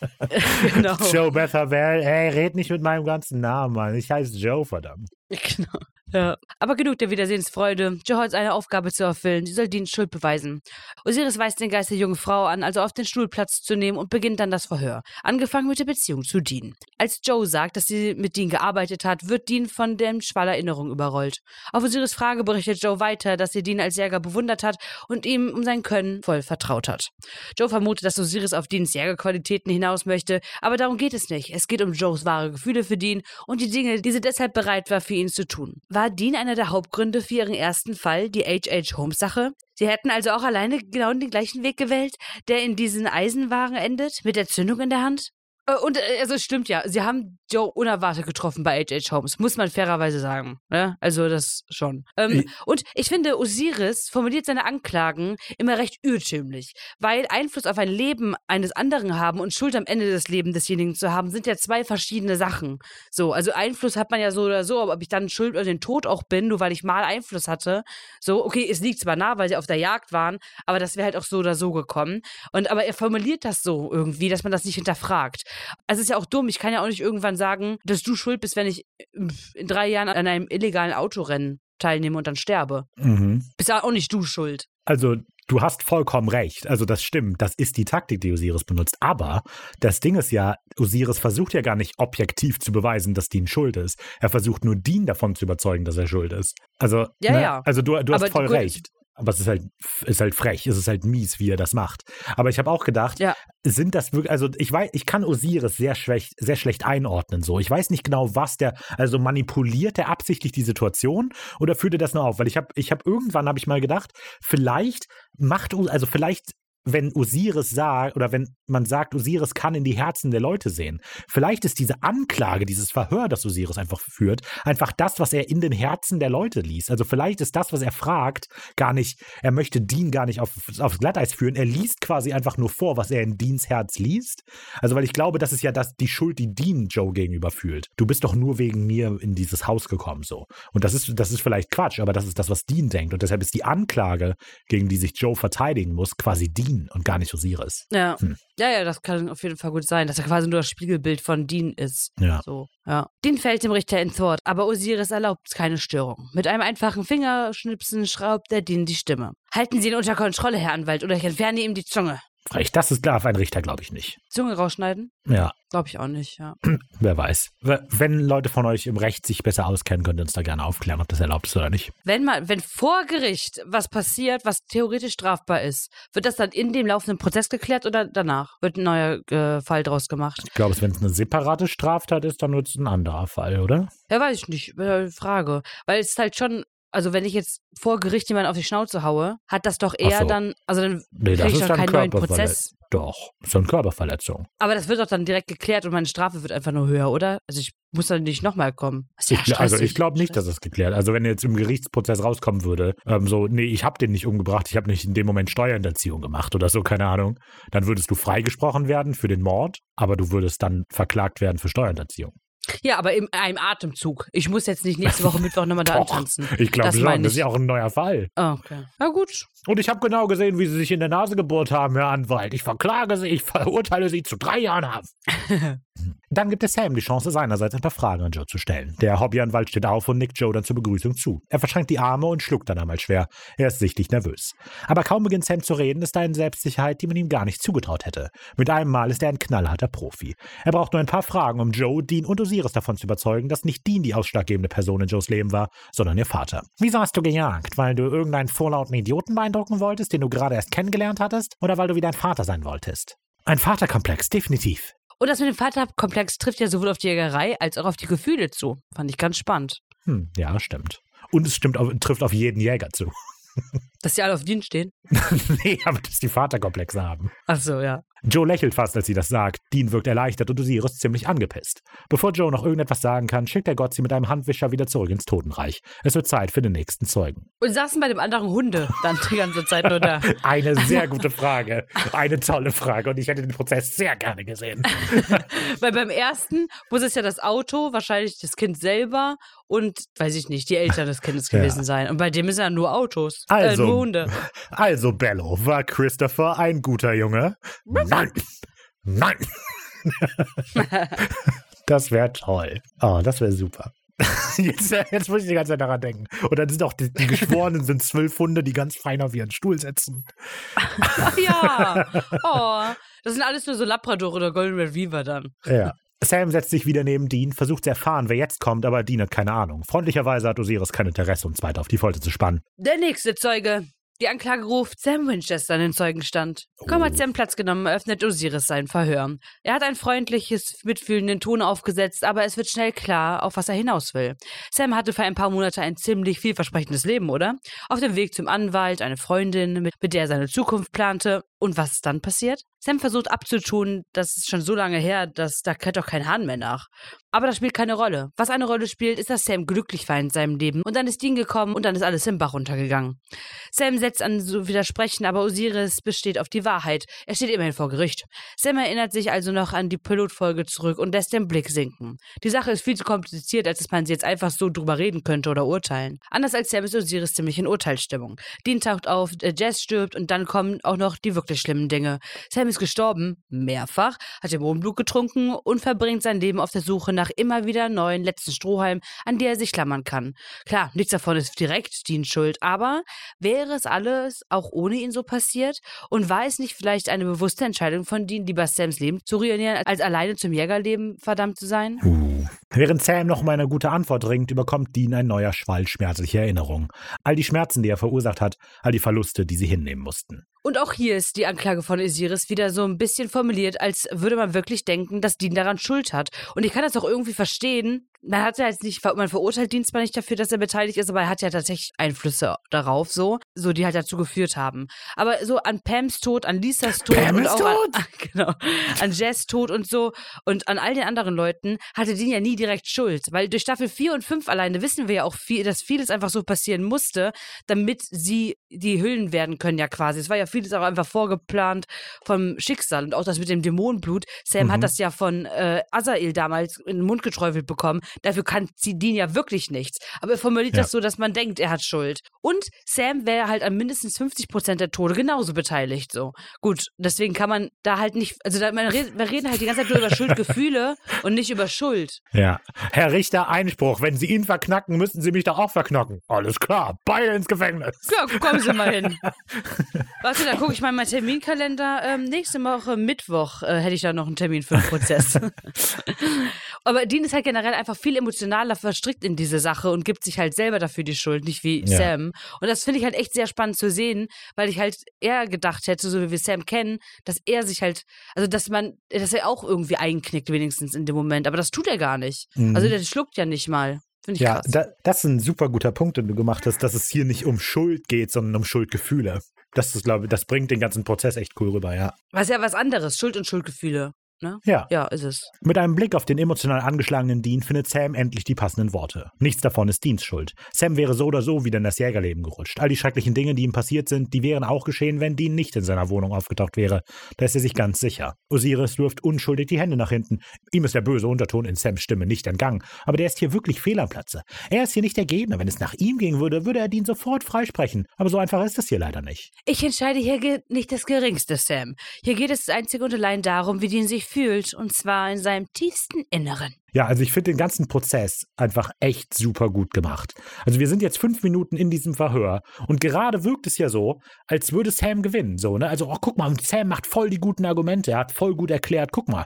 genau. Joe Bethabel, ey, red nicht mit meinem ganzen Namen, Mann. Ich heiße Joe, verdammt. Genau. Ja. Aber genug der Wiedersehensfreude. Joe hat eine Aufgabe zu erfüllen. Sie soll Dean Schuld beweisen. Osiris weist den Geist der jungen Frau an, also auf den Stuhl Platz zu nehmen und beginnt dann das Verhör. Angefangen mit der Beziehung zu Dean. Als Joe sagt, dass sie mit Dean gearbeitet hat, wird Dean von dem Schwall Erinnerung überrollt. Auf Osiris Frage berichtet Joe weiter, dass sie Dean als Jäger bewundert hat und ihm um sein Können voll vertraut hat. Joe vermutet, dass Osiris auf Deans Jägerqualitäten hinaus möchte, aber darum geht es nicht. Es geht um Joes wahre Gefühle für Dean und die Dinge, die sie deshalb bereit war, für ihn zu tun. War Dean einer der Hauptgründe für ihren ersten Fall, die H.H. Holmes-Sache? Sie hätten also auch alleine genau den gleichen Weg gewählt, der in diesen Eisenwaren endet, mit der Zündung in der Hand? Äh, Und äh, also es stimmt ja, sie haben Joe unerwartet getroffen bei H.H. Holmes, muss man fairerweise sagen. Ne? Also das schon. Ähm, Ich- und ich finde, Osiris formuliert seine Anklagen immer recht irrtümlich, weil Einfluss auf ein Leben eines anderen haben und Schuld am Ende des Lebens desjenigen zu haben, sind ja zwei verschiedene Sachen. So, also Einfluss hat man ja so oder so, aber ob ich dann schuld oder den Tod auch bin, nur weil ich mal Einfluss hatte, so, okay, es liegt zwar nah, weil sie auf der Jagd waren, aber das wäre halt auch so oder so gekommen. Und aber er formuliert das so irgendwie, dass man das nicht hinterfragt. Also es ist ja auch dumm, ich kann ja auch nicht irgendwann sagen, dass du schuld bist, wenn ich äh, in drei Jahren an einem illegalen Autorennen teilnehme und dann sterbe. Mhm. Bist ja auch nicht du schuld. Also, du hast vollkommen recht. Also, das stimmt. Das ist die Taktik, die Osiris benutzt. Aber das Ding ist ja, Osiris versucht ja gar nicht objektiv zu beweisen, dass Dean schuld ist. Er versucht nur Dean davon zu überzeugen, dass er schuld ist. Also, Ja, ne? ja. also du, du hast Aber voll gut, recht. Aber es ist halt, ist halt frech, es ist halt mies, wie er das macht. Aber ich habe auch gedacht, Ja. sind das wirklich, also ich weiß, ich kann Osiris sehr schlecht, sehr schlecht einordnen. So, ich weiß nicht genau, was der, also manipuliert er absichtlich die Situation oder führt er das nur auf? Weil ich habe, ich habe irgendwann habe ich mal gedacht, vielleicht macht, also vielleicht wenn Osiris sagt, oder wenn man sagt, Osiris kann in die Herzen der Leute sehen. Vielleicht ist diese Anklage, dieses Verhör, das Osiris einfach führt, einfach das, was er in den Herzen der Leute liest. Also vielleicht ist das, was er fragt, gar nicht, er möchte Dean gar nicht auf, aufs Glatteis führen. Er liest quasi einfach nur vor, was er in Deans Herz liest. Also, weil ich glaube, das ist ja das, die Schuld, die Dean Joe gegenüber fühlt. Du bist doch nur wegen mir in dieses Haus gekommen, so. Und das ist, das ist vielleicht Quatsch, aber das ist das, was Dean denkt. Und deshalb ist die Anklage, gegen die sich Joe verteidigen muss, quasi Dean und gar nicht Osiris. Ja. Hm. Ja, ja, das kann auf jeden Fall gut sein, dass er quasi nur das Spiegelbild von Dean ist. Ja. So, ja. Dean fällt dem Richter ins Wort, aber Osiris erlaubt keine Störung. Mit einem einfachen Fingerschnipsen schraubt der Dean die Stimme. Halten Sie ihn unter Kontrolle, Herr Anwalt, oder ich entferne ihm die Zunge. Frech, das ist klar, auf einen Richter glaube ich nicht. Zunge rausschneiden? Ja, Glaube ich auch nicht, ja. wer weiß. Wenn Leute von euch im Recht sich besser auskennen, könnt ihr uns da gerne aufklären, ob das erlaubt ist oder nicht. Wenn mal, wenn vor Gericht was passiert, was theoretisch strafbar ist, wird das dann in dem laufenden Prozess geklärt oder danach? Wird ein neuer äh, Fall draus gemacht? Ich glaube, wenn es eine separate Straftat ist, dann wird es ein anderer Fall, oder? Ja, weiß ich nicht. Äh, Frage. Weil es ist halt schon, also wenn ich jetzt vor Gericht jemanden auf die Schnauze haue, hat das doch eher so. dann, also dann Nee, das kriege ich ist doch keinen neuen Prozess. Doch, ist dann Körperverletzung. Aber das wird doch dann direkt geklärt und meine Strafe wird einfach nur höher, oder? Also ich muss dann nicht nochmal kommen. Ja Ich, also ich glaube nicht, dass das geklärt Also wenn jetzt im Gerichtsprozess rauskommen würde, ähm, so, nee, ich habe den nicht umgebracht, ich habe nicht in dem Moment Steuerhinterziehung gemacht oder so, keine Ahnung, dann würdest du freigesprochen werden für den Mord, aber du würdest dann verklagt werden für Steuerhinterziehung. Ja, aber in einem Atemzug. Ich muss jetzt nicht nächste Woche Mittwoch nochmal da Doch, antanzen. Ich glaube Das schon, das ist ja auch ein neuer Fall. Oh, okay. Na gut. Und ich habe genau gesehen, wie sie sich in der Nase gebohrt haben, Herr Anwalt. Ich verklage sie, ich verurteile sie zu drei Jahren Haft. Dann gibt es Sam die Chance, seinerseits ein paar Fragen an Joe zu stellen. Der Hobbyanwalt steht auf und nickt Joe dann zur Begrüßung zu. Er verschränkt die Arme und schluckt dann einmal schwer. Er ist sichtlich nervös. Aber kaum beginnt Sam zu reden, ist da eine Selbstsicherheit, die man ihm gar nicht zugetraut hätte. Mit einem Mal ist er ein knallharter Profi. Er braucht nur ein paar Fragen, um Joe, Dean und Osiris davon zu überzeugen, dass nicht Dean die ausschlaggebende Person in Joes Leben war, sondern ihr Vater. Wieso hast du gejagt? Weil du irgendeinen vorlauten Idioten beeindrucken wolltest, den du gerade erst kennengelernt hattest? Oder weil du wie dein Vater sein wolltest? Ein Vaterkomplex, definitiv. Und das mit dem Vaterkomplex trifft ja sowohl auf die Jägerei als auch auf die Gefühle zu. Fand ich ganz spannend. Hm, ja, stimmt. Und es stimmt, trifft auf jeden Jäger zu. Dass die alle auf Dienst stehen. nee, aber dass die Vaterkomplexe haben. Ach so, ja. Joe lächelt fast, als sie das sagt. Dean wirkt erleichtert und Osiris ziemlich angepisst. Bevor Joe noch irgendetwas sagen kann, schickt der Gott sie mit einem Handwischer wieder zurück ins Totenreich. Es wird Zeit für den nächsten Zeugen. Und saßen bei dem anderen Hunde dann die ganze Zeit nur da. Eine sehr gute Frage. Eine tolle Frage. Und ich hätte den Prozess sehr gerne gesehen. Weil beim ersten muss es ja das Auto, wahrscheinlich das Kind selber und, weiß ich nicht, die Eltern des Kindes Ja. gewesen sein. Und bei dem ist ja nur Autos. Also. Äh, nur Hunde. Also, Bello, war Christopher ein guter Junge? Nein! Nein! das wäre toll. Oh, das wäre super. Jetzt, jetzt muss ich die ganze Zeit daran denken. Und dann sind auch die, die Geschworenen sind zwölf Hunde, die ganz fein auf ihren Stuhl sitzen. Ach ja. Oh, das sind alles nur so Labrador oder Golden Retriever dann. Ja. Sam setzt sich wieder neben Dean, versucht zu erfahren, wer jetzt kommt, aber Dean hat keine Ahnung. Freundlicherweise hat Osiris kein Interesse, uns weiter auf die Folter zu spannen. Der nächste Zeuge. Die Anklage ruft Sam Winchester in den Zeugenstand. Kaum hat Sam Platz genommen, eröffnet Osiris sein Verhör. Er hat ein freundliches, mitfühlenden Ton aufgesetzt, aber es wird schnell klar, auf was er hinaus will. Sam hatte für ein paar Monate ein ziemlich vielversprechendes Leben, oder? Auf dem Weg zum Anwalt, eine Freundin, mit, mit der er seine Zukunft plante. Und was ist dann passiert? Sam versucht abzutun, das ist schon so lange her, dass da kennt doch kein Hahn mehr nach. Aber das spielt keine Rolle. Was eine Rolle spielt, ist, dass Sam glücklich war in seinem Leben. Und dann ist Dean gekommen und dann ist alles im Bach runtergegangen. Sam setzt an zu widersprechen, aber Osiris besteht auf die Wahrheit. Er steht immerhin vor Gericht. Sam erinnert sich also noch an die Pilotfolge zurück und lässt den Blick sinken. Die Sache ist viel zu kompliziert, als dass man sie jetzt einfach so drüber reden könnte oder urteilen. Anders als Sam ist Osiris ziemlich in Urteilsstimmung. Dean taucht auf, äh, Jess stirbt und dann kommen auch noch die wirklich schlimmen Dinge. Sam ist gestorben, mehrfach, hat im Mondblut getrunken und verbringt sein Leben auf der Suche nach immer wieder neuen letzten Strohhalmen, an die er sich klammern kann. Klar, nichts davon ist direkt Deans Schuld, aber wäre es alles auch ohne ihn so passiert? Und war es nicht vielleicht eine bewusste Entscheidung von Dean, lieber Sams Leben zu ruinieren, als alleine zum Jägerleben verdammt zu sein? Uh. Während Sam noch um eine gute Antwort ringt, überkommt Dean ein neuer Schwall schmerzlicher Erinnerungen. All die Schmerzen, die er verursacht hat, all die Verluste, die sie hinnehmen mussten. Und auch hier ist die Anklage von Osiris wieder so ein bisschen formuliert, als würde man wirklich denken, dass Dean daran Schuld hat. Und ich kann das auch irgendwie verstehen. Man hat ja jetzt nicht, man verurteilt zwar nicht dafür, dass er beteiligt ist, aber er hat ja tatsächlich Einflüsse darauf, so, so die halt dazu geführt haben. Aber so an Pams Tod, an Lisas Tod Pam und auch tot? An, genau, an Jess Tod und so und an all den anderen Leuten hatte Dean ja nie direkt Schuld, weil durch Staffel 4 und 5 alleine wissen wir ja auch viel, dass vieles einfach so passieren musste, damit sie die Hüllen werden können ja quasi. Es war ja vieles auch einfach vorgeplant vom Schicksal und auch das mit dem Dämonenblut. Sam Mhm. hat das ja von äh, Azael damals in den Mund geträufelt bekommen. Dafür kann sie Dean ja wirklich nichts. Aber er formuliert Ja. das so, dass man denkt, er hat Schuld. Und Sam wäre halt an mindestens 50 Prozent der Tode genauso beteiligt. So gut, deswegen kann man da halt nicht, also da, man redet, wir reden halt die ganze Zeit nur über Schuldgefühle und nicht über Schuld. Ja. Herr Richter, Einspruch. Wenn Sie ihn verknacken, müssen Sie mich doch auch verknacken. Alles klar, beide ins Gefängnis. Ja, kommen Sie mal hin. Warte, da gucke ich mal in meinen Terminkalender. Ähm, nächste Woche Mittwoch äh, hätte ich da noch einen Termin für den Prozess. Aber Dean ist halt generell einfach viel emotionaler verstrickt in diese Sache und gibt sich halt selber dafür die Schuld, nicht wie Ja. Sam. Und das finde ich halt echt sehr spannend zu sehen, weil ich halt eher gedacht hätte, so wie wir Sam kennen, dass er sich halt, also dass man, dass er auch irgendwie einknickt, wenigstens in dem Moment. Aber das tut er gar nicht. Mhm. Also der schluckt ja nicht mal. Finde ich Ja, krass. da, das ist ein super guter Punkt, den du gemacht hast, dass es hier nicht um Schuld geht, sondern um Schuldgefühle. Das ist, glaube ich, das bringt den ganzen Prozess echt cool rüber, ja. Was ja was anderes, Schuld und Schuldgefühle. Ja. Ja, ist es. Mit einem Blick auf den emotional angeschlagenen Dean findet Sam endlich die passenden Worte. Nichts davon ist Deans Schuld. Sam wäre so oder so wieder in das Jägerleben gerutscht. All die schrecklichen Dinge, die ihm passiert sind, die wären auch geschehen, wenn Dean nicht in seiner Wohnung aufgetaucht wäre. Da ist er sich ganz sicher. Osiris wirft unschuldig die Hände nach hinten. Ihm ist der böse Unterton in Sams Stimme nicht entgangen. Aber der ist hier wirklich fehl am Platze. Er ist hier nicht der Gegner. Wenn es nach ihm gehen würde, würde er Dean sofort freisprechen. Aber so einfach ist es hier leider nicht. Ich entscheide hier ge- nicht das Geringste, Sam. Hier geht es einzig und allein darum, wie Dean sich fühlt, und zwar in seinem tiefsten Inneren. Ja, also ich finde den ganzen Prozess einfach echt super gut gemacht. Also wir sind jetzt fünf Minuten in diesem Verhör und gerade wirkt es ja so, als würde Sam gewinnen. So, ne? Also, oh, guck mal, Sam macht voll die guten Argumente. Er hat voll gut erklärt. Guck mal,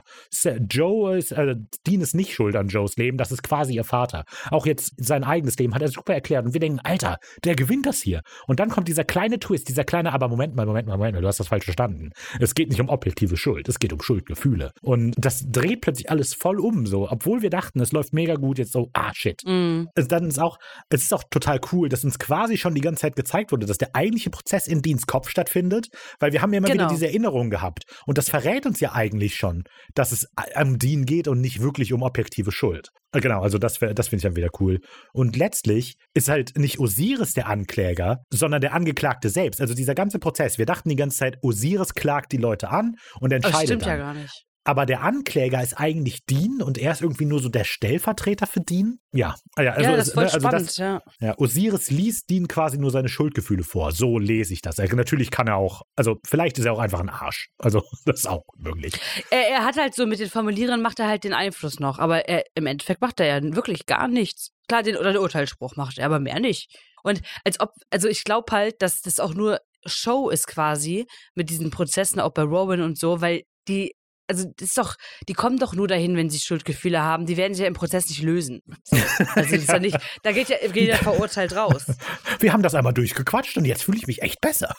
Joe ist, äh, Dean ist nicht schuld an Joes Leben. Das ist quasi ihr Vater. Auch jetzt sein eigenes Leben hat er super erklärt. Und wir denken, Alter, der gewinnt das hier. Und dann kommt dieser kleine Twist, dieser kleine, aber Moment mal, Moment mal, Moment mal, du hast das falsch verstanden. Es geht nicht um objektive Schuld, es geht um Schuldgefühle. Und das dreht plötzlich alles voll um, so, obwohl wir dachten, es läuft mega gut, jetzt so, ah, shit. Mm. Es, dann ist auch, es ist auch total cool, dass uns quasi schon die ganze Zeit gezeigt wurde, dass der eigentliche Prozess in Deans Kopf stattfindet, weil wir haben ja immer Genau. wieder diese Erinnerung gehabt. Und das verrät uns ja eigentlich schon, dass es um Dean geht und nicht wirklich um objektive Schuld. Äh, Genau, also das, das finde ich dann wieder cool. Und letztlich ist halt nicht Osiris der Ankläger, sondern der Angeklagte selbst. Also dieser ganze Prozess. Wir dachten die ganze Zeit, Osiris klagt die Leute an und Das entscheidet stimmt dann. ja gar nicht. Aber der Ankläger ist eigentlich Dean und er ist irgendwie nur so der Stellvertreter für Dean. Ja, ah ja, also, ja, das ist voll ne, also spannend, das, ja. ja, Osiris liest Dean quasi nur seine Schuldgefühle vor. So lese ich das. Er, natürlich kann er auch, also vielleicht ist er auch einfach ein Arsch. Also das ist auch möglich. Er, er hat halt so mit den Formulieren macht er halt den Einfluss noch, aber er, im Endeffekt macht er ja wirklich gar nichts. Klar, den oder den Urteilsspruch macht er, aber mehr nicht. Und als ob, also ich glaube halt, dass das auch nur Show ist quasi mit diesen Prozessen, auch bei Robin und so, weil die, also das ist doch, die kommen doch nur dahin, wenn sie Schuldgefühle haben. Die werden sich ja im Prozess nicht lösen. So. Also das ist ja nicht, da geht ja, geht ja verurteilt raus. Wir haben das einmal durchgequatscht und jetzt fühle ich mich echt besser.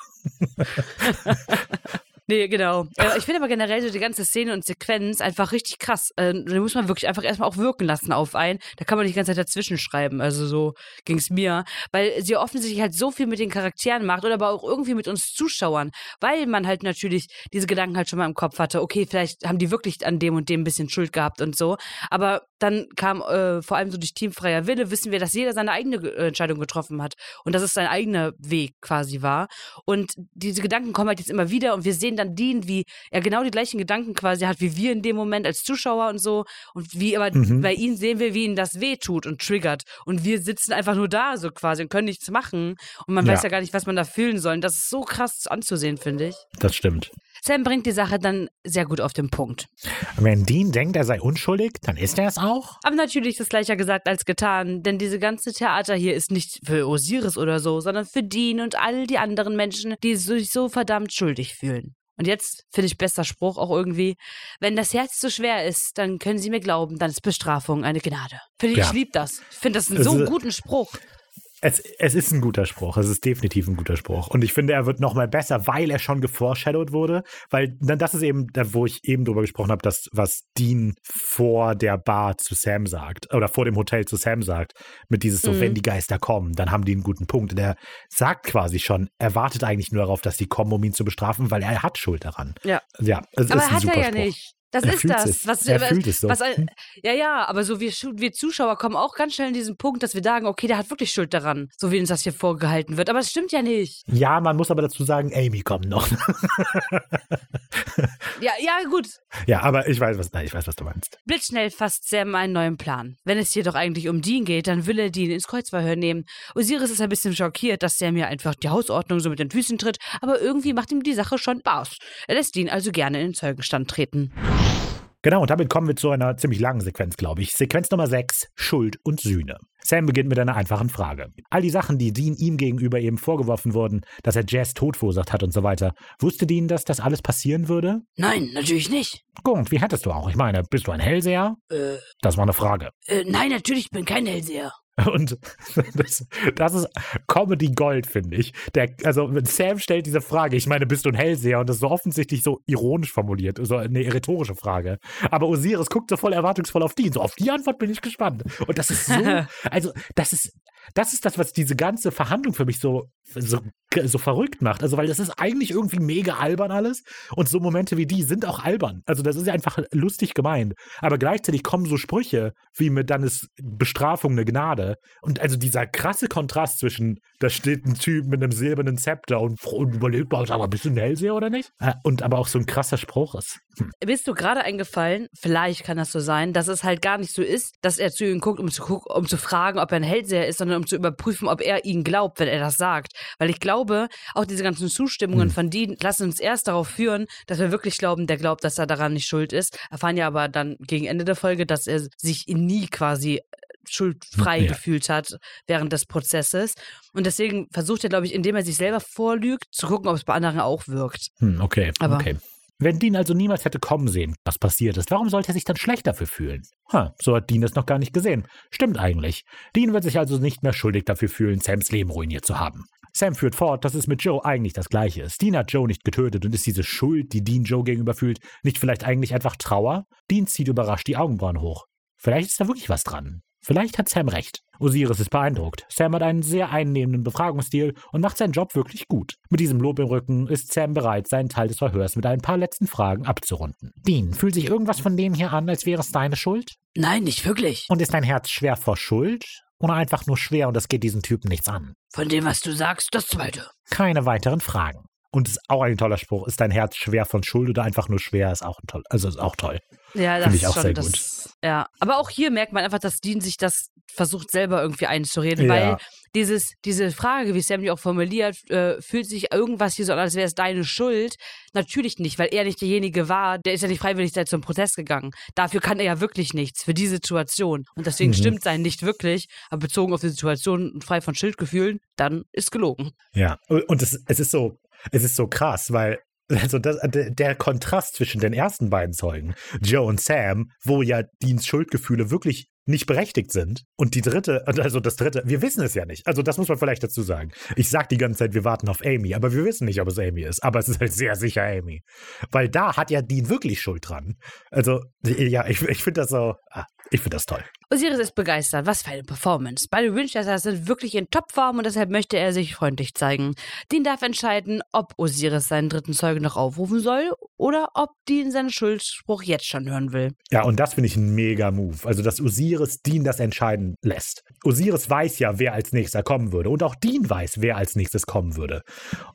Nee, genau. Äh, Ich finde aber generell so die ganze Szene und Sequenz einfach richtig krass. Äh, Da muss man wirklich einfach erstmal auch wirken lassen auf einen. Da kann man nicht die ganze Zeit dazwischen schreiben. Also so ging es mir. Weil sie offensichtlich halt so viel mit den Charakteren macht oder aber auch irgendwie mit uns Zuschauern. Weil man halt natürlich diese Gedanken halt schon mal im Kopf hatte. Okay, vielleicht haben die wirklich an dem und dem ein bisschen Schuld gehabt und so. Aber dann kam äh, vor allem so durch teamfreier Wille, wissen wir, dass jeder seine eigene äh, Entscheidung getroffen hat. Und dass es sein eigener Weg quasi war. Und diese Gedanken kommen halt jetzt immer wieder und wir sehen dann Dean, wie er genau die gleichen Gedanken quasi hat wie wir in dem Moment als Zuschauer und so. Und wie aber Mhm. bei ihm sehen wir, wie ihn das wehtut und triggert. Und wir sitzen einfach nur da so quasi und können nichts machen. Und man Ja. weiß ja gar nicht, was man da fühlen soll. Und das ist so krass anzusehen, finde ich. Das stimmt. Sam bringt die Sache dann sehr gut auf den Punkt. Wenn Dean denkt, er sei unschuldig, dann ist er es auch. Aber natürlich ist leichter gesagt als getan, denn diese ganze Theater hier ist nicht für Osiris oder so, sondern für Dean und all die anderen Menschen, die sich so verdammt schuldig fühlen. Und jetzt finde ich bester Spruch auch irgendwie, wenn das Herz zu schwer ist, dann können Sie mir glauben, dann ist Bestrafung eine Gnade. Finde ich, Ja. ich liebe das. Ich finde das einen so ist- guten Spruch. Es, es ist ein guter Spruch. Es ist definitiv ein guter Spruch. Und ich finde, er wird noch mal besser, weil er schon geforeshadowed wurde. Weil dann das ist eben, wo ich eben drüber gesprochen habe, das, was Dean vor der Bar zu Sam sagt. Oder vor dem Hotel zu Sam sagt. Mit dieses so, Mhm. wenn die Geister kommen, dann haben die einen guten Punkt. Und er sagt quasi schon, er wartet eigentlich nur darauf, dass die kommen, um ihn zu bestrafen, weil er hat Schuld daran. Ja. Ja, es Aber ist ein hat super er ja Spruch. nicht. Das Er ist das. es. Was, Er was, fühlt es so. was, ja, ja, aber so wir, wir Zuschauer kommen auch ganz schnell an diesen Punkt, dass wir sagen, okay, der hat wirklich Schuld daran, so wie uns das hier vorgehalten wird. Aber es stimmt ja nicht. Ja, man muss aber dazu sagen, Amy kommt noch. Ja, ja, gut. ja, aber ich weiß, was, nein, ich weiß, was du meinst. Blitzschnell fasst Sam einen neuen Plan. Wenn es jedoch eigentlich um Dean geht, dann will er Dean ins Kreuzverhör nehmen. Osiris ist ein bisschen schockiert, dass Sam ja einfach die Hausordnung so mit den Füßen tritt, aber irgendwie macht ihm die Sache schon Spaß. Er lässt Dean also gerne in den Zeugenstand treten. Genau, und damit kommen wir zu einer ziemlich langen Sequenz, glaube ich. Sequenz Nummer 6, Schuld und Sühne. Sam beginnt mit einer einfachen Frage. All die Sachen, die Dean ihm gegenüber eben vorgeworfen wurden, dass er Jazz Tod verursacht hat und so weiter, wusste Dean, dass das alles passieren würde? Nein, natürlich nicht. Gut, wie hättest du auch? Ich meine, bist du ein Hellseher? Äh, Das war eine Frage. äh, nein, natürlich, ich bin kein Hellseher. Und das, das ist Comedy Gold, finde ich. Der, also, wenn Sam stellt diese Frage, ich meine, bist du ein Hellseher? Und das ist so offensichtlich so ironisch formuliert, so eine rhetorische Frage. Aber Osiris guckt so voll erwartungsvoll auf die. So, auf die Antwort bin ich gespannt. Und das ist so, also, das ist, das ist das, was diese ganze Verhandlung für mich so, so, so verrückt macht. Also, weil das ist eigentlich irgendwie mega albern alles. Und so Momente wie die sind auch albern. Also, das ist ja einfach lustig gemeint. Aber gleichzeitig kommen so Sprüche wie mit dann ist Bestrafung eine Gnade. Und also dieser krasse Kontrast zwischen, da steht ein Typ mit einem silbernen Zepter und, und überlegt mal, sag mal, bist du ein Hellseher oder nicht? Äh, Und aber auch so ein krasser Spruch ist. Hm. Mir ist du gerade eingefallen, vielleicht kann das so sein, dass es halt gar nicht so ist, dass er zu ihm guckt, um zu, guck, um zu fragen, ob er ein Hellseher ist, sondern um zu überprüfen, ob er ihn glaubt, wenn er das sagt. Weil ich glaube, auch diese ganzen Zustimmungen Hm. von Dean lassen uns erst darauf führen, dass wir wirklich glauben, der glaubt, dass er daran nicht schuld ist. Erfahren ja aber dann gegen Ende der Folge, dass er sich nie quasi schuldfrei Ja. gefühlt hat während des Prozesses. Und deswegen versucht er, glaube ich, indem er sich selber vorlügt, zu gucken, ob es bei anderen auch wirkt. Hm, okay, Aber- okay. Wenn Dean also niemals hätte kommen sehen, was passiert ist, warum sollte er sich dann schlecht dafür fühlen? Ha, so hat Dean es noch gar nicht gesehen. Stimmt eigentlich. Dean wird sich also nicht mehr schuldig dafür fühlen, Sams Leben ruiniert zu haben. Sam führt fort, dass es mit Joe eigentlich das Gleiche ist. Dean hat Joe nicht getötet und ist diese Schuld, die Dean Joe gegenüber fühlt, nicht vielleicht eigentlich einfach Trauer? Dean zieht überrascht die Augenbrauen hoch. Vielleicht ist da wirklich was dran. Vielleicht hat Sam recht. Osiris ist beeindruckt. Sam hat einen sehr einnehmenden Befragungsstil und macht seinen Job wirklich gut. Mit diesem Lob im Rücken ist Sam bereit, seinen Teil des Verhörs mit ein paar letzten Fragen abzurunden. Dean, fühlt sich irgendwas von dem hier an, als wäre es deine Schuld? Nein, nicht wirklich. Und ist dein Herz schwer vor Schuld? Oder einfach nur schwer und es geht diesen Typen nichts an? Von dem, was du sagst, das zweite. Keine weiteren Fragen. Und ist auch ein toller Spruch. Ist dein Herz schwer von Schuld oder einfach nur schwer? Ist auch ein toll. Also ist auch toll. Ja, das Finde ich ist auch schon sehr das. Ja, aber auch hier merkt man einfach, dass Dean sich das versucht selber irgendwie einzureden, Ja. weil dieses, diese Frage, wie Sam die auch formuliert, äh, fühlt sich irgendwas hier so an, als wäre es deine Schuld. Natürlich nicht, weil er nicht derjenige war, der ist ja nicht freiwillig zum Protest gegangen. Dafür kann er ja wirklich nichts, für die Situation. Und deswegen Mhm. stimmt sein nicht wirklich, aber bezogen auf die Situation und frei von Schuldgefühlen, dann ist gelogen. Ja, und es, es ist so, es ist so krass, weil also das, der der Kontrast zwischen den ersten beiden Zeugen, Joe und Sam, wo ja Deans Schuldgefühle wirklich nicht berechtigt sind. Und die dritte, also das dritte, wir wissen es ja nicht. Also das muss man vielleicht dazu sagen. Ich sag die ganze Zeit, wir warten auf Amy, aber wir wissen nicht, ob es Amy ist. Aber es ist halt sehr sicher Amy. Weil da hat ja Dean wirklich Schuld dran. Also, ja, ich, ich finde das so, ah, ich finde das toll. Osiris ist begeistert. Was für eine Performance. Beide Winchesters sind wirklich in Topform und deshalb möchte er sich freundlich zeigen. Dean darf entscheiden, ob Osiris seinen dritten Zeugen noch aufrufen soll oder ob Dean seinen Schuldspruch jetzt schon hören will. Ja, und das finde ich ein mega Move. Also, dass Osiris Dean das entscheiden lässt. Osiris weiß ja, wer als nächster kommen würde. Und auch Dean weiß, wer als nächstes kommen würde.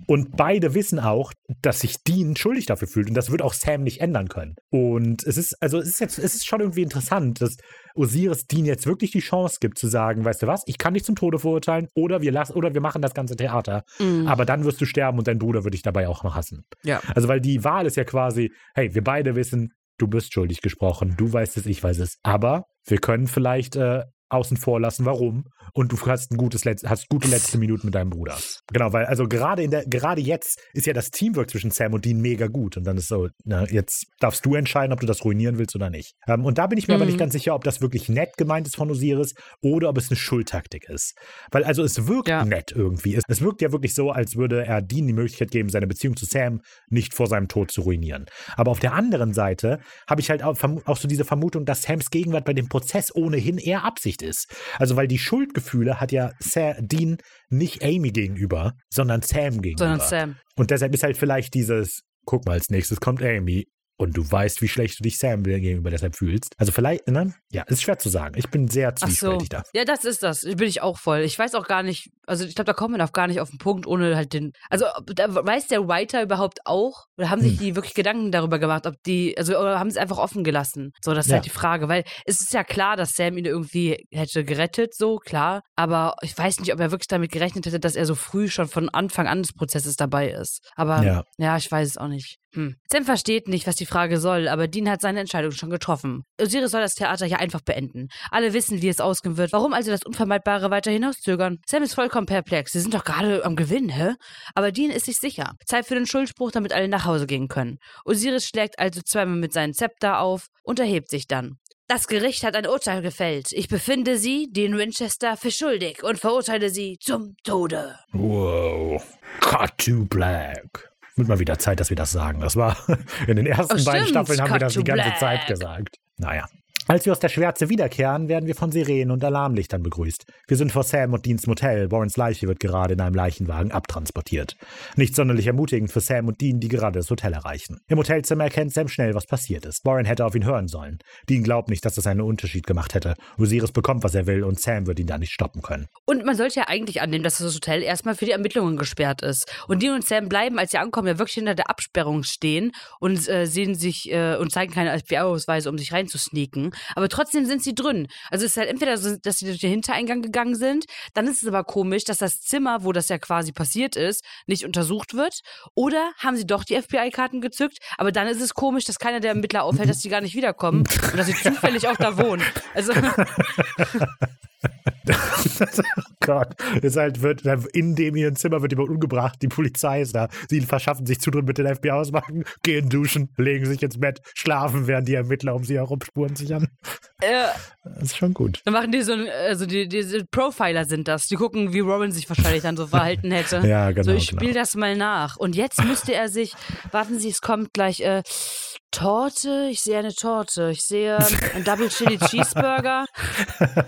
Und beide wissen auch, dass sich Dean schuldig dafür fühlt. Und das wird auch Sam nicht ändern können. Und es ist, also, es ist jetzt, es ist schon irgendwie interessant, dass Osiris Dean jetzt wirklich die Chance gibt zu sagen, weißt du was, ich kann dich zum Tode verurteilen oder wir lassen, oder wir machen das ganze Theater. Mhm. Aber dann wirst du sterben und dein Bruder wird dich dabei auch noch hassen. Ja. Also, weil die Wahl ist ja quasi, hey, wir beide wissen, du bist schuldig gesprochen, du weißt es, ich weiß es. Aber wir können vielleicht äh, außen vor lassen, warum. Und du hast ein gutes Letz hast gute letzte Minuten mit deinem Bruder. Genau, weil also gerade in der, gerade jetzt ist ja das Teamwork zwischen Sam und Dean mega gut. Und dann ist so, na, jetzt darfst du entscheiden, ob du das ruinieren willst oder nicht. Ähm, und da bin ich mir aber Mhm. nicht ganz sicher, ob das wirklich nett gemeint ist von Osiris oder ob es eine Schultaktik ist. Weil also es wirkt Ja. nett irgendwie. Es, es wirkt ja wirklich so, als würde er Dean die Möglichkeit geben, seine Beziehung zu Sam nicht vor seinem Tod zu ruinieren. Aber auf der anderen Seite habe ich halt auch, auch so diese Vermutung, dass Sams Gegenwart bei dem Prozess ohnehin eher Absicht ist. Also weil die Schuldgefühle hat ja Sa Dean nicht Amy gegenüber, sondern Sam gegenüber. Sondern Sam. Und deshalb ist halt vielleicht dieses, guck mal, als nächstes kommt Amy. Und du weißt, wie schlecht du dich Sam gegenüber deshalb fühlst. Also vielleicht, ne? Ja, ist schwer zu sagen. Ich bin sehr Ach so. zwiespältig da. Ja, das ist das. Bin ich auch voll. Ich weiß auch gar nicht, also ich glaube, da kommt man auch gar nicht auf den Punkt, ohne halt den. Also da weiß der Writer überhaupt auch, oder haben sich Hm. die wirklich Gedanken darüber gemacht, ob die, also oder haben sie es einfach offen gelassen? So, das ist Ja. halt die Frage, weil es ist ja klar, dass Sam ihn irgendwie hätte gerettet, so klar. Aber ich weiß nicht, ob er wirklich damit gerechnet hätte, dass er so früh schon von Anfang an des Prozesses dabei ist. Aber Ja. ja, ich weiß es auch nicht. Hm. Sam versteht nicht, was die Frage soll, aber Dean hat seine Entscheidung schon getroffen. Osiris soll das Theater hier einfach beenden. Alle wissen, wie es ausgehen wird. Warum also das Unvermeidbare weiter hinauszögern? Sam ist vollkommen perplex. Sie sind doch gerade am Gewinn, hä? Aber Dean ist sich sicher. Zeit für den Schuldspruch, damit alle nach Hause gehen können. Osiris schlägt also zweimal mit seinem Zepter auf und erhebt sich dann. Das Gericht hat ein Urteil gefällt. Ich befinde Sie, Dean Winchester, für schuldig und verurteile Sie zum Tode. Wow. Cut to black. Wird mal wieder Zeit, dass wir das sagen. Das war in den ersten Oh, beiden. Staffeln haben wir das die ganze. Zeit gesagt. Naja. Als wir aus der Schwärze wiederkehren, werden wir von Sirenen und Alarmlichtern begrüßt. Wir sind vor Sam und Deans Motel. Warrens Leiche wird gerade in einem Leichenwagen abtransportiert. Nicht sonderlich ermutigend für Sam und Dean, die gerade das Hotel erreichen. Im Hotelzimmer erkennt Sam schnell, was passiert ist. Warren hätte auf ihn hören sollen. Dean glaubt nicht, dass das einen Unterschied gemacht hätte. Osiris bekommt, was er will, und Sam wird ihn da nicht stoppen können. Und man sollte ja eigentlich annehmen, dass das Hotel erstmal für die Ermittlungen gesperrt ist. Und Dean und Sam bleiben, als sie ankommen, ja wirklich hinter der Absperrung stehen und äh, sehen sich äh, und zeigen keine FBI-Ausweise, um sich reinzusneaken. Aber trotzdem sind sie drin. Also es ist halt entweder, so, dass sie durch den Hintereingang gegangen sind, dann ist es aber komisch, dass das Zimmer, wo das ja quasi passiert ist, nicht untersucht wird. Oder haben sie doch die FBI-Karten gezückt, aber dann ist es komisch, dass keiner der Ermittler auffällt, dass die gar nicht wiederkommen und dass sie zufällig auch da wohnen. Also Gott, ist halt, wird, in dem ihren Zimmer wird jemand umgebracht, die Polizei ist da. Sie verschaffen sich Zutritt mit den FBI-Ausmachen, gehen duschen, legen sich ins Bett, schlafen, während die Ermittler um sie herum Spuren sichern. äh, Das ist schon gut. Dann machen die so ein, also die, diese Profiler sind das. Die gucken, wie Robin sich wahrscheinlich dann so verhalten hätte. Ja, genau, So, ich genau. spiele das mal nach. Und jetzt müsste er sich, warten Sie, es kommt gleich, äh, Torte, ich sehe eine Torte. Ich sehe einen Double Chili Cheeseburger.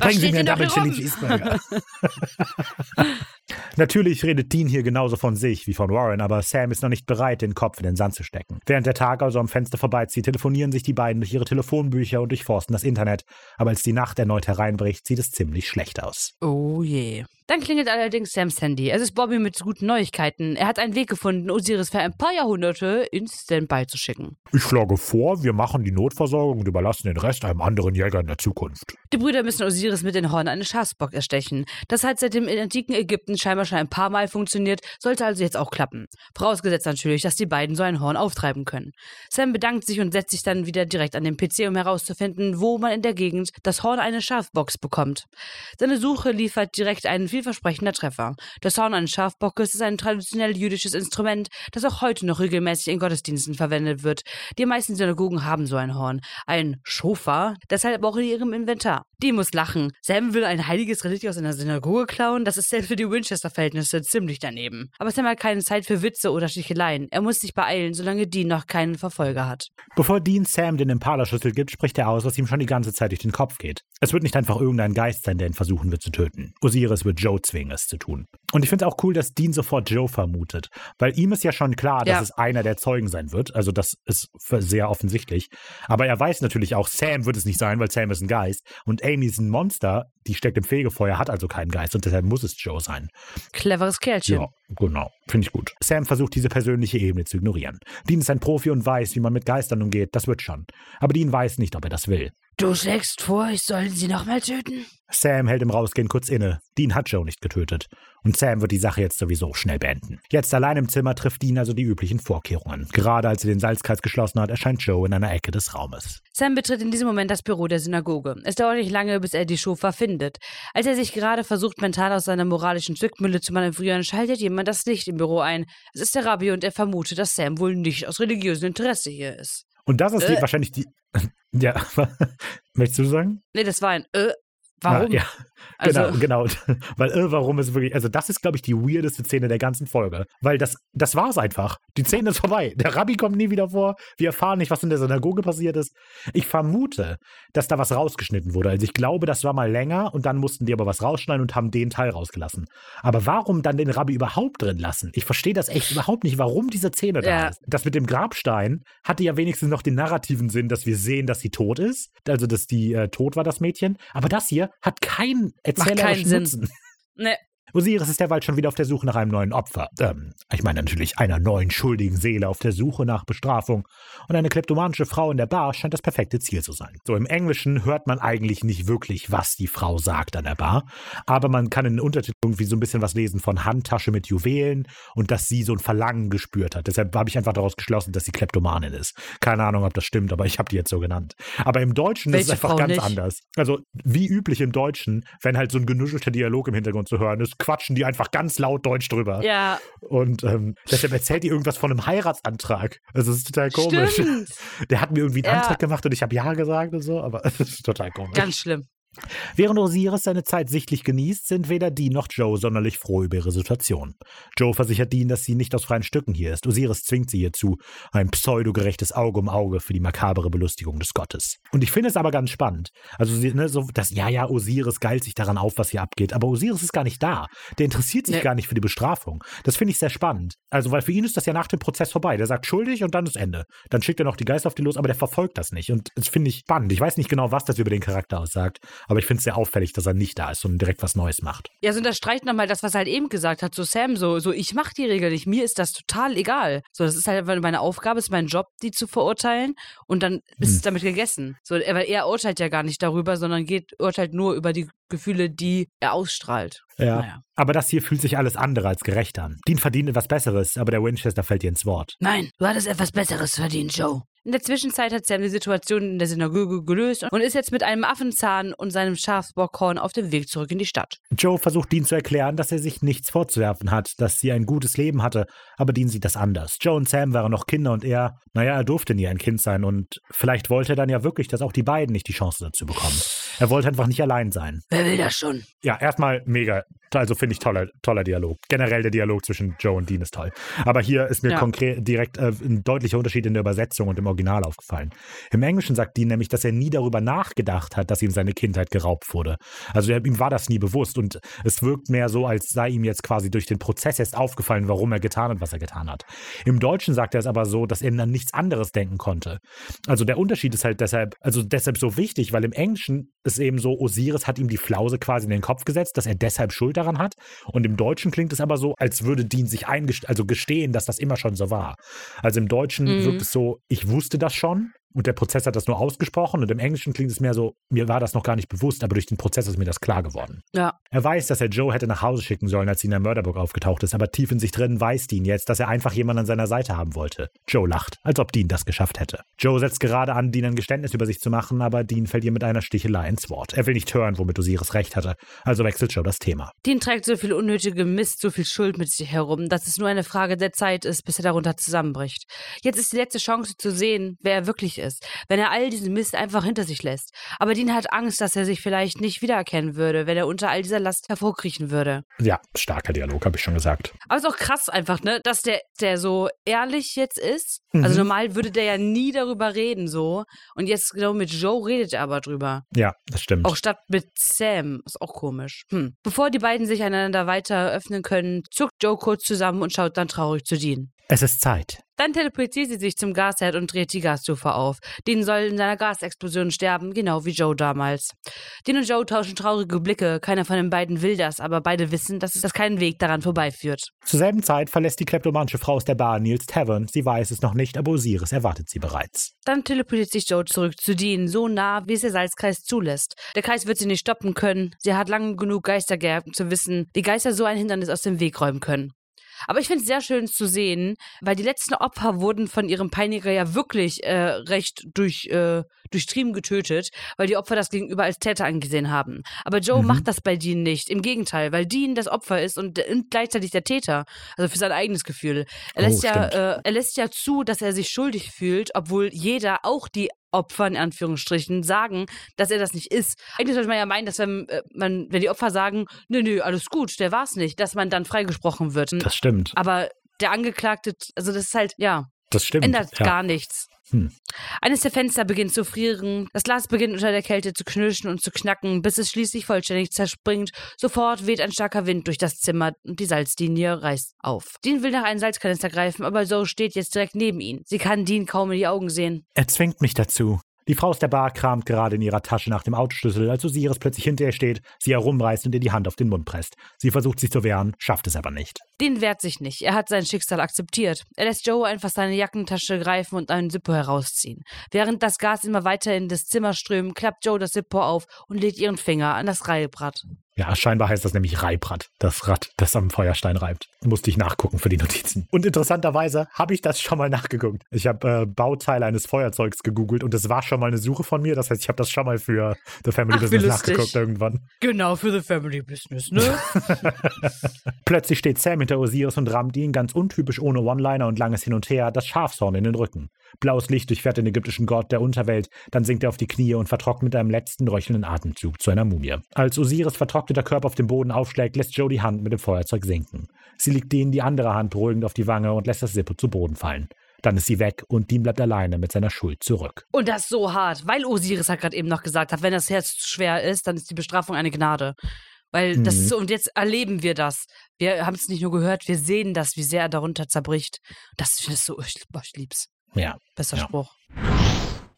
Bringen Sie mir einen Double Chili rum? Cheeseburger. Natürlich redet Dean hier genauso von sich wie von Warren, aber Sam ist noch nicht bereit, den Kopf in den Sand zu stecken. Während der Tag also am Fenster vorbeizieht, telefonieren sich die beiden durch ihre Telefonbücher und durchforsten das Internet. Aber als die Nacht erneut hereinbricht, sieht es ziemlich schlecht aus. Oh je. Dann klingelt allerdings Sams Handy. Es ist Bobby mit guten Neuigkeiten. Er hat einen Weg gefunden, Osiris für ein paar Jahrhunderte ins Standby zu schicken. Ich schlage vor, wir machen die Notversorgung und überlassen den Rest einem anderen Jäger in der Zukunft. Die Brüder müssen Osiris mit den Horn eines Schafsbock erstechen. Das hat seit dem antiken Ägypten scheinbar schon ein paar Mal funktioniert, sollte also jetzt auch klappen. Vorausgesetzt natürlich, dass die beiden so ein Horn auftreiben können. Sam bedankt sich und setzt sich dann wieder direkt an den PC, um herauszufinden, wo man in der Gegend das Horn eines Schafbocks bekommt. Seine Suche liefert direkt einen vielversprechender Treffer. Das Horn eines Schafbockes ist ein traditionell jüdisches Instrument, das auch heute noch regelmäßig in Gottesdiensten verwendet wird. Die meisten Synagogen haben so ein Horn. Ein Schofa, deshalb auch in ihrem Inventar. Die muss lachen. Sam will ein heiliges Relikt aus einer Synagoge klauen, das ist selbst für die Winchester-Verhältnisse ziemlich daneben. Aber Sam hat keine Zeit für Witze oder Sticheleien. Er muss sich beeilen, solange Dean noch keinen Verfolger hat. Bevor Dean Sam den Impala-Schlüssel gibt, spricht er aus, was ihm schon die ganze Zeit durch den Kopf geht. Es wird nicht einfach irgendein Geist sein, der ihn versuchen wird zu töten. Osiris wird Joe zwingen, es zu tun. Und ich finde es auch cool, dass Dean sofort Joe vermutet. Weil ihm ist ja schon klar, dass Ja. es einer der Zeugen sein wird. Also das ist sehr offensichtlich. Aber er weiß natürlich auch, Sam wird es nicht sein, weil Sam ist ein Geist. Und Amy ist ein Monster, die steckt im Fegefeuer, hat also keinen Geist. Und deshalb muss es Joe sein. Cleveres Kerlchen. Ja, genau. Finde ich gut. Sam versucht, diese persönliche Ebene zu ignorieren. Dean ist ein Profi und weiß, wie man mit Geistern umgeht. Das wird schon. Aber Dean weiß nicht, ob er das will. Du schlägst vor, ich soll sie nochmal töten? Sam hält im Rausgehen kurz inne. Dean hat Joe nicht getötet. Und Sam wird die Sache jetzt sowieso schnell beenden. Jetzt allein im Zimmer trifft Dean also die üblichen Vorkehrungen. Gerade als er den Salzkreis geschlossen hat, erscheint Joe in einer Ecke des Raumes. Sam betritt in diesem Moment das Büro der Synagoge. Es dauert nicht lange, bis er die Schofa findet. Als er sich gerade versucht, mental aus seiner moralischen Zwickmühle zu manövrieren, schaltet jemand das Licht im Büro ein. Es ist der Rabbi und er vermutet, dass Sam wohl nicht aus religiösem Interesse hier ist. Und das ist die, Äh. wahrscheinlich die. Ja, möchtest du sagen? Nee, das war ein äh Warum? Ja, ja. Also- Genau, genau. Weil Irrwarum ist wirklich, also das ist, glaube ich, die weirdeste Szene der ganzen Folge. Weil das, das war's einfach. Die Szene ist vorbei. Der Rabbi kommt nie wieder vor. Wir erfahren nicht, was in der Synagoge passiert ist. Ich vermute, dass da was rausgeschnitten wurde. Also ich glaube, das war mal länger und dann mussten die aber was rausschneiden und haben den Teil rausgelassen. Aber warum dann den Rabbi überhaupt drin lassen? Ich verstehe das echt überhaupt nicht, warum diese Szene da Ja. ist. Das mit dem Grabstein hatte ja wenigstens noch den narrativen Sinn, dass wir sehen, dass sie tot ist. Also, dass die äh, tot war, das Mädchen. Aber das hier hat keinen erzählerischen Sinn. Nutzen. Osiris ist derweil schon wieder auf der Suche nach einem neuen Opfer. Ähm, ich meine natürlich einer neuen schuldigen Seele auf der Suche nach Bestrafung. Und eine kleptomanische Frau in der Bar scheint das perfekte Ziel zu sein. So im Englischen hört man eigentlich nicht wirklich, was die Frau sagt an der Bar. Aber man kann in den Untertiteln irgendwie so ein bisschen was lesen von Handtasche mit Juwelen und dass sie so ein Verlangen gespürt hat. Deshalb habe ich einfach daraus geschlossen, dass sie Kleptomanin ist. Keine Ahnung, ob das stimmt, aber ich habe die jetzt so genannt. Aber im Deutschen ist es Welche einfach Frau ganz nicht? anders. Also wie üblich im Deutschen, wenn halt so ein genuschelter Dialog im Hintergrund zu hören ist, quatschen die einfach ganz laut Deutsch drüber. ja, Und ähm, deshalb erzählt die irgendwas von einem Heiratsantrag. Also es ist total komisch. stimmt. Der hat mir irgendwie einen Ja. Antrag gemacht und ich habe Ja gesagt und so, aber es ist total komisch. Ganz schlimm. Während Osiris seine Zeit sichtlich genießt, sind weder Dean noch Joe sonderlich froh über ihre Situation. Joe versichert Dean, dass sie nicht aus freien Stücken hier ist. Osiris zwingt sie hierzu, ein pseudogerechtes Auge um Auge für die makabere Belustigung des Gottes. Und ich finde es aber ganz spannend. Also, ne, so, das, ja, ja, Osiris geilt sich daran auf, was hier abgeht, aber Osiris ist gar nicht da. Der interessiert sich Nee. gar nicht für die Bestrafung. Das finde ich sehr spannend. Also, weil für ihn ist das ja nach dem Prozess vorbei. Der sagt schuldig und dann ist Ende. Dann schickt er noch die Geister auf die los, aber der verfolgt das nicht. Und das finde ich spannend. Ich weiß nicht genau, was das über den Charakter aussagt, aber ich finde es sehr auffällig, dass er nicht da ist und direkt was Neues macht. Ja, so unterstreicht nochmal das, was er halt eben gesagt hat, so Sam, so, so ich mach die Regel nicht, mir ist das total egal. So, das ist halt einfach meine Aufgabe, es ist mein Job, die zu verurteilen und dann ist Hm. es damit gegessen. So, er- weil er urteilt ja gar nicht darüber, sondern geht, urteilt nur über die Gefühle, die er ausstrahlt. Ja. Naja. Aber das hier fühlt sich alles andere als gerecht an. Dean verdient etwas Besseres, aber der Winchester fällt ihr ins Wort. Nein, du hattest etwas Besseres verdient, Joe. In der Zwischenzeit hat Sam die Situation in der Synagoge gelöst und ist jetzt mit einem Affenzahn und seinem Schafsbockhorn auf dem Weg zurück in die Stadt. Joe versucht Dean zu erklären, dass er sich nichts vorzuwerfen hat, dass sie ein gutes Leben hatte, aber Dean sieht das anders. Joe und Sam waren noch Kinder und er, naja, er durfte nie ein Kind sein und vielleicht wollte er dann ja wirklich, dass auch die beiden nicht die Chance dazu bekommen. Er wollte einfach nicht allein sein. Wer will das schon? Ja, erstmal mega. Also finde ich toller, toller Dialog. Generell der Dialog zwischen Joe und Dean ist toll. Aber hier ist mir Ja. konkret direkt äh, ein deutlicher Unterschied in der Übersetzung und im Original aufgefallen. Im Englischen sagt Dean nämlich, dass er nie darüber nachgedacht hat, dass ihm seine Kindheit geraubt wurde. Also er, ihm war das nie bewusst und es wirkt mehr so, als sei ihm jetzt quasi durch den Prozess erst aufgefallen, warum er getan hat, was er getan hat. Im Deutschen sagt er es aber so, dass er an nichts anderes denken konnte. Also der Unterschied ist halt deshalb, also deshalb so wichtig, weil im Englischen ist eben so, Osiris hat ihm die Flause quasi in den Kopf gesetzt, dass er deshalb Schuld daran hat. Und im Deutschen klingt es aber so, als würde Dean sich also gestehen, dass das immer schon so war. Also im Deutschen Mhm. wirkt es so, ich wusste das schon. Und der Prozess hat das nur ausgesprochen und im Englischen klingt es mehr so, mir war das noch gar nicht bewusst, aber durch den Prozess ist mir das klar geworden. Ja. Er weiß, dass er Joe hätte nach Hause schicken sollen, als sie in der Mörderburg aufgetaucht ist, aber tief in sich drin weiß Dean jetzt, dass er einfach jemanden an seiner Seite haben wollte. Joe lacht, als ob Dean das geschafft hätte. Joe setzt gerade an, Dean ein Geständnis über sich zu machen, aber Dean fällt ihr mit einer Stichelei ins Wort. Er will nicht hören, womit Osiris recht hatte, also wechselt Joe das Thema. Dean trägt so viel unnötige Mist, so viel Schuld mit sich herum, dass es nur eine Frage der Zeit ist, bis er darunter zusammenbricht. Jetzt ist die letzte Chance zu sehen, wer er wirklich ist, wenn er all diesen Mist einfach hinter sich lässt. Aber Dean hat Angst, dass er sich vielleicht nicht wiedererkennen würde, wenn er unter all dieser Last hervorkriechen würde. Ja, starker Dialog, habe ich schon gesagt. Aber es ist auch krass einfach, ne, dass der, der so ehrlich jetzt ist. Mhm. Also normal würde der ja nie darüber reden, so. Und jetzt genau mit Joe redet er aber drüber. Ja, das stimmt. Auch statt mit Sam. Ist auch komisch. Hm. Bevor die beiden sich einander weiter öffnen können, zuckt Joe kurz zusammen und schaut dann traurig zu Dean. es ist Zeit. Dann teleportiert sie sich zum Gasherd und dreht die Gasstufe auf. Dean soll in seiner Gasexplosion sterben, genau wie Joe damals. Dean und Joe tauschen traurige Blicke. Keiner von den beiden will das, aber beide wissen, dass es dass kein Weg daran vorbeiführt. Zur selben Zeit verlässt die kleptomanische Frau aus der Bar Nils Tavern. Sie weiß es noch nicht, aber Osiris erwartet sie bereits. Dann teleportiert sich Joe zurück zu Dean, so nah, wie es der Salzkreis zulässt. Der Kreis wird sie nicht stoppen können. Sie hat lange genug Geister geerbt, zu wissen, wie Geister so ein Hindernis aus dem Weg räumen können. Aber ich finde es sehr schön zu sehen, weil die letzten Opfer wurden von ihrem Peiniger ja wirklich äh, recht durch, äh, durchtrieben getötet, weil die Opfer das gegenüber als Täter angesehen haben. Aber Joe Mhm. macht das bei Dean nicht. Im Gegenteil, weil Dean das Opfer ist und, und gleichzeitig der Täter. Also für sein eigenes Gefühl. Er Oh, lässt, ja, äh, er lässt ja zu, dass er sich schuldig fühlt, obwohl jeder, auch die Opfer in Anführungsstrichen sagen, dass er das nicht ist. Eigentlich sollte man ja meinen, dass wenn, äh, man, wenn die Opfer sagen, nö, nö, alles gut, der war's nicht, dass man dann freigesprochen wird. Das stimmt. Aber der Angeklagte, also das ist halt, ja, Das stimmt. ändert ja. gar nichts. Hm. Eines der Fenster beginnt zu frieren, das Glas beginnt unter der Kälte zu knirschen und zu knacken, bis es schließlich vollständig zerspringt. Sofort weht ein starker Wind durch das Zimmer und die Salzlinie reißt auf. Dean will nach einem Salzkanister greifen, aber Zoe steht jetzt direkt neben ihn. Sie kann Dean kaum in die Augen sehen. Er zwingt mich dazu. Die Frau aus der Bar kramt gerade in ihrer Tasche nach dem Autoschlüssel, als Osiris plötzlich hinter ihr steht, sie herumreißt und ihr die Hand auf den Mund presst. Sie versucht sich zu wehren, schafft es aber nicht. Dean wehrt sich nicht. Er hat sein Schicksal akzeptiert. Er lässt Joe einfach seine Jackentasche greifen und einen Zippo herausziehen. Während das Gas immer weiter in das Zimmer strömt, klappt Joe das Zippo auf und legt ihren Finger an das Reibrad. Ja, scheinbar heißt das nämlich Reibrad. Das Rad, das am Feuerstein reibt. Musste ich nachgucken für die Notizen. Und interessanterweise habe ich das schon mal nachgeguckt. Ich habe äh, Bauteile eines Feuerzeugs gegoogelt und es war schon mal eine Suche von mir. Das heißt, ich habe das schon mal für The Family Ach, Business nachgeguckt irgendwann. Genau, für The Family Business, ne? Plötzlich steht Sam hinter Osiris und rammt ihn ganz untypisch ohne One-Liner und langes Hin und Her das Schafshorn in den Rücken. Blaues Licht durchfährt den ägyptischen Gott der Unterwelt, dann sinkt er auf die Knie und vertrocknet mit einem letzten röchelnden Atemzug zu einer Mumie. Als Osiris vertrockneter Körper auf dem Boden aufschlägt, lässt Joe die Hand mit dem Feuerzeug sinken. Sie legt denen die andere Hand beruhigend auf die Wange und lässt das Zippo zu Boden fallen. Dann ist sie weg und Dean bleibt alleine mit seiner Schuld zurück. Und das so hart, weil Osiris hat gerade eben noch gesagt hat, wenn das Herz zu schwer ist, dann ist die Bestrafung eine Gnade. Weil das Mhm. ist so, und jetzt erleben wir das. Wir haben es nicht nur gehört, wir sehen das, wie sehr er darunter zerbricht. Das ist so, ich, ich lieb's. Ja. Bester Ja. Spruch.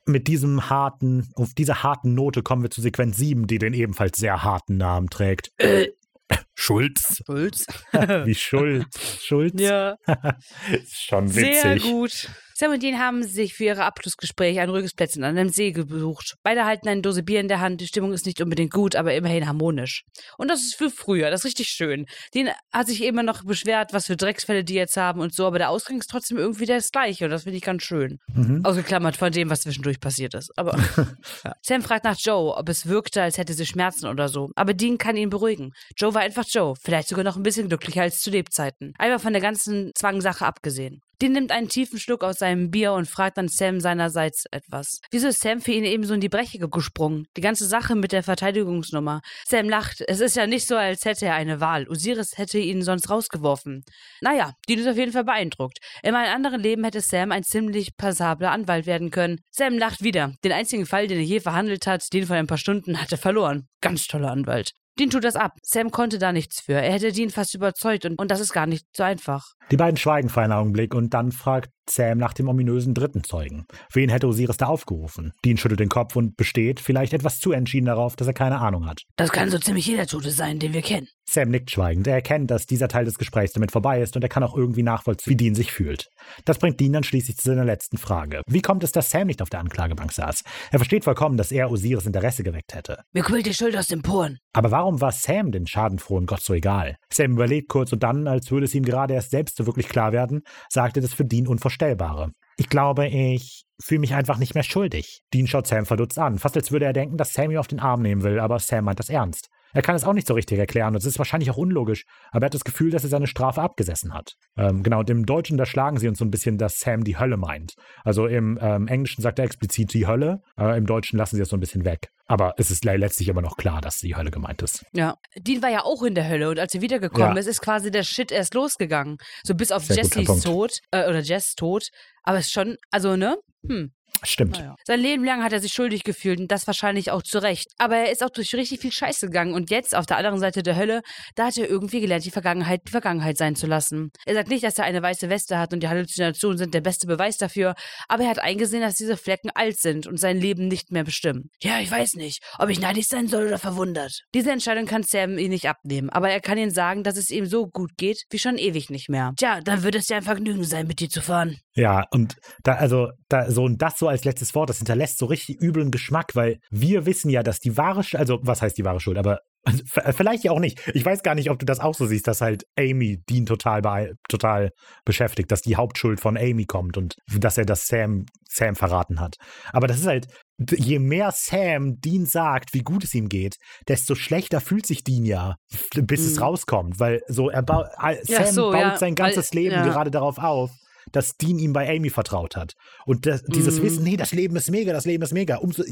Mit diesem harten, auf dieser harten Note kommen wir zu Sequenz 7, die den ebenfalls sehr harten Namen trägt. Schulz. Schulz. Wie Schulz. Schulz. ja. Ist schon Sehr witzig. gut. Sam und Dean haben sich für ihre Abschlussgespräche ein ruhiges Plätzchen an einem See gesucht. Beide halten eine Dose Bier in der Hand. Die Stimmung ist nicht unbedingt gut, aber immerhin harmonisch. Und das ist für früher. Das ist richtig schön. Dean hat sich immer noch beschwert, was für Drecksfälle die jetzt haben und so, aber der Ausgang ist trotzdem irgendwie das gleiche und das finde ich ganz schön. Mhm. Ausgeklammert von dem, was zwischendurch passiert ist. Aber ja. Sam fragt nach Joe, ob es wirkte, als hätte sie Schmerzen oder so. Aber Dean kann ihn beruhigen. Joe war einfach Joe. Vielleicht sogar noch ein bisschen glücklicher als zu Lebzeiten. Einfach von der ganzen Zwangsache abgesehen. Dean nimmt einen tiefen Schluck aus seinem Bier und fragt dann Sam seinerseits etwas. Wieso ist Sam für ihn eben so in die Breche gesprungen? Die ganze Sache mit der Verteidigungsnummer. Sam lacht. Es ist ja nicht so, als hätte er eine Wahl. Osiris hätte ihn sonst rausgeworfen. Naja, Dean ist auf jeden Fall beeindruckt. In meinem anderen Leben hätte Sam ein ziemlich passabler Anwalt werden können. Sam lacht wieder. Den einzigen Fall, den er je verhandelt hat, den von ein paar Stunden, hat er verloren. Ganz toller Anwalt. Dean tut das ab. Sam konnte da nichts für. Er hätte Dean fast überzeugt und, und das ist gar nicht so einfach. Die beiden schweigen für einen Augenblick und dann fragt Sam nach dem ominösen dritten Zeugen. Wen hätte Osiris da aufgerufen? Dean schüttelt den Kopf und besteht vielleicht etwas zu entschieden darauf, dass er keine Ahnung hat. Das kann so ziemlich jeder Tote sein, den wir kennen. Sam nickt schweigend. Er erkennt, dass dieser Teil des Gesprächs damit vorbei ist und er kann auch irgendwie nachvollziehen, wie Dean sich fühlt. Das bringt Dean dann schließlich zu seiner letzten Frage. Wie kommt es, dass Sam nicht auf der Anklagebank saß? Er versteht vollkommen, dass er Osiris Interesse geweckt hätte. Mir quillt die Schuld aus den Poren. Aber warum war Sam den schadenfrohen Gott so egal? Sam überlegt kurz und dann, als würde es ihm gerade erst selbst so wirklich klar werden, sagte das für Dean Unvorstellbare. Ich glaube, ich fühle mich einfach nicht mehr schuldig. Dean schaut Sam verdutzt an, fast als würde er denken, dass Sam ihn auf den Arm nehmen will, aber Sam meint das ernst. Er kann es auch nicht so richtig erklären und es ist wahrscheinlich auch unlogisch, aber er hat das Gefühl, dass er seine Strafe abgesessen hat. Ähm, genau, und im Deutschen, da schlagen sie uns so ein bisschen, dass Sam die Hölle meint. Also im ähm, Englischen sagt er explizit die Hölle, äh, im Deutschen lassen sie es so ein bisschen weg. Aber es ist le- letztlich immer noch klar, dass die Hölle gemeint ist. Ja. Dean war ja auch in der Hölle und als er wiedergekommen Ja. ist, ist quasi der Shit erst losgegangen. So bis auf Jessys. Tod, äh, oder Jess Tod. Aber es ist schon, also, ne? Hm. Stimmt. Naja. Sein Leben lang hat er sich schuldig gefühlt und das wahrscheinlich auch zu Recht. Aber er ist auch durch richtig viel Scheiße gegangen und jetzt auf der anderen Seite der Hölle, da hat er irgendwie gelernt, die Vergangenheit die Vergangenheit sein zu lassen. Er sagt nicht, dass er eine weiße Weste hat und die Halluzinationen sind der beste Beweis dafür, aber er hat eingesehen, dass diese Flecken alt sind und sein Leben nicht mehr bestimmen. Ja, ich weiß nicht, ob ich neidisch sein soll oder verwundert. Diese Entscheidung kann Sam ihn nicht abnehmen, aber er kann ihm sagen, dass es ihm so gut geht wie schon ewig nicht mehr. Tja, dann wird es ja ein Vergnügen sein, mit dir zu fahren. Ja, und da, also, da, so, und das so als letztes Wort, das hinterlässt so richtig üblen Geschmack, weil wir wissen ja, dass die wahre, Sch- also, was heißt die wahre Schuld, aber also, vielleicht ja auch nicht. Ich weiß gar nicht, ob du das auch so siehst, dass halt Amy Dean total, bei, total beschäftigt, dass die Hauptschuld von Amy kommt und dass er das Sam, Sam verraten hat. Aber das ist halt, je mehr Sam Dean sagt, wie gut es ihm geht, desto schlechter fühlt sich Dean ja, bis es Mhm. rauskommt, weil so, er bau, Sam Ja, so, baut ja, sein ganzes weil- Leben ja. gerade darauf auf, dass Dean ihm bei Amy vertraut hat. Und das, dieses Mhm. Wissen, nee, das Leben ist mega, das Leben ist mega. Umso,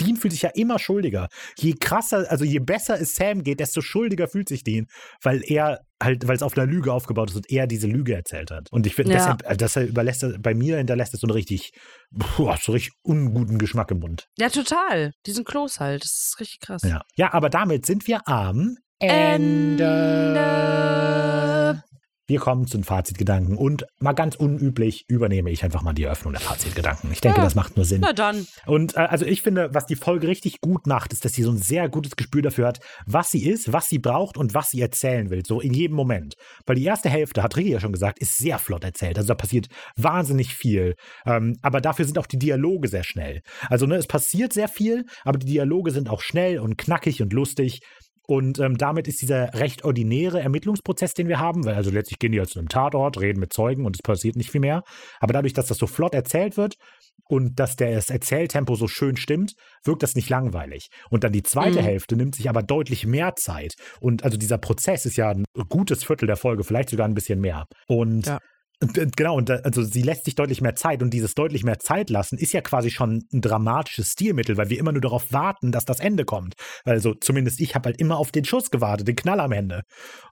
Dean fühlt sich ja immer schuldiger. Je krasser, also je besser es Sam geht, desto schuldiger fühlt sich Dean, weil er halt, weil es auf einer Lüge aufgebaut ist und er diese Lüge erzählt hat. Und ich finde, Ja. deshalb, deshalb überlässt er, bei mir hinterlässt es so einen richtig, boah, so richtig unguten Geschmack im Mund. Ja, total. Diesen Klos halt. Das ist richtig krass. Ja. ja, aber damit sind wir am Ende. Ende. Wir kommen zu den Fazitgedanken und mal ganz unüblich übernehme ich einfach mal die Eröffnung der Fazitgedanken. Ich denke, Ja. das macht nur Sinn. Na dann. Und äh, also ich finde, was die Folge richtig gut macht, ist, dass sie so ein sehr gutes Gespür dafür hat, was sie ist, was sie braucht und was sie erzählen will, so in jedem Moment. Weil die erste Hälfte, hat Ricky ja schon gesagt, ist sehr flott erzählt. Also da passiert wahnsinnig viel. Ähm, aber dafür sind auch die Dialoge sehr schnell. Also ne, es passiert sehr viel, aber die Dialoge sind auch schnell und knackig und lustig. Und ähm, damit ist dieser recht ordinäre Ermittlungsprozess, den wir haben, weil also letztlich gehen die ja zu einem Tatort, reden mit Zeugen und es passiert nicht viel mehr. Aber dadurch, dass das so flott erzählt wird und dass das Erzähltempo so schön stimmt, wirkt das nicht langweilig. Und dann die zweite Mhm. Hälfte nimmt sich aber deutlich mehr Zeit. Und also dieser Prozess ist ja ein gutes Viertel der Folge, vielleicht sogar ein bisschen mehr. Und Ja. Und, äh, Genau, und da, also sie lässt sich deutlich mehr Zeit und dieses deutlich mehr Zeit lassen ist ja quasi schon ein dramatisches Stilmittel, weil wir immer nur darauf warten, dass das Ende kommt. Also zumindest ich habe halt immer auf den Schuss gewartet, den Knall am Ende.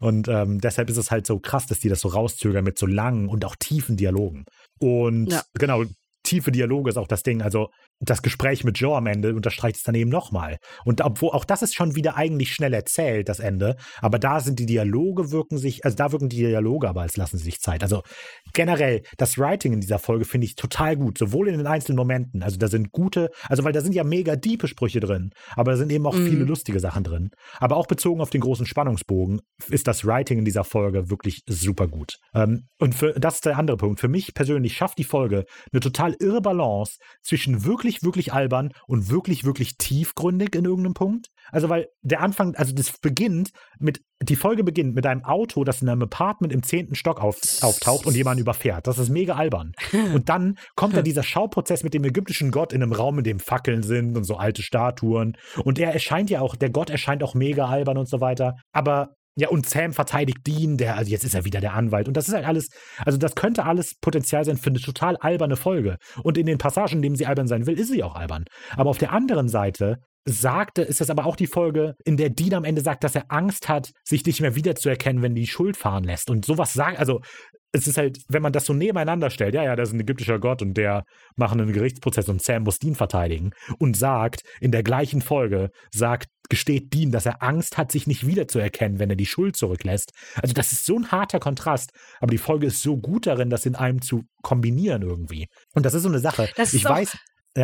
Und ähm, deshalb ist es halt so krass, dass die das so rauszögern mit so langen und auch tiefen Dialogen. Und Ja. genau, tiefe Dialoge ist auch das Ding. Also das Gespräch mit Joe am Ende unterstreicht es dann eben nochmal. Und obwohl auch das ist schon wieder eigentlich schnell erzählt, das Ende. Aber da sind die Dialoge wirken sich, also da wirken die Dialoge aber, als lassen sie sich Zeit. Also generell, das Writing in dieser Folge finde ich total gut, sowohl in den einzelnen Momenten. Also da sind gute, also weil da sind ja mega diepe Sprüche drin, aber da sind eben auch Mhm. viele lustige Sachen drin. Aber auch bezogen auf den großen Spannungsbogen ist das Writing in dieser Folge wirklich super gut. Ähm, und für, das ist der andere Punkt. Für mich persönlich schafft die Folge eine total irre Balance zwischen wirklich, wirklich albern und wirklich, wirklich tiefgründig in irgendeinem Punkt. Also, weil der Anfang, also das beginnt mit, die Folge beginnt mit einem Auto, das in einem Apartment im zehnten Stock auf, auftaucht und jemanden überfährt. Das ist mega albern. Und dann kommt da dieser Schauprozess mit dem ägyptischen Gott in einem Raum, in dem Fackeln sind und so alte Statuen. Und er erscheint ja auch, der Gott erscheint auch mega albern und so weiter. Aber ja, und Sam verteidigt Dean, der, also jetzt ist er wieder der Anwalt. Und das ist halt alles, also das könnte alles Potenzial sein für eine total alberne Folge. Und in den Passagen, in denen sie albern sein will, ist sie auch albern. Aber auf der anderen Seite sagte, ist das aber auch die Folge, in der Dean am Ende sagt, dass er Angst hat, sich nicht mehr wiederzuerkennen, wenn die Schuld fahren lässt. Und sowas sagt, also es ist halt, wenn man das so nebeneinander stellt, ja, ja, das ist ein ägyptischer Gott und der machen einen Gerichtsprozess und Sam muss Dean verteidigen und sagt, in der gleichen Folge, sagt, gesteht Dean, dass er Angst hat, sich nicht wiederzuerkennen, wenn er die Schuld zurücklässt. Also das ist so ein harter Kontrast, aber die Folge ist so gut darin, das in einem zu kombinieren irgendwie. Und das ist so eine Sache. Das ich weiß,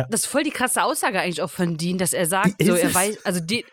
Das ist voll die krasse Aussage eigentlich auch von Dean, dass er sagt, so er weiß, also Dean,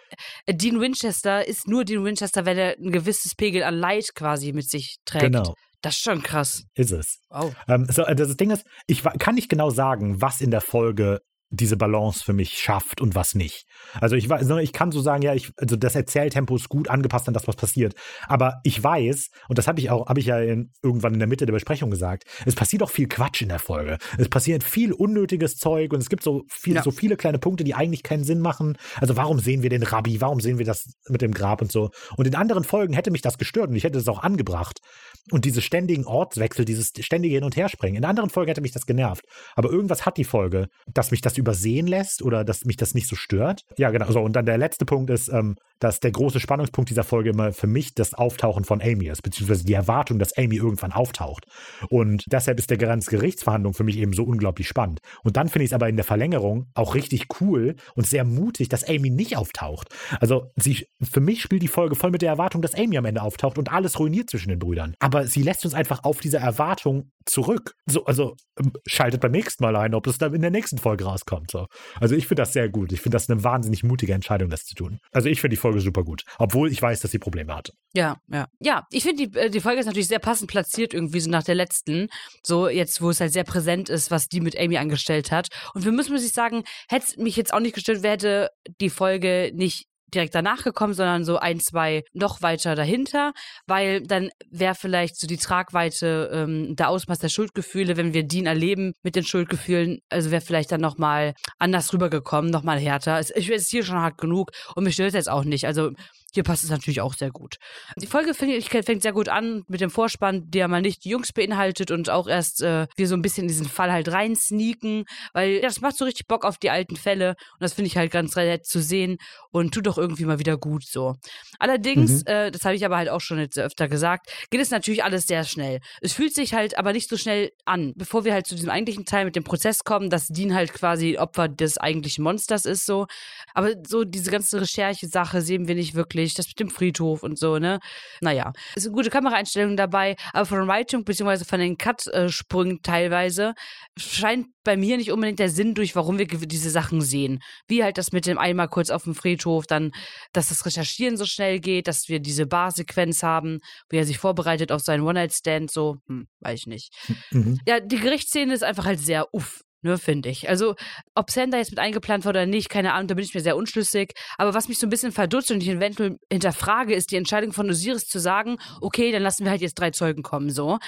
äh, Dean Winchester ist nur Dean Winchester, wenn er ein gewisses Pegel an Leid quasi mit sich trägt. genau, Das ist schon krass. ist es. Wow. Ähm, so, äh, das Ding ist, ich kann nicht genau sagen, was in der Folge diese Balance für mich schafft und was nicht. Also ich weiß, ich kann so sagen, ja, ich, also das Erzähltempo ist gut angepasst an das, was passiert. Aber ich weiß, und das habe ich auch, habe ich ja in, irgendwann in der Mitte der Besprechung gesagt, es passiert auch viel Quatsch in der Folge. Es passiert viel unnötiges Zeug und es gibt so, viel, Ja. so viele kleine Punkte, die eigentlich keinen Sinn machen. Also warum sehen wir den Rabbi? Warum sehen wir das mit dem Grab und so? Und in anderen Folgen hätte mich das gestört und ich hätte es auch angebracht. Und diese ständigen Ortswechsel, dieses ständige Hin- und Herspringen. In anderen Folgen hätte mich das genervt. Aber irgendwas hat die Folge, dass mich das übersehen lässt oder dass mich das nicht so stört. Ja, genau. So, und dann der letzte Punkt ist, ähm, dass der große Spannungspunkt dieser Folge immer für mich das Auftauchen von Amy ist, beziehungsweise die Erwartung, dass Amy irgendwann auftaucht. Und deshalb ist der ganze Gerichtsverhandlung für mich eben so unglaublich spannend. Und dann finde ich es aber in der Verlängerung auch richtig cool und sehr mutig, dass Amy nicht auftaucht. Also sie, für mich spielt die Folge voll mit der Erwartung, dass Amy am Ende auftaucht und alles ruiniert zwischen den Brüdern. Aber sie lässt uns einfach auf diese Erwartung zurück. So, also ähm, schaltet beim nächsten Mal ein, ob es dann in der nächsten Folge rauskommt. So. Also ich finde das sehr gut. Ich finde das eine wahnsinnig mutige Entscheidung, das zu tun. Also ich finde die Folge super gut. Obwohl ich weiß, dass sie Probleme hatte. Ja, ja. Ja, ich finde, die, äh, die Folge ist natürlich sehr passend platziert, irgendwie so nach der letzten. So jetzt, wo es halt sehr präsent ist, was die mit Amy angestellt hat. Und wir müssen, muss ich sagen, hätte mich jetzt auch nicht gestört, wäre die Folge nicht direkt danach gekommen, sondern so ein, zwei noch weiter dahinter, weil dann wäre vielleicht so die Tragweite, ähm, der Ausmaß der Schuldgefühle, wenn wir Dean erleben mit den Schuldgefühlen, also wäre vielleicht dann nochmal anders rübergekommen, nochmal härter. Ich bin jetzt hier schon hart genug und mich stört es jetzt auch nicht. Also hier passt es natürlich auch sehr gut. Die Folge finde ich fängt sehr gut an mit dem Vorspann, der mal nicht die Jungs beinhaltet und auch erst äh, wir so ein bisschen in diesen Fall halt rein sneaken, weil das macht so richtig Bock auf die alten Fälle und das finde ich halt ganz nett zu sehen und tut doch irgendwie mal wieder gut so. Allerdings, mhm. äh, das habe ich aber halt auch schon jetzt öfter gesagt, geht es natürlich alles sehr schnell. Es fühlt sich halt aber nicht so schnell an, bevor wir halt zu diesem eigentlichen Teil mit dem Prozess kommen, dass Dean halt quasi Opfer des eigentlichen Monsters ist so. Aber so diese ganze Recherche-Sache sehen wir nicht wirklich, das mit dem Friedhof und so, ne? Naja, es sind gute Kameraeinstellungen dabei, aber von Writing bzw. von den Cut-Sprüngen teilweise scheint bei mir nicht unbedingt der Sinn durch, warum wir diese Sachen sehen. Wie halt das mit dem einmal kurz auf dem Friedhof, dann, dass das Recherchieren so schnell geht, dass wir diese Barsequenz haben, wie er sich vorbereitet auf seinen One-Night-Stand, so, hm, weiß ich nicht. Mhm. Ja, die Gerichtsszene ist einfach halt sehr uff ne, finde ich. Also, ob Sander jetzt mit eingeplant wurde oder nicht, keine Ahnung, da bin ich mir sehr unschlüssig. Aber was mich so ein bisschen verdutzt und ich eventuell hinterfrage, ist die Entscheidung von Osiris zu sagen, okay, dann lassen wir halt jetzt drei Zeugen kommen, so.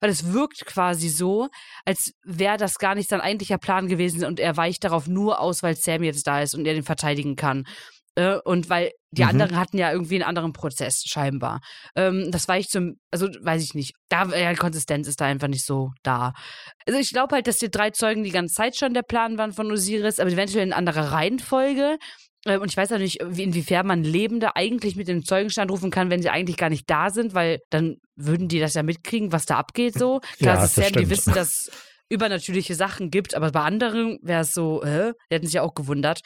Weil es wirkt quasi so, als wäre das gar nicht sein eigentlicher Plan gewesen und er weicht darauf nur aus, weil Sam jetzt da ist und er den verteidigen kann. Äh, und weil die mhm. anderen hatten ja irgendwie einen anderen Prozess, scheinbar. Ähm, das war ich zum, also weiß ich nicht. Da, ja, Konsistenz ist da einfach nicht so da. Also ich glaube halt, dass die drei Zeugen die ganze Zeit schon der Plan waren von Osiris, aber eventuell in anderer Reihenfolge. Äh, und ich weiß auch nicht, inwiefern man Lebende eigentlich mit dem Zeugenstand rufen kann, wenn sie eigentlich gar nicht da sind, weil dann würden die das ja mitkriegen, was da abgeht so. Klar, ja, Sam, die wissen, dass übernatürliche Sachen gibt, aber bei anderen wäre es so, äh, die hätten sich ja auch gewundert.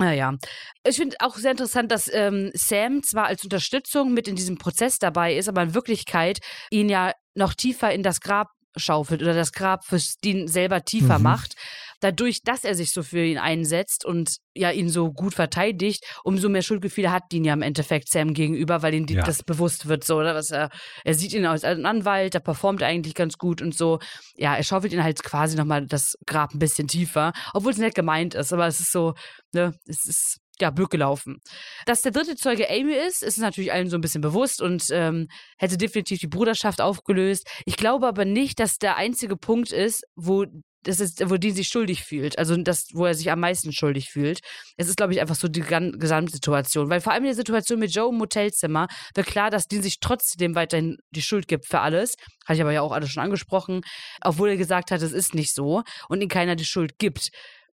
Naja, ich finde auch sehr interessant, dass ähm, Sam zwar als Unterstützung mit in diesem Prozess dabei ist, aber in Wirklichkeit ihn ja noch tiefer in das Grab schaufelt oder das Grab für Dean selber tiefer mhm. macht. Dadurch, dass er sich so für ihn einsetzt und ja ihn so gut verteidigt, umso mehr Schuldgefühle hat Dean ja im Endeffekt Sam gegenüber, weil ihm ja. das bewusst wird, so, oder? Was er, er sieht ihn als einen Anwalt, der performt eigentlich ganz gut und so. Ja, er schaufelt ihn halt quasi nochmal das Grab ein bisschen tiefer, obwohl es nicht gemeint ist, aber es ist so, ne, es ist ja, blöd gelaufen. Dass der dritte Zeuge Amy ist, ist natürlich allen so ein bisschen bewusst und ähm, hätte definitiv die Bruderschaft aufgelöst. Ich glaube aber nicht, dass der einzige Punkt ist, wo das ist, wo Dean sich schuldig fühlt, also das, wo er sich am meisten schuldig fühlt. Es ist, glaube ich, einfach so die Gesamtsituation. Weil vor allem in der Situation mit Joe im Hotelzimmer wird klar, dass Dean sich trotzdem weiterhin die Schuld gibt für alles. Hatte ich aber ja auch alles schon angesprochen. Obwohl er gesagt hat, es ist nicht so und ihm keiner die Schuld gibt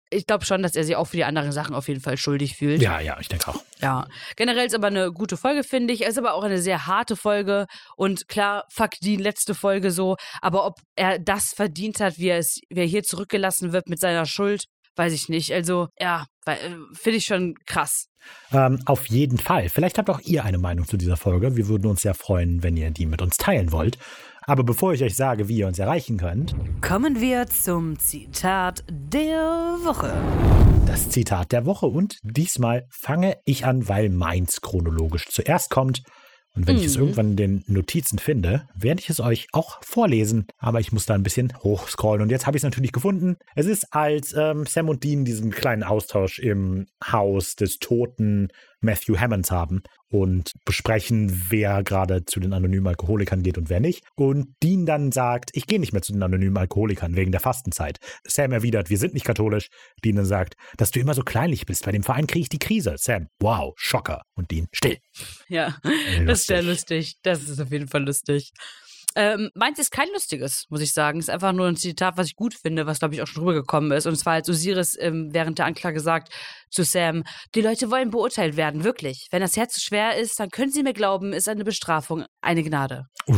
ich glaube schon, dass er sich auch für die anderen Sachen auf jeden Fall schuldig fühlt. Ja, ja, ich denke auch. Ja, generell ist aber eine gute Folge, finde ich. Es ist aber auch eine sehr harte Folge und klar, fuck die letzte Folge so. Aber ob er das verdient hat, wie er, es, wie er hier zurückgelassen wird mit seiner Schuld, weiß ich nicht. Also, ja, äh, finde ich schon krass. Ähm, auf jeden Fall. Vielleicht habt auch ihr eine Meinung zu dieser Folge. Wir würden uns sehr freuen, wenn ihr die mit uns teilen wollt. Aber bevor ich euch sage, wie ihr uns erreichen könnt, kommen wir zum Zitat der Woche. Das Zitat der Woche und diesmal fange ich an, weil meins chronologisch zuerst kommt. Und wenn mhm. ich es mhm. irgendwann in den Notizen finde, werde ich es euch auch vorlesen. Aber ich muss da ein bisschen hochscrollen. Und jetzt habe ich es natürlich gefunden. Es ist, als ähm, Sam und Dean diesen kleinen Austausch im Haus des toten Matthew Hammonds haben und besprechen, wer gerade zu den anonymen Alkoholikern geht und wer nicht. Und Dean dann sagt, ich gehe nicht mehr zu den anonymen Alkoholikern wegen der Fastenzeit. Sam erwidert, wir sind nicht katholisch. Dean dann sagt, dass du immer so kleinlich bist. Bei dem Verein kriege ich die Krise. Sam, wow, Schocker. Und Dean, still. Ja, lustig. das ist sehr lustig. Das ist auf jeden Fall lustig. Ähm, meins ist kein lustiges, muss ich sagen. Ist einfach nur ein Zitat, was ich gut finde, was glaube ich auch schon rübergekommen ist. Und zwar als Osiris ähm, während der Anklage sagt zu Sam, die Leute wollen beurteilt werden, wirklich. Wenn das Herz zu schwer ist, dann können sie mir glauben, ist eine Bestrafung eine Gnade. Uh,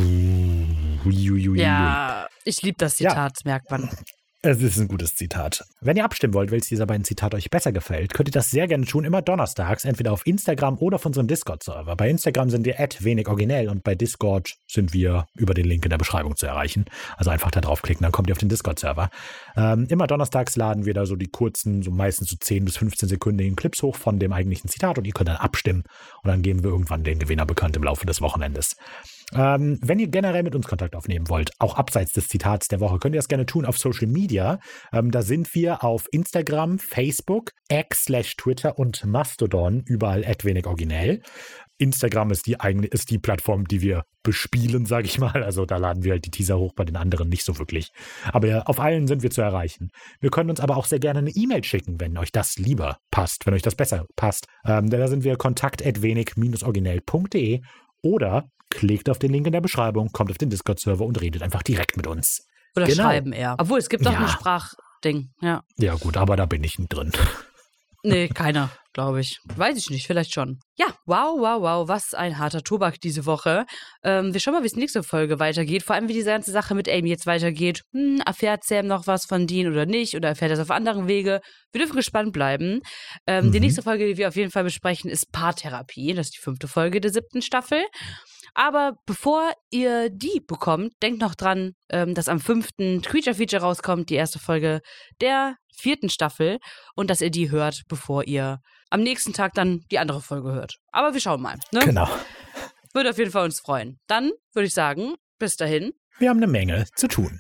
ui, ui, ui, ja, ich liebe das Zitat, ja. merkt man. Es ist ein gutes Zitat. Wenn ihr abstimmen wollt, welches dieser beiden Zitate euch besser gefällt, könnt ihr das sehr gerne tun, immer donnerstags, entweder auf Instagram oder auf unserem Discord-Server. Bei Instagram sind wir wenig originell und bei Discord sind wir über den Link in der Beschreibung zu erreichen. Also einfach da draufklicken, dann kommt ihr auf den Discord-Server. Ähm, immer donnerstags laden wir da so die kurzen, so meistens so 10 bis 15 sekündigen Clips hoch von dem eigentlichen Zitat und ihr könnt dann abstimmen und dann geben wir irgendwann den Gewinner bekannt im Laufe des Wochenendes. Ähm, wenn ihr generell mit uns Kontakt aufnehmen wollt, auch abseits des Zitats der Woche, könnt ihr das gerne tun auf Social Media. Ähm, da sind wir auf Instagram, Facebook, X slash Twitter und Mastodon, überall wenig originell. Instagram ist die eigene, ist die Plattform, die wir bespielen, sage ich mal. Also da laden wir halt die Teaser hoch, bei den anderen nicht so wirklich. Aber auf allen sind wir zu erreichen. Wir können uns aber auch sehr gerne eine E-Mail schicken, wenn euch das lieber passt, wenn euch das besser passt. Ähm, da sind wir kontakt.wenig-originell.de oder klickt auf den Link in der Beschreibung, kommt auf den Discord-Server und redet einfach direkt mit uns. Oder Genau. schreiben eher. Obwohl, es gibt doch Ja. ein Sprachding. Ja. Ja gut, aber da bin ich nicht drin. Nee, keiner, glaube ich. Weiß ich nicht, vielleicht schon. Ja, wow, wow, wow, was ein harter Tobak diese Woche. Ähm, wir schauen mal, wie es nächste Folge weitergeht. Vor allem, wie diese ganze Sache mit Amy jetzt weitergeht. Hm, erfährt Sam noch was von Dean oder nicht? Oder erfährt er es auf anderen Wege? Wir dürfen gespannt bleiben. Ähm, Die Mhm. nächste Folge, die wir auf jeden Fall besprechen, ist Paartherapie. Das ist die fünfte Folge der siebten Staffel. Aber bevor ihr die bekommt, denkt noch dran, ähm, dass am fünften Creature Feature rauskommt, die erste Folge der vierten Staffel, und dass ihr die hört, bevor ihr am nächsten Tag dann die andere Folge hört. Aber wir schauen mal. Ne? Genau. Würde auf jeden Fall uns freuen. Dann würde ich sagen, bis dahin. Wir haben eine Menge zu tun.